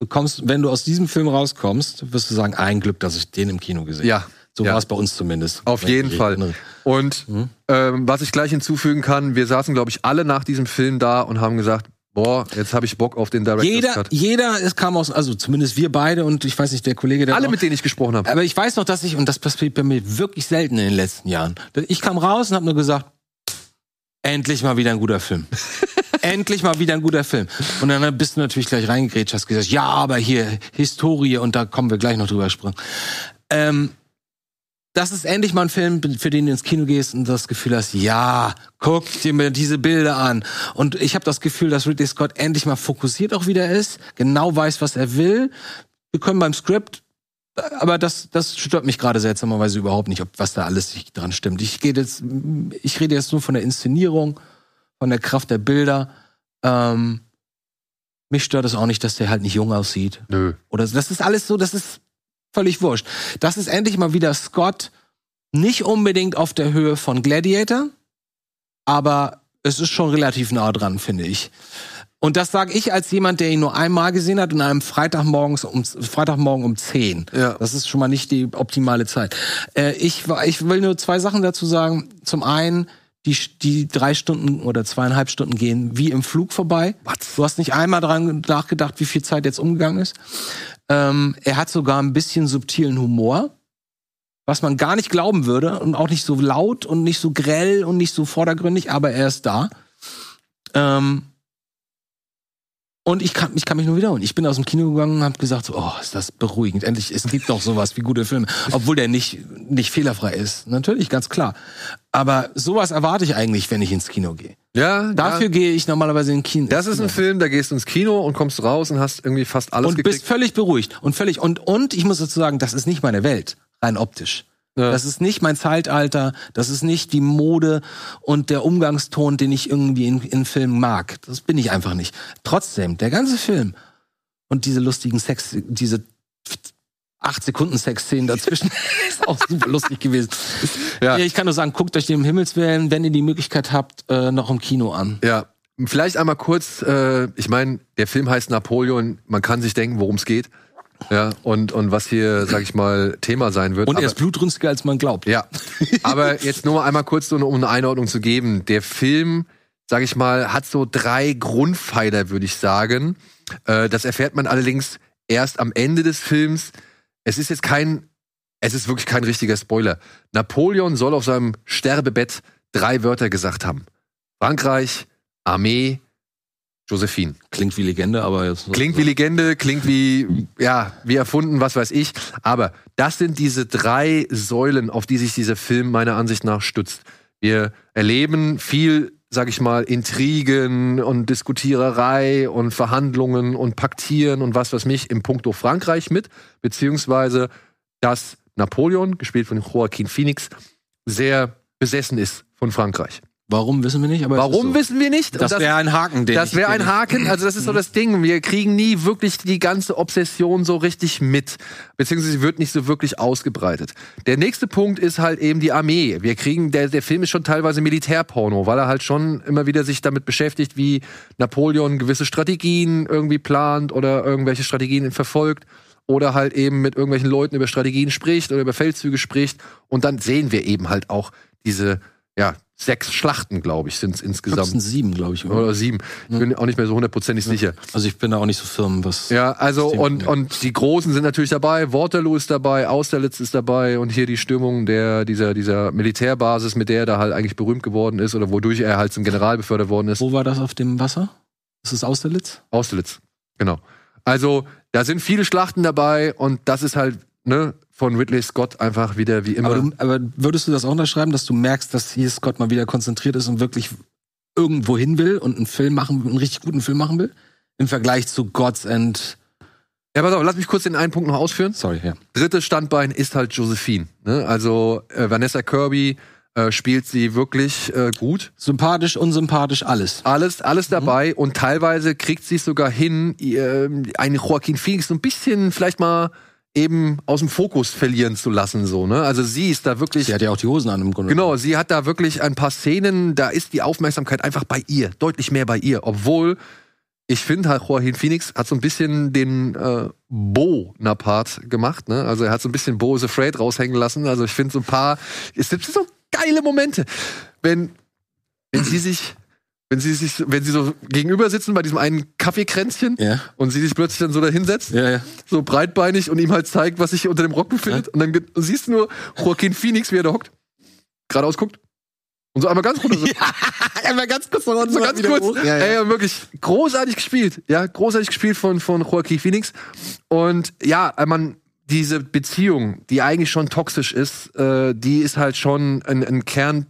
du kommst, wenn du aus diesem Film rauskommst, wirst du sagen, ein Glück, dass ich den im Kino gesehen habe. Ja, So ja. war es bei uns zumindest. Auf jeden Fall. erinnere. Und Mhm. ähm, was ich gleich hinzufügen kann, wir saßen, glaube ich, alle nach diesem Film da und haben gesagt, boah, jetzt habe ich Bock auf den Director's Jeder, Cut. jeder, es kam aus, also zumindest wir beide und ich weiß nicht, der Kollege, der Alle, auch- mit denen ich gesprochen habe. Aber ich weiß noch, dass ich, und das passiert bei mir wirklich selten in den letzten Jahren. Ich kam raus und habe nur gesagt, endlich mal wieder ein guter Film. endlich mal wieder ein guter Film. Und dann bist du natürlich gleich reingegrätscht, hast gesagt, ja, aber hier Historie und da kommen wir gleich noch drüber springen. Ähm, das ist endlich mal ein Film, für den du ins Kino gehst und das Gefühl hast, ja, guck dir mir diese Bilder an. Und ich habe das Gefühl, dass Ridley Scott endlich mal fokussiert auch wieder ist, genau weiß, was er will. Wir können beim Skript aber das, das stört mich gerade seltsamerweise überhaupt nicht, ob was da alles nicht dran stimmt. Ich gehe jetzt, ich rede jetzt nur von der Inszenierung, von der Kraft der Bilder. Ähm, mich stört es auch nicht, dass der halt nicht jung aussieht. Nö. Oder das ist alles so, das ist völlig wurscht. Das ist endlich mal wieder Scott, nicht unbedingt auf der Höhe von Gladiator, aber es ist schon relativ nah dran, finde ich. Und das sage ich als jemand, der ihn nur einmal gesehen hat und an einem Freitagmorgens um Freitagmorgen um 10. Ja. Das ist schon mal nicht die optimale Zeit. Äh, ich, ich will nur zwei Sachen dazu sagen. Zum einen, die, die drei Stunden oder zweieinhalb Stunden gehen wie im Flug vorbei. Was? Du hast nicht einmal dran nachgedacht, wie viel Zeit jetzt umgegangen ist. Ähm, er hat sogar ein bisschen subtilen Humor, was man gar nicht glauben würde und auch nicht so laut und nicht so grell und nicht so vordergründig, aber er ist da. Ähm, und ich kann, ich kann mich nur wiederholen. Ich bin aus dem Kino gegangen und habe gesagt, so, oh, ist das beruhigend. Endlich, es gibt doch sowas wie gute Filme. Obwohl der nicht, nicht fehlerfrei ist. Natürlich, ganz klar. Aber sowas erwarte ich eigentlich, wenn ich ins Kino gehe. Ja, Dafür ja. gehe ich normalerweise in Kino. Das ist ein Film, da gehst du ins Kino und kommst raus und hast irgendwie fast alles und bist gekriegt. völlig beruhigt und völlig und und ich muss dazu sagen, das ist nicht meine Welt rein optisch. Ja. Das ist nicht mein Zeitalter, das ist nicht die Mode und der Umgangston, den ich irgendwie in, in Filmen mag. Das bin ich einfach nicht. Trotzdem, der ganze Film und diese lustigen Sex, diese acht Sekunden Sexszenen dazwischen ist auch super lustig gewesen. Ja. Ich kann nur sagen, guckt euch den Himmels Willen, wenn ihr die Möglichkeit habt, äh, noch im Kino an. Ja. Vielleicht einmal kurz, äh, ich meine, der Film heißt Napoleon, man kann sich denken, worum es geht. Ja, und, und was hier, sag ich mal, Thema sein wird. Und er Aber- ist blutrünstiger, als man glaubt. Ja, aber jetzt nur einmal kurz, so, um eine Einordnung zu geben. Der Film, sag ich mal, hat so drei Grundpfeiler, würde ich sagen. Äh, das erfährt man allerdings erst am Ende des Films. Es ist jetzt kein, es ist wirklich kein richtiger Spoiler. Napoleon soll auf seinem Sterbebett drei Wörter gesagt haben. Frankreich, Armee, Josephine. Klingt wie Legende, aber jetzt Klingt wie Legende, klingt wie, ja, wie erfunden, was weiß ich. Aber das sind diese drei Säulen, auf die sich dieser Film meiner Ansicht nach stützt. Wir erleben viel, sag ich mal, Intrigen und Diskutiererei und Verhandlungen und Paktieren und was weiß mich im Punkto Frankreich mit, beziehungsweise dass Napoleon, gespielt von Joaquin Phoenix, sehr besessen ist von Frankreich. Warum wissen wir nicht? Aber Warum wissen wir nicht? Und Das wäre ein Haken, den das wäre ein Haken, also das ist so das Ding. Wir kriegen nie wirklich die ganze Obsession so richtig mit. Beziehungsweise sie wird nicht so wirklich ausgebreitet. Der nächste Punkt ist halt eben die Armee. Wir kriegen, der, der Film ist schon teilweise Militärporno, weil er halt schon immer wieder sich damit beschäftigt, wie Napoleon gewisse Strategien irgendwie plant oder irgendwelche Strategien verfolgt. oder halt eben mit irgendwelchen Leuten über Strategien spricht oder über Feldzüge spricht. Und dann sehen wir eben halt auch diese, ja, sechs Schlachten, glaube ich, sind es Das insgesamt. sind sieben, glaube ich. oder? Oder sieben. Ich bin auch nicht mehr so hundertprozentig sicher. Also ich bin da auch nicht so firm, was. Ja, also und, und die Großen sind natürlich dabei, Waterloo ist dabei, Austerlitz ist dabei und hier die Stürmung der, dieser, dieser Militärbasis, mit der er da halt eigentlich berühmt geworden ist oder wodurch er halt zum General befördert worden ist. Wo war das auf dem Wasser? Das ist Austerlitz? Austerlitz, genau. Also da sind viele Schlachten dabei und das ist halt ne, von Ridley Scott einfach wieder wie immer. Aber, du, aber würdest du das auch unterschreiben, dass du merkst, dass hier Scott mal wieder konzentriert ist und wirklich irgendwo hin will und einen Film machen, einen richtig guten Film machen will? Im Vergleich zu Gods and. ja, pass auf, lass mich kurz den einen Punkt noch ausführen. Sorry, ja. drittes Standbein ist halt Josephine. Ne? Also äh, Vanessa Kirby äh, spielt sie wirklich äh, gut. Sympathisch, unsympathisch, alles. Alles, alles dabei und teilweise kriegt sie es sogar hin, ihr, einen Joaquin Phoenix so ein bisschen vielleicht mal eben aus dem Fokus verlieren zu lassen. So, ne? Also sie ist da wirklich. Sie hat ja auch die Hosen an im Grunde. Genau, sie hat da wirklich ein paar Szenen, da ist die Aufmerksamkeit einfach bei ihr, deutlich mehr bei ihr. Obwohl, ich finde halt, Joaquin Phoenix hat so ein bisschen den äh, Bo-Napart gemacht, ne? Also er hat so ein bisschen Bo is Afraid raushängen lassen. Also ich finde so ein paar, es gibt so geile Momente. Wenn, wenn sie sich, wenn sie sich, wenn sie so gegenüber sitzen bei diesem einen Kaffeekränzchen Ja. und sie sich plötzlich dann so da hinsetzt Ja, ja. so breitbeinig und ihm halt zeigt, was sich unter dem Rock befindet. Und dann siehst du nur Joaquin Phoenix, wie er da hockt, geradeaus guckt. Und so einmal ganz runter. So, Einmal ganz kurz noch so ganz kurz. Ja, ja. Ey, wirklich großartig gespielt. Ja, großartig gespielt von, von Joaquin Phoenix. Und ja, man, diese Beziehung, die eigentlich schon toxisch ist, äh, die ist halt schon ein, ein Kern.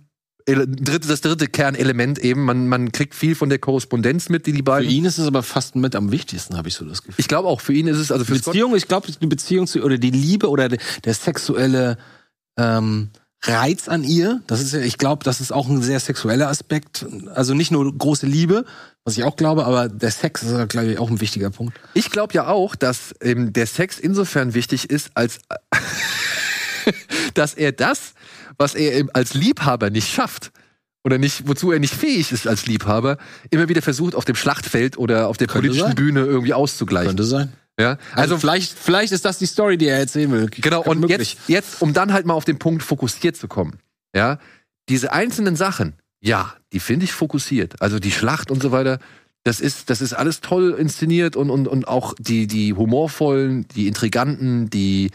Das dritte Kernelement eben. Man, man kriegt viel von der Korrespondenz mit, die die Für beiden. ihn ist es aber fast mit am wichtigsten, habe ich so das Gefühl. Ich glaube auch, für ihn ist es, also für Scott, Beziehung, ich glaube, die Beziehung zu, oder die Liebe oder der, der sexuelle ähm, Reiz an ihr, das ist ja, ich glaube, das ist auch ein sehr sexueller Aspekt. Also nicht nur große Liebe, was ich auch glaube, aber der Sex ist, glaube ich, auch ein wichtiger Punkt. Ich glaube ja auch, dass ähm, der Sex insofern wichtig ist, als dass er das, was er als Liebhaber nicht schafft oder nicht, wozu er nicht fähig ist als Liebhaber, immer wieder versucht, auf dem Schlachtfeld oder auf der Könnte politischen sein. Bühne irgendwie auszugleichen. Könnte sein. Ja? Also Also vielleicht, vielleicht ist das die Story, die er erzählen will. genau. Und Möglich. jetzt, jetzt, um dann halt mal auf den Punkt fokussiert zu kommen, ja, diese einzelnen Sachen, ja, die finde ich fokussiert. Also die Schlacht und so weiter. Das ist, das ist alles toll inszeniert und, und, und auch die, die humorvollen, die intriganten, die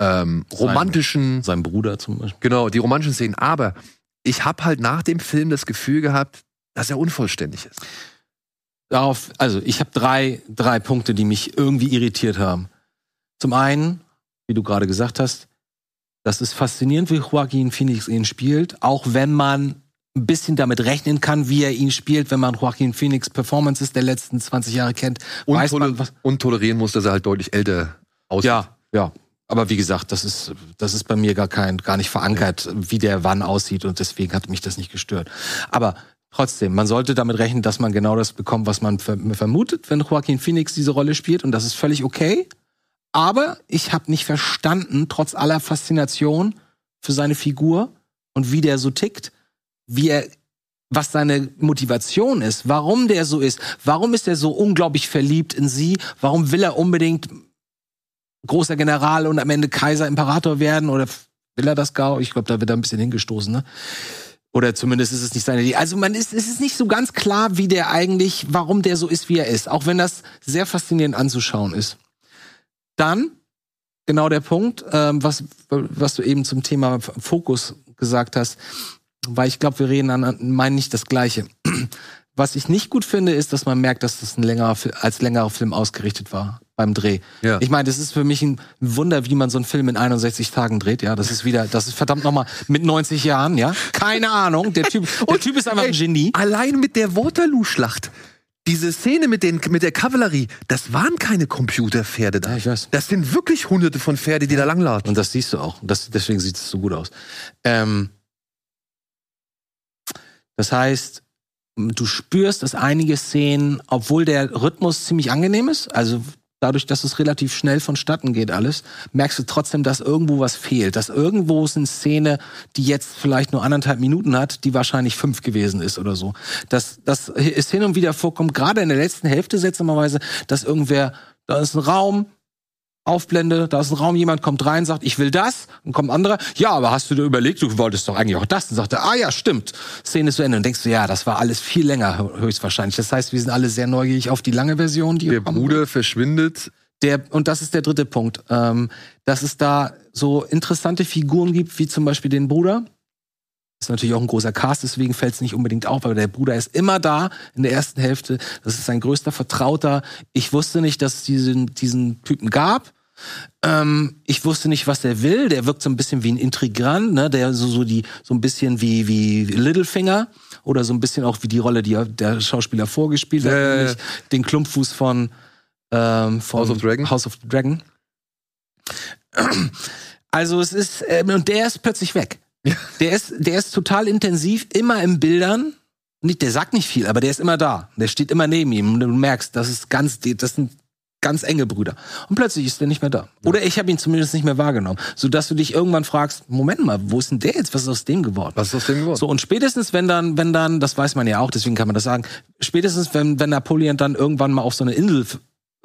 ähm, romantischen, Sein Bruder zum Beispiel. genau, die romantischen Szenen. Aber ich habe halt nach dem Film das Gefühl gehabt, dass er unvollständig ist. Darauf, also ich habe drei, drei Punkte, die mich irgendwie irritiert haben. Zum einen, wie du gerade gesagt hast, das ist faszinierend, wie Joaquin Phoenix ihn spielt, auch wenn man ein bisschen damit rechnen kann, wie er ihn spielt, wenn man Joaquin Phoenix Performances der letzten 20 Jahre kennt, weiß Untole- man was. Und tolerieren muss, dass er halt deutlich älter aussieht. Ja, ja. Aber wie gesagt, das ist, das ist bei mir gar kein, gar nicht verankert, wie der wann aussieht und deswegen hat mich das nicht gestört. Aber trotzdem, man sollte damit rechnen, dass man genau das bekommt, was man ver vermutet, wenn Joaquin Phoenix diese Rolle spielt und das ist völlig okay. Aber ich habe nicht verstanden, trotz aller Faszination für seine Figur und wie der so tickt, wie er, was seine Motivation ist, warum der so ist, warum ist er so unglaublich verliebt in sie, warum will er unbedingt großer General und am Ende Kaiser, Imperator werden oder will er das gar? Ich glaube, da wird er ein bisschen hingestoßen, ne? Oder zumindest ist es nicht seine Idee. Also man ist, es ist nicht so ganz klar, wie der eigentlich, warum der so ist, wie er ist. Auch wenn das sehr faszinierend anzuschauen ist. Dann, genau der Punkt, ähm, was, was du eben zum Thema Fokus gesagt hast, weil ich glaube, wir reden an, meinen nicht das Gleiche. Was ich nicht gut finde, ist, dass man merkt, dass das ein längerer, als längerer Film ausgerichtet war beim Dreh. Ja. Ich meine, das ist für mich ein Wunder, wie man so einen Film in 61 Tagen dreht. Ja, das ist wieder, das ist verdammt nochmal mit 90 Jahren. Ja, keine Ahnung. Der Typ, der Typ ist einfach ein Ey, Genie. Allein mit der Waterloo-Schlacht. Diese Szene mit, den, mit der Kavallerie, das waren keine Computerpferde da. Ja, ich weiß. Das sind wirklich hunderte von Pferde, die da langlatschen. Und das siehst du auch. Das, deswegen sieht es so gut aus. Ähm, das heißt, du spürst, dass einige Szenen, obwohl der Rhythmus ziemlich angenehm ist, also dadurch, dass es relativ schnell vonstatten geht alles, merkst du trotzdem, dass irgendwo was fehlt. Dass irgendwo ist eine Szene, die jetzt vielleicht nur anderthalb Minuten hat, die wahrscheinlich fünf gewesen ist oder so. Das, das ist hin und wieder vorkommt, gerade in der letzten Hälfte seltsamerweise, dass irgendwer, da ist ein Raum, Aufblende, da ist ein Raum, jemand kommt rein, sagt, ich will das, und kommt ein anderer, ja, aber hast du dir überlegt, du wolltest doch eigentlich auch das, und sagt er, ah ja, stimmt, Szene ist zu Ende, und denkst du, ja, das war alles viel länger, höchstwahrscheinlich. Das heißt, wir sind alle sehr neugierig auf die lange Version, die Der Bruder verschwindet. der, und das ist der dritte Punkt, ähm, dass es da so interessante Figuren gibt, wie zum Beispiel den Bruder. Ist natürlich auch ein großer Cast, deswegen fällt es nicht unbedingt auf, aber der Bruder ist immer da in der ersten Hälfte. Das ist sein größter Vertrauter. Ich wusste nicht, dass es diesen, diesen Typen gab. Ähm, ich wusste nicht, was der will. Der wirkt so ein bisschen wie ein Intrigant, ne? Der so, so die, so ein bisschen wie, wie Littlefinger oder so ein bisschen auch wie die Rolle, die der Schauspieler vorgespielt hat, Ja, ja, ja. nämlich den Klumpfuß von, ähm, von House of Dragon. House of the Dragon. Also es ist, ähm, und der ist plötzlich weg. Der ist, der ist total intensiv, immer im Bildern. Nicht, der sagt nicht viel, aber der ist immer da. Der steht immer neben ihm. Und du merkst, das ist ganz, das sind ganz enge Brüder. Und plötzlich ist der nicht mehr da. Oder ich habe ihn zumindest nicht mehr wahrgenommen. Sodass du dich irgendwann fragst, Moment mal, wo ist denn der jetzt? Was ist aus dem geworden? Was ist aus dem geworden? So, und spätestens, wenn dann, wenn dann, das weiß man ja auch, deswegen kann man das sagen, spätestens, wenn, wenn Napoleon dann irgendwann mal auf so eine Insel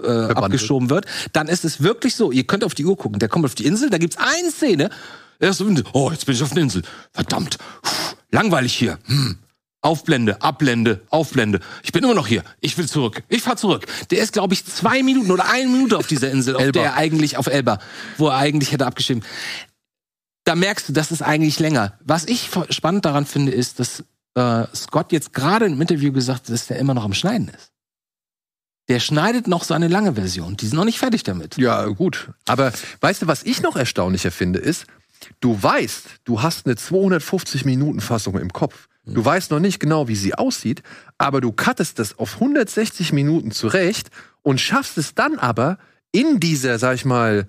äh, abgeschoben wird, dann ist es wirklich so, ihr könnt auf die Uhr gucken, der kommt auf die Insel, da gibt's eine Szene, er ist so, oh, jetzt bin ich auf der Insel. Verdammt, Puh, langweilig hier. Hm. Aufblende, Abblende, Aufblende. Ich bin immer noch hier. Ich will zurück. Ich fahr zurück. Der ist, glaube ich, zwei Minuten oder eine Minute auf dieser Insel, auf der er eigentlich auf Elba, wo er eigentlich hätte abgestimmt da merkst du, das ist eigentlich länger. Was ich spannend daran finde, ist, dass äh, Scott jetzt gerade im Interview gesagt hat, dass der immer noch am Schneiden ist. Der schneidet noch so eine lange Version. Die sind noch nicht fertig damit. Ja, gut. Aber weißt du, was ich noch erstaunlicher finde, ist, du weißt, du hast eine 250-Minuten-Fassung im Kopf. Du weißt noch nicht genau, wie sie aussieht, aber du cuttest das auf 160 Minuten zurecht und schaffst es dann aber in dieser, sag ich mal,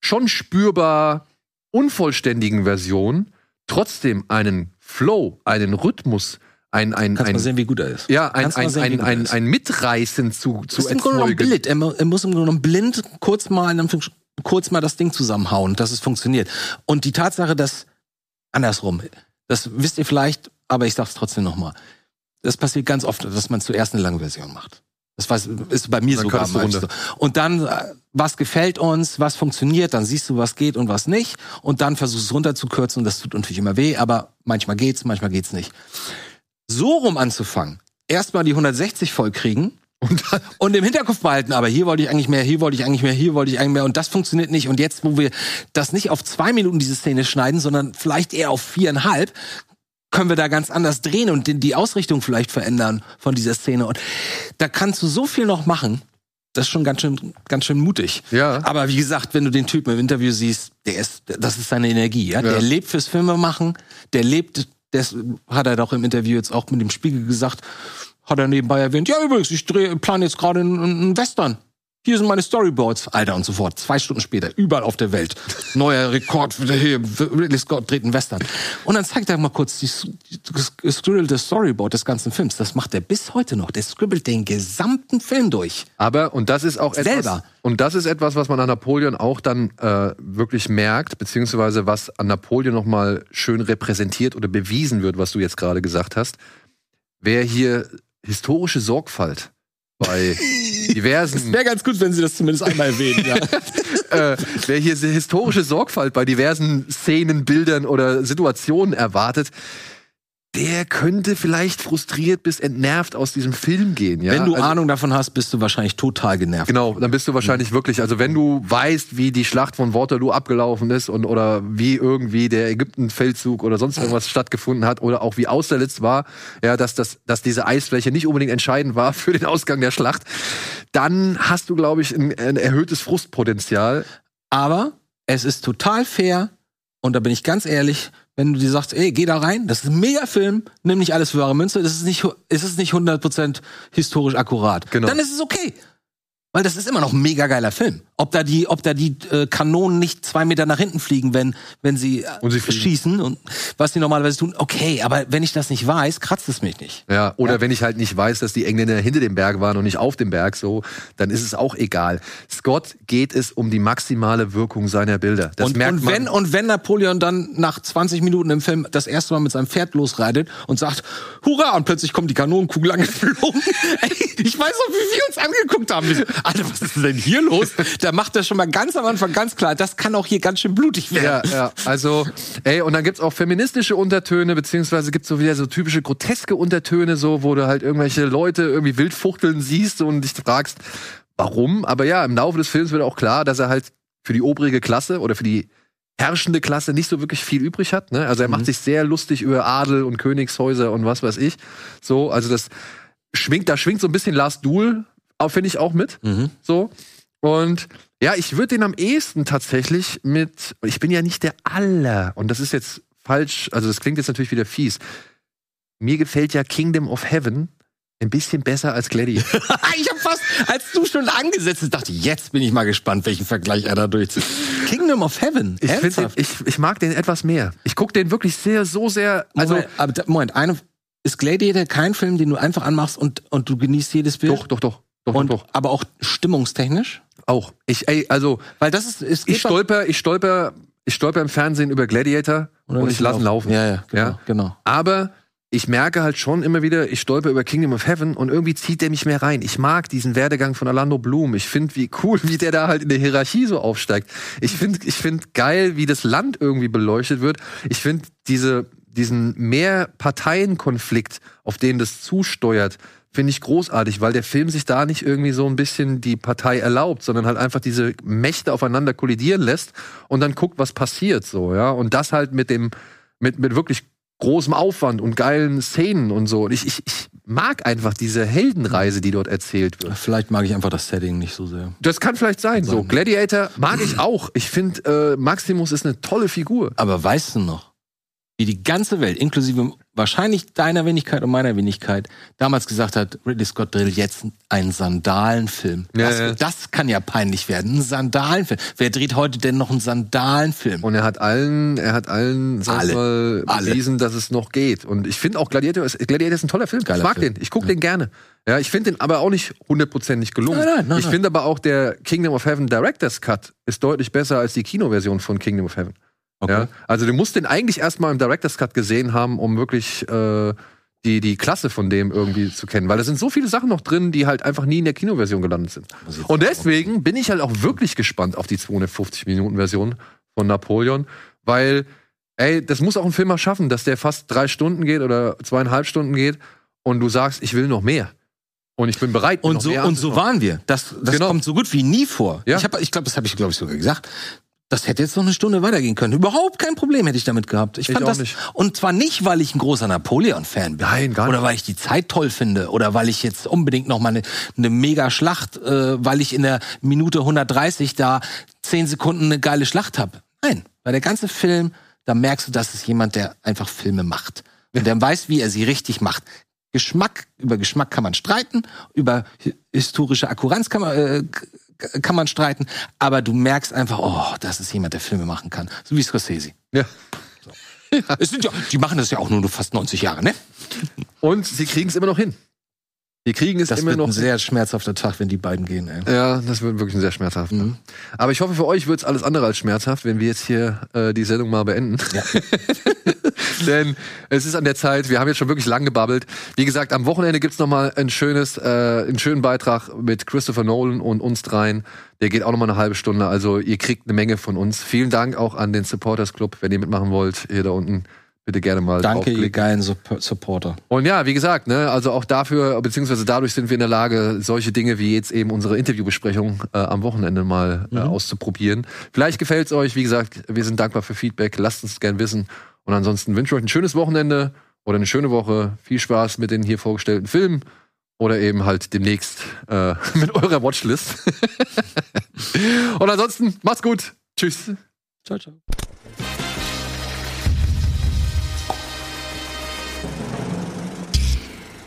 schon spürbar unvollständigen Version trotzdem einen Flow, einen Rhythmus, ein, ein, Kannst ein, mal sehen, wie gut er ist. ja, ein, ein, sehen, ein, ein, ist. ein Mitreißen zu, zu ist im Grunde genommen erzeugen. blind. Er, er muss im Grunde genommen blind kurz mal, kurz mal das Ding zusammenhauen, dass es funktioniert. Und die Tatsache, dass andersrum, das wisst ihr vielleicht, aber ich sag's trotzdem nochmal. Das passiert ganz oft, dass man zuerst eine lange Version macht. Das weiß, ist bei mir Dann sogar mal so. Und dann, äh, was gefällt uns, was funktioniert, dann siehst du, was geht und was nicht. Und dann versuchst du es runterzukürzen. Das tut natürlich immer weh, aber manchmal geht's, manchmal geht's nicht. So rum anzufangen, erstmal die 160 voll kriegen Und und im Hinterkopf behalten, aber hier wollte ich eigentlich mehr, hier wollte ich eigentlich mehr, hier wollte ich eigentlich mehr und das funktioniert nicht. Und jetzt, wo wir das nicht auf zwei Minuten diese Szene schneiden, sondern vielleicht eher auf viereinhalb, können wir da ganz anders drehen und die- Ausrichtung vielleicht verändern von dieser Szene. Und da kannst du so viel noch machen. Das ist schon ganz schön, ganz schön mutig. Ja. Aber wie gesagt, wenn du den Typen im Interview siehst, der ist, das ist seine Energie, ja. Ja. Der lebt fürs Filmemachen, der lebt, das hat er doch im Interview jetzt auch mit dem Spiegel gesagt, hat er nebenbei erwähnt, ja übrigens, ich plane jetzt gerade einen, einen Western. Hier sind meine Storyboards, Alter und so fort. Zwei Stunden später, überall auf der Welt. Neuer Rekord, für hier, Ridley Scott dreht einen Western. Und dann zeigt er mal kurz die, das Storyboard des ganzen Films. Das macht er bis heute noch. Der scribbelt den gesamten Film durch. Aber, und das ist auch etwas, Selber. und das ist etwas, was man an Napoleon auch dann äh, wirklich merkt, beziehungsweise was an Napoleon nochmal schön repräsentiert oder bewiesen wird, was du jetzt gerade gesagt hast. Wer hier historische Sorgfalt bei diversen Wäre ganz gut, wenn Sie das zumindest einmal erwähnen. Ja. äh, wer hier historische Sorgfalt bei diversen Szenen, Bildern oder Situationen erwartet, der könnte vielleicht frustriert bis entnervt aus diesem Film gehen. Ja? Wenn du Also- Ahnung davon hast, bist du wahrscheinlich total genervt. Genau, dann bist du wahrscheinlich wirklich, also wenn du weißt, wie die Schlacht von Waterloo abgelaufen ist und oder wie irgendwie der Ägyptenfeldzug oder sonst irgendwas stattgefunden hat oder auch wie Austerlitz war, ja, dass das, dass diese Eisfläche nicht unbedingt entscheidend war für den Ausgang der Schlacht, dann hast du, glaube ich, ein, ein erhöhtes Frustpotenzial. Aber es ist total fair und da bin ich ganz ehrlich, wenn du dir sagst, ey, geh da rein, das ist ein Mega-Film, nimm nicht alles für wahre Münze, das ist nicht, es ist nicht 100% historisch akkurat. Genau. Dann ist es okay. Weil das ist immer noch ein mega geiler Film. Ob da die, ob da die äh, Kanonen nicht zwei Meter nach hinten fliegen, wenn, wenn sie, äh, Und sie schießen und was sie normalerweise tun, okay, aber wenn ich das nicht weiß, kratzt es mich nicht. Ja, oder wenn ich halt nicht weiß, dass die Engländer hinter dem Berg waren und nicht auf dem Berg, so, dann ist es auch egal. Scott geht es um die maximale Wirkung seiner Bilder. Das und, merkt und man. wenn und wenn Napoleon dann nach 20 Minuten im Film das erste Mal mit seinem Pferd losreitet und sagt Hurra und plötzlich kommt die Kanonenkugel angeflogen. Ey, ich weiß noch, wie wir uns angeguckt haben. Alter, was ist denn hier los? Da macht er schon mal ganz am Anfang ganz klar, das kann auch hier ganz schön blutig werden. Ja, ja. Also, ey, und dann gibt's auch feministische Untertöne, beziehungsweise gibt's so wieder so typische groteske Untertöne, so, wo du halt irgendwelche Leute irgendwie wildfuchteln siehst und dich fragst, warum. Aber ja, im Laufe des Films wird auch klar, dass er halt für die obrige Klasse oder für die herrschende Klasse nicht so wirklich viel übrig hat. Ne? Also er macht sich sehr lustig über Adel und Königshäuser und was weiß ich. So, also das schwingt, da schwingt so ein bisschen Last Duel, finde ich auch mit. Mhm. So. Und ja, ich würde den am ehesten tatsächlich mit, ich bin ja nicht der aller, und das ist jetzt falsch, also das klingt jetzt natürlich wieder fies. Mir gefällt ja Kingdom of Heaven ein bisschen besser als Gladiator. ich habe fast, als du schon angesetzt hast, dachte, jetzt bin ich mal gespannt, welchen Vergleich er da durchzieht. Kingdom of Heaven. Ich, den, ich, ich mag den etwas mehr. Ich gucke den wirklich sehr, so sehr. Also, Moment, aber, Moment, eine, ist Gladiator kein Film, den du einfach anmachst und, und du genießt jedes Bild? doch, doch, doch. Doch, Und, doch, aber auch stimmungstechnisch? Auch. Ich, ey, also, Weil das ist, es ich stolper, ich stolper, ich stolper im Fernsehen über Gladiator und nicht ich lasse ihn laufen. Ja, ja, genau, Ja. genau. Aber ich merke halt schon immer wieder, ich stolper über Kingdom of Heaven und irgendwie zieht der mich mehr rein. Ich mag diesen Werdegang von Orlando Bloom. Ich finde, wie cool, wie der da halt in der Hierarchie so aufsteigt. Ich finde, ich finde geil, wie das Land irgendwie beleuchtet wird. Ich finde diese, diesen Mehrparteienkonflikt, auf den das zusteuert, finde ich großartig, weil der Film sich da nicht irgendwie so ein bisschen die Partei erlaubt, sondern halt einfach diese Mächte aufeinander kollidieren lässt und dann guckt, was passiert so, ja. Und das halt mit dem, mit, mit wirklich großem Aufwand und geilen Szenen und so. Und ich, ich, ich mag einfach diese Heldenreise, die dort erzählt wird. Vielleicht mag ich einfach das Setting nicht so sehr. Das kann vielleicht sein. So, sein. Gladiator mag ich auch. Ich finde, äh, Maximus ist eine tolle Figur. Aber weißt du noch, wie die ganze Welt, inklusive wahrscheinlich deiner Wenigkeit und meiner Wenigkeit, damals gesagt hat, Ridley Scott dreht jetzt einen Sandalenfilm. Ja, das, ja. das kann ja peinlich werden. Ein Sandalenfilm. Wer dreht heute denn noch einen Sandalenfilm? Und er hat allen, er hat allen, sag Alle. mal, Alle. bewiesen, dass es noch geht. Und ich finde auch Gladiator ist, Gladiator ist ein toller Film. Geiler ich mag Film. den. Ich gucke den gerne. Ja, ich finde den aber auch nicht hundertprozentig gelungen. Nein, nein, nein, ich finde aber auch der Kingdom of Heaven Director's Cut ist deutlich besser als die Kinoversion von Kingdom of Heaven. Ja? Also du musst den eigentlich erstmal im Director's Cut gesehen haben, um wirklich äh, die, die Klasse von dem irgendwie zu kennen. Weil da sind so viele Sachen noch drin, die halt einfach nie in der Kinoversion gelandet sind. Und deswegen bin ich halt auch wirklich gespannt auf die 250-Minuten-Version von Napoleon, weil, ey, das muss auch ein Filmer schaffen, dass der fast drei Stunden geht oder zweieinhalb Stunden geht und du sagst, ich will noch mehr. Und ich bin bereit, Und so, und so waren wir. Das, das Genau. kommt so gut wie nie vor. Ja. Ich, hab- ich glaube, das habe ich, glaube ich, sogar gesagt. Das hätte jetzt noch eine Stunde weitergehen können. Überhaupt kein Problem hätte ich damit gehabt. Ich Ich fand das. nicht. Und zwar nicht, weil ich ein großer Napoleon-Fan bin. Nein, gar Oder nicht. weil ich die Zeit toll finde. Oder weil ich jetzt unbedingt noch mal eine, eine mega Schlacht, äh, weil ich in der Minute 130 da 10 Sekunden eine geile Schlacht habe. Nein, weil der ganze Film, da merkst du, das ist jemand, der einfach Filme macht. Und der weiß, wie er sie richtig macht. Geschmack, über Geschmack kann man streiten, über hi- historische Akkuranz kann man, äh, kann man streiten, aber du merkst einfach, oh, das ist jemand, der Filme machen kann. So wie Scorsese. Ja. Es sind ja, die machen das ja auch nur fast 90 Jahre, ne? Und sie kriegen es immer noch hin. Die kriegen es Das immer wird noch ein sehr schmerzhafter Tag, wenn die beiden gehen, ey. Ja, das wird wirklich ein sehr schmerzhaft. Mhm. Aber ich hoffe, für euch wird es alles andere als schmerzhaft, wenn wir jetzt hier äh, die Sendung mal beenden. Ja. Denn es ist an der Zeit, wir haben jetzt schon wirklich lang gebabbelt. Wie gesagt, am Wochenende gibt's noch mal ein schönes, äh, einen schönen Beitrag mit Christopher Nolan und uns dreien. Der geht auch noch mal eine halbe Stunde. Also ihr kriegt eine Menge von uns. Vielen Dank auch an den Supporters Club, wenn ihr mitmachen wollt. Hier da unten bitte gerne mal Danke, ihr geilen Supp- Supporter. Und ja, wie gesagt, ne, also auch dafür, beziehungsweise dadurch sind wir in der Lage, solche Dinge wie jetzt eben unsere Interviewbesprechung äh, am Wochenende mal äh, auszuprobieren. Vielleicht gefällt's euch, wie gesagt, wir sind dankbar für Feedback, lasst uns gern wissen. Und ansonsten wünsche ich euch ein schönes Wochenende oder eine schöne Woche. Viel Spaß mit den hier vorgestellten Filmen oder eben halt demnächst äh, mit eurer Watchlist. Und ansonsten, macht's gut. Tschüss. Ciao, ciao.